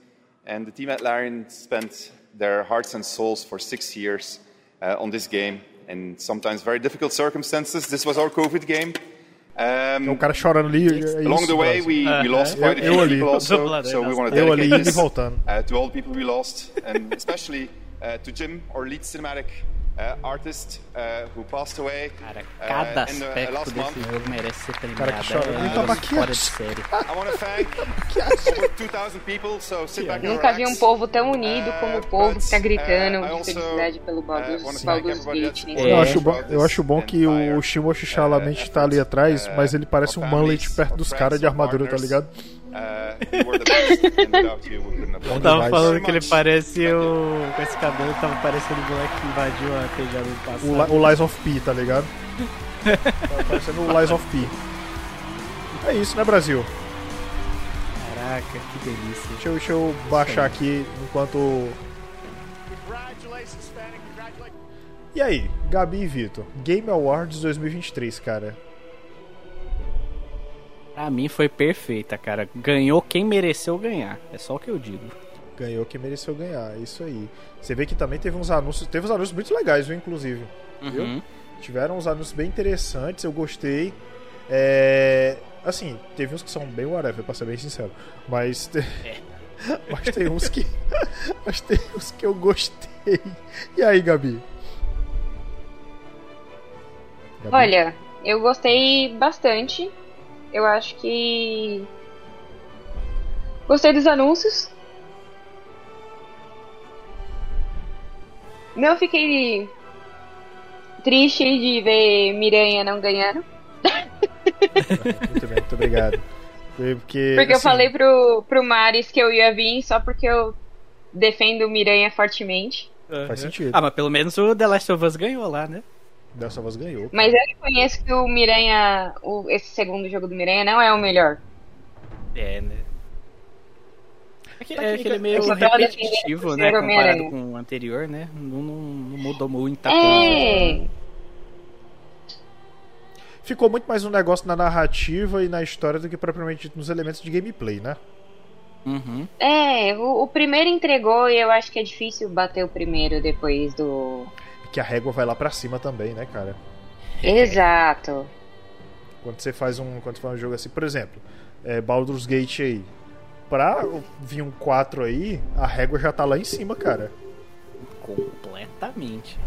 And the team at Larian spent their hearts and souls for six years uh, on this game in sometimes very difficult circumstances. This was our COVID game. Um, Tem um cara chorando ali. é Along the way, we, we lost quite a few people also, so we want to Eu ali dedicate this uh, to all the people we lost, and especially uh, to Jim, our lead cinematic artist, uh, who passed away Cada uh, uh, aspecto desse jogo merece ser premiado. Cara que chora. é fora de série. I want to thank over 2,000 people, so sit back Nunca vi um povo tão unido como o povo que tá gritando uh, I de also, felicidade pelo Baldur's, Gate. nesse Eu, acho bom, eu acho bom que o Shimoshi Chalamet tá ali atrás, mas ele parece um mullet perto dos caras de armadura, tá ligado? Have Eu tava falando Very que ele much. parece o. Com esse cabelo, tava parecendo o moleque que invadiu a pejada do O, passado. o Lies of P, tá ligado? Tá parecendo o Lies of P. É isso, né, Brasil? Caraca, que delícia. Deixa eu, deixa eu baixar aqui enquanto. E aí, Gabi e Vitor, Game Awards 2023, cara. Pra mim foi perfeita, cara. Ganhou quem mereceu ganhar. É só o que eu digo. Ganhou quem mereceu ganhar, isso aí. Você vê que também teve uns anúncios, teve uns anúncios muito legais, viu, inclusive. Uhum. Viu? Tiveram uns anúncios bem interessantes, eu gostei. É... Assim, teve uns que são bem whatever, pra ser bem sincero. Mas. É. Mas tem uns que. Mas tem uns que eu gostei. E aí, Gabi? Gabi? Olha, eu gostei bastante. Eu acho que. Gostei dos anúncios. Não fiquei triste de ver Miranha não ganhando. muito bem, muito obrigado. Porque, porque eu assim, falei pro, pro Maris que eu ia vir só porque eu defendo o Miranha fortemente. Faz sentido. Ah, mas pelo menos o The Last of Us ganhou lá, né? Of Us ganhou. Mas eu reconheço que o Miranha, o, esse segundo jogo do Miranha não é o melhor. É, né? É que, é que ele é meio repetitivo, né? Comparado com o anterior, né? Não, não, não mudou muita É. coisa. Ficou muito mais um negócio na narrativa e na história do que propriamente nos elementos de gameplay, né? Uhum. É, o, o primeiro entregou e eu acho que é difícil bater o primeiro depois do. Que a régua vai lá pra cima também, né, cara? Exato. Quando você faz um, quando você faz um jogo assim, por exemplo, é, Baldur's Gate aí. Pra vir um 4 aí, a régua já tá lá em cima, cara. Completamente.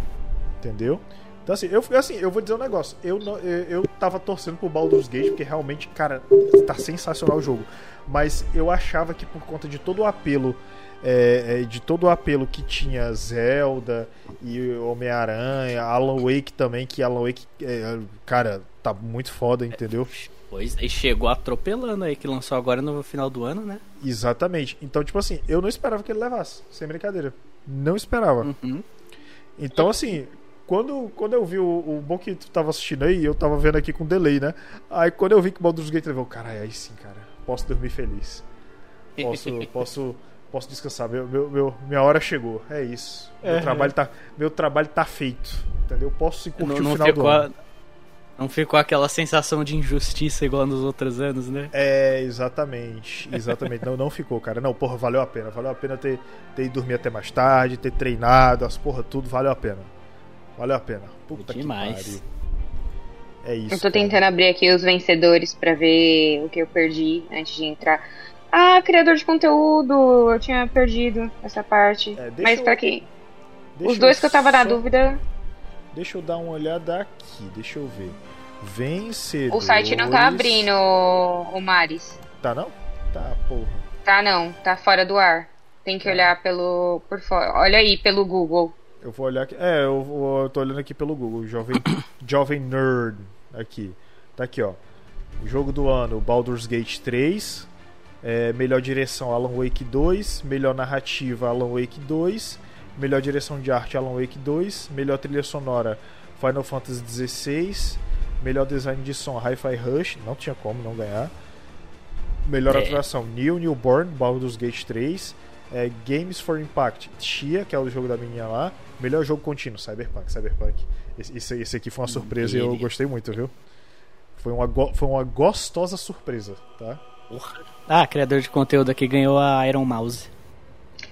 Entendeu? Então assim, eu assim, eu vou dizer um negócio. Eu não, eu, eu tava torcendo pro Baldur's Gate porque realmente, cara, tá sensacional o jogo. Mas eu achava que por conta de todo o apelo é, é, de todo o apelo que tinha Zelda e Homem-Aranha, Alan Wake também, que Alan Wake, é, cara, tá muito foda, entendeu? Pois, e chegou atropelando aí, que lançou agora no final do ano, né? Exatamente. Então, tipo assim, eu não esperava que ele levasse, sem brincadeira. Não esperava. Uhum. Então, assim, quando, quando eu vi o, o bom que tu tava assistindo aí, eu tava vendo aqui com delay, né? Aí quando eu vi que o Baldur's Gate levou, caralho, aí sim, cara, posso dormir feliz. Posso, posso, posso descansar. Meu, meu, meu- minha hora chegou. É isso. Meu, É. trabalho, tá, meu trabalho tá feito. Entendeu? Posso curtir Não, o final do ano. não ficou aquela sensação de injustiça igual nos outros anos, né? É, exatamente. Exatamente. não, não ficou, cara. Não, porra, valeu a pena. Valeu a pena ter, ter ido dormir até mais tarde, ter treinado, as porra, tudo, valeu a pena. Valeu a pena. Puta Demais. que pariu. É isso. Eu tô cara. tentando abrir aqui os vencedores pra ver o que eu perdi antes de entrar. Ah, criador de conteúdo, eu tinha perdido essa parte. É, Mas eu- pra quem? Deixa Os dois que eu tava na só- dúvida, Deixa eu dar uma olhada aqui, deixa eu ver. Vencedores. o site não tá abrindo, o Maris. Tá não? Tá, porra. Tá não, tá fora do ar. Tem que olhar pelo por fora. Olha aí pelo Google. Eu vou olhar aqui. É, eu, vou- eu tô olhando aqui pelo Google. Jovem, Jovem Nerd. Aqui. Tá aqui, ó. Jogo do ano: Baldur's Gate 3. É, melhor direção: Alan Wake 2. Melhor narrativa: Alan Wake 2. Melhor direção de arte: Alan Wake 2. Melhor trilha sonora: Final Fantasy 16. Melhor design de som: Hi-Fi Rush. Não tinha como não ganhar. Melhor É. atuação: New Newborn, Baldur's Gate 3. É, Games for Impact, Chia, que é o jogo da menina lá. Melhor jogo contínuo, Cyberpunk, Cyberpunk. Esse, esse, esse aqui foi uma surpresa e eu gostei muito, viu? Foi uma, foi uma gostosa surpresa, tá? Ah, criador de conteúdo aqui ganhou a Iron Mouse.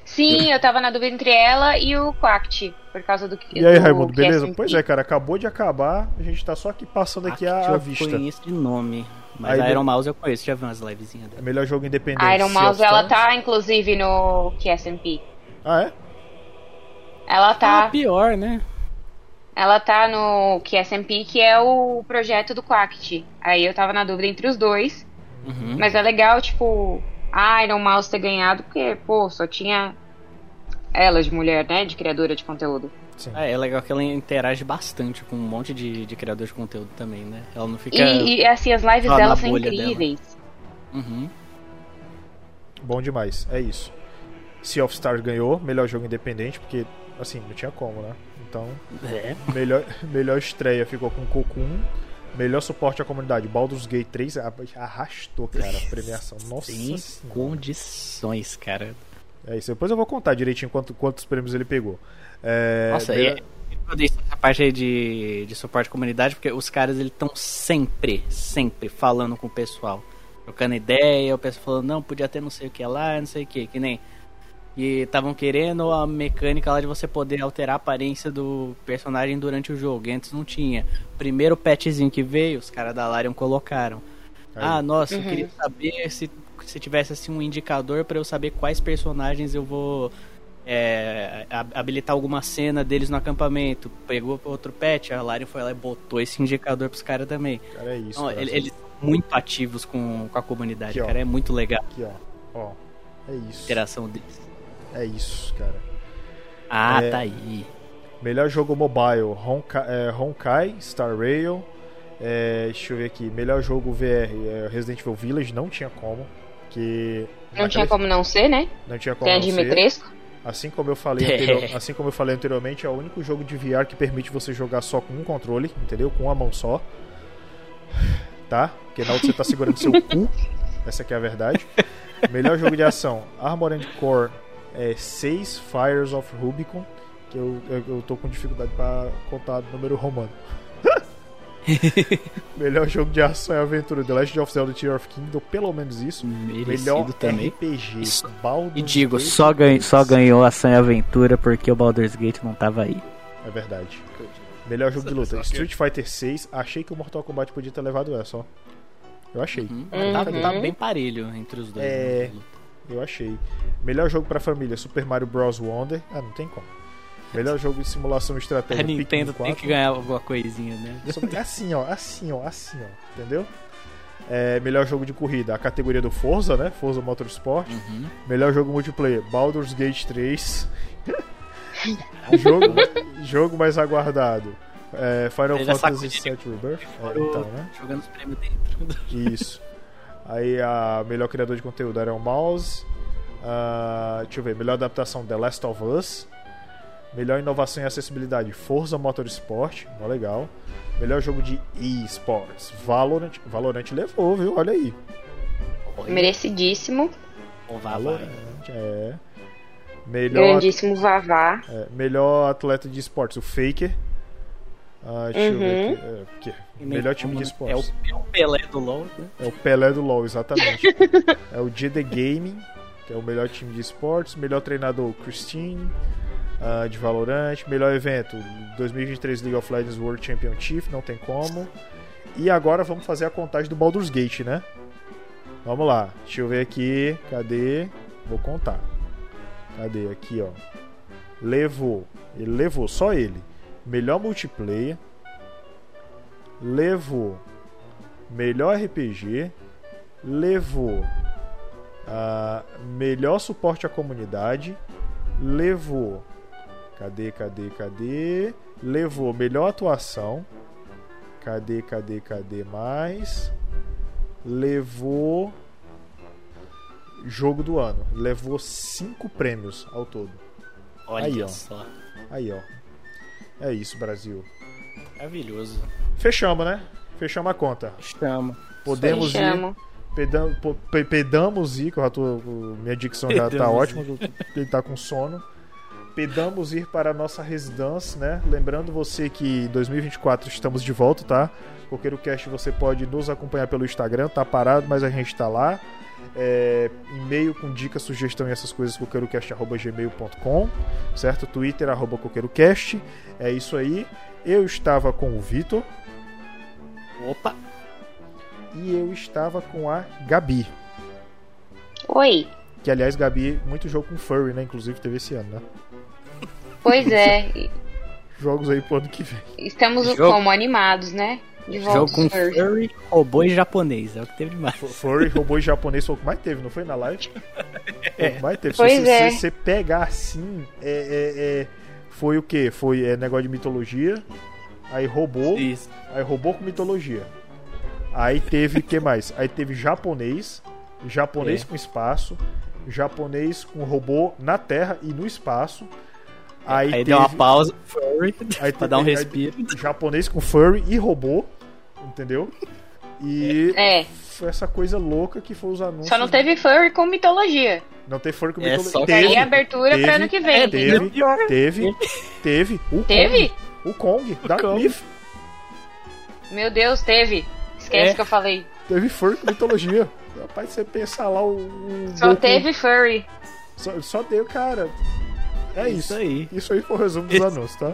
Sim, eu tava na dúvida entre ela e o Quact, por causa do E aí, do Raimundo, beleza? QSMP. Pois é, cara, acabou de acabar. A gente tá só aqui passando aqui a, a eu vista. conheço de nome. Mas Aí a Iron Mouse eu conheço, já vi umas livezinhas dela. É melhor jogo independente. A Iron Mouse, ela Stars. tá, inclusive, no QSMP. Ah, é? Ela tá. Ah, pior, né? Ela tá no QSMP, que é o projeto do Quact. Aí eu tava na dúvida entre os dois. Uhum. Mas é legal, tipo, a Iron Mouse ter ganhado, porque, pô, só tinha ela de mulher, né? De criadora de conteúdo. É, é legal que ela interage bastante com um monte de, de criador de conteúdo também, né? Ela não fica. E, e, assim, as lives dela são bolha dela. incríveis. Uhum. Bom demais, é isso. Sea of Stars ganhou, melhor jogo independente, porque, assim, não tinha como, né? Então, É. melhor, melhor estreia ficou com Cocoon. Melhor suporte à comunidade, Baldur's Gate 3 arrastou, cara, a premiação. Nossa Sem senhora. condições, cara. É isso, depois eu vou contar direitinho quanto, quantos prêmios ele pegou. É, Nossa, melhor- e eu dei essa parte aí de, de suporte à comunidade, porque os caras estão sempre, sempre falando com o pessoal. Trocando ideia, o pessoal falando, não, podia ter não sei o que lá, não sei o que, que nem. E estavam querendo a mecânica lá de você poder alterar a aparência do personagem durante o jogo. E antes não tinha. Primeiro patchzinho que veio, os caras da Larian colocaram. Aí. Ah, nossa, eu Uhum. queria saber se, se tivesse assim um indicador pra eu saber quais personagens eu vou é, a- habilitar alguma cena deles no acampamento. Pegou outro patch, a Larian foi lá e botou esse indicador pros caras também. Cara, é isso. Não, cara. ele- eles são muito ativos com, com a comunidade, Aqui, ó. cara. É muito legal Aqui, ó. Ó, é isso. a interação deles. É isso, cara. Ah, É, tá aí. Melhor jogo mobile, Honkai, é, Honkai Star Rail. É, deixa eu ver aqui. Melhor jogo VR, é, Resident Evil Village, não tinha como. Que Não tinha como não ser, né? Não tinha como Tem não ser. Dimitrescu. Assim como eu falei, anterior- assim como eu falei anteriormente, é o único jogo de VR que permite você jogar só com um controle, entendeu? Com uma mão só. Tá? Porque na outra você tá segurando seu cu. Essa aqui é a verdade. Melhor jogo de ação, Armored Core é 6 Fires of Rubicon, que eu, eu, eu tô com dificuldade pra contar o número romano. Melhor jogo de ação e aventura, The Legend of Zelda Tear of Kingdom, pelo menos isso. Melhor também. RPG, Baldur's E digo, Gate só, ganho, só ganhou ação e aventura porque o Baldur's Gate não tava aí. É verdade. Melhor jogo de luta. Street Fighter 6. Achei que o Mortal Kombat podia ter levado essa, ó. Eu achei. Tá, tá bem parelho entre os dois. É, né? Eu achei. Melhor jogo pra família, Super Mario Bros. Wonder. Ah, não tem como. Melhor jogo de simulação e estratégia, A Nintendo tem 4. que ganhar alguma coisinha, né? Assim, ó, assim, ó, assim, ó. Entendeu? É, melhor jogo de corrida, a categoria do Forza, né? Forza Motorsport. Uhum. Melhor jogo multiplayer, Baldur's Gate 3. jogo, jogo mais aguardado. é, Final Ele já Fantasy. VII Rebirth. É, então, né? Jogando os prêmios dentro. Isso. Aí a melhor criador de conteúdo era o Mouse. Ah, deixa eu ver, melhor adaptação The Last of Us. Melhor inovação e acessibilidade Forza Motorsport, mó legal. Melhor jogo de eSports Valorant. Valorant levou, viu? Olha aí. Merecidíssimo. Valorant, é. Melhor, Grandíssimo Vavá. é, melhor atleta de esportes, o Faker. Ah, deixa eu ver Uhum. aqui. É, melhor time de É esportes. o, é o Pelé do LoL, né? É o Pelé do LoL, exatamente. é o GD Gaming, que é o melhor time de esportes. Melhor treinador, Christine, ah, de Valorant. Melhor evento, 2023 League of Legends World Championship, não tem como. E agora vamos fazer a contagem do Baldur's Gate, né? Vamos lá, deixa eu ver aqui. Cadê? Vou contar. Cadê? Aqui, ó. Levou. Ele levou, só ele. Melhor multiplayer. Levou melhor RPG, levou a melhor suporte à comunidade, levou cadê, cadê, cadê? Levou melhor atuação. Cadê, cadê, cadê mais? Levou jogo do ano. Levou cinco prêmios ao todo. Olha Aí, ó. só. Aí, ó. É isso, Brasil. Maravilhoso. Fechamos, né? Fechamos a conta. Fechamos. Podemos Fechamos. ir. Pedam, pedamos ir, que eu já tô, minha dicção já tá ótima, ele tá com sono. Pedamos ir para a nossa residência, né? Lembrando você que em 2024 estamos de volta, tá? Coqueiro Cast você pode nos acompanhar pelo Instagram, tá parado, mas a gente tá lá. É, e-mail com dica, sugestão e essas coisas, coqueirocast.gmail.com, certo? Twitter, arroba coqueirocast. É isso aí. Eu estava com o Vitor. Opa! E eu estava com a Gabi. Oi. Que aliás, Gabi, muito jogo com Furry, né? Inclusive teve esse ano, né? Pois é. Jogos aí pro ano que vem. Estamos Jogo- como animados, né? Jogo com Furry. robô e japonês. É o que teve demais. Furry, robô e japonês foi o que mais teve, não foi na live? Foi o que mais teve. Pois Se você, é. se você pegar assim, é, é- é- foi o que? Foi é, negócio de mitologia, aí robô, Isso. aí robô com mitologia. Aí teve o que mais? Aí teve japonês, japonês É. com espaço, japonês com robô na Terra e no espaço. Aí, Aí, deu uma teve- pausa, furry, Aí pra dar um respiro. japonês com furry e robô. Entendeu? E É. foi essa coisa louca que foi os anúncios. Só não teve furry com mitologia. Não teve furry com É, mitologia. só é abertura pra ano que vem. Teve, teve, teve. O Teve? Kong, o Kong, Dark Myth. Meu Deus, teve. Esquece É. que eu falei. Teve furry com mitologia. Rapaz, você pensa lá o. o Só Goku- teve furry. Só, só deu, cara. É isso. Isso aí. Isso aí foi o resumo dos anúncios, tá?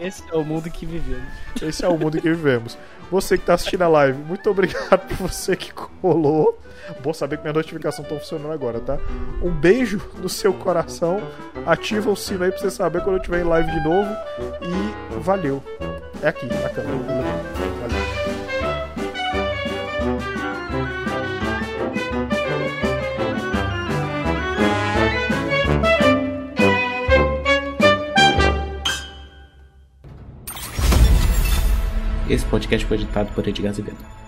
Esse é o mundo que vivemos. Esse é o mundo que vivemos. Você que tá assistindo a live, muito obrigado por você que colou. Bom saber que minha notificação tá funcionando agora, tá? Um beijo no seu coração. Ativa o sino aí pra você saber quando eu tiver em live de novo. E valeu. É aqui, na câmera. Valeu. Esse podcast foi editado por Edgar Azevedo.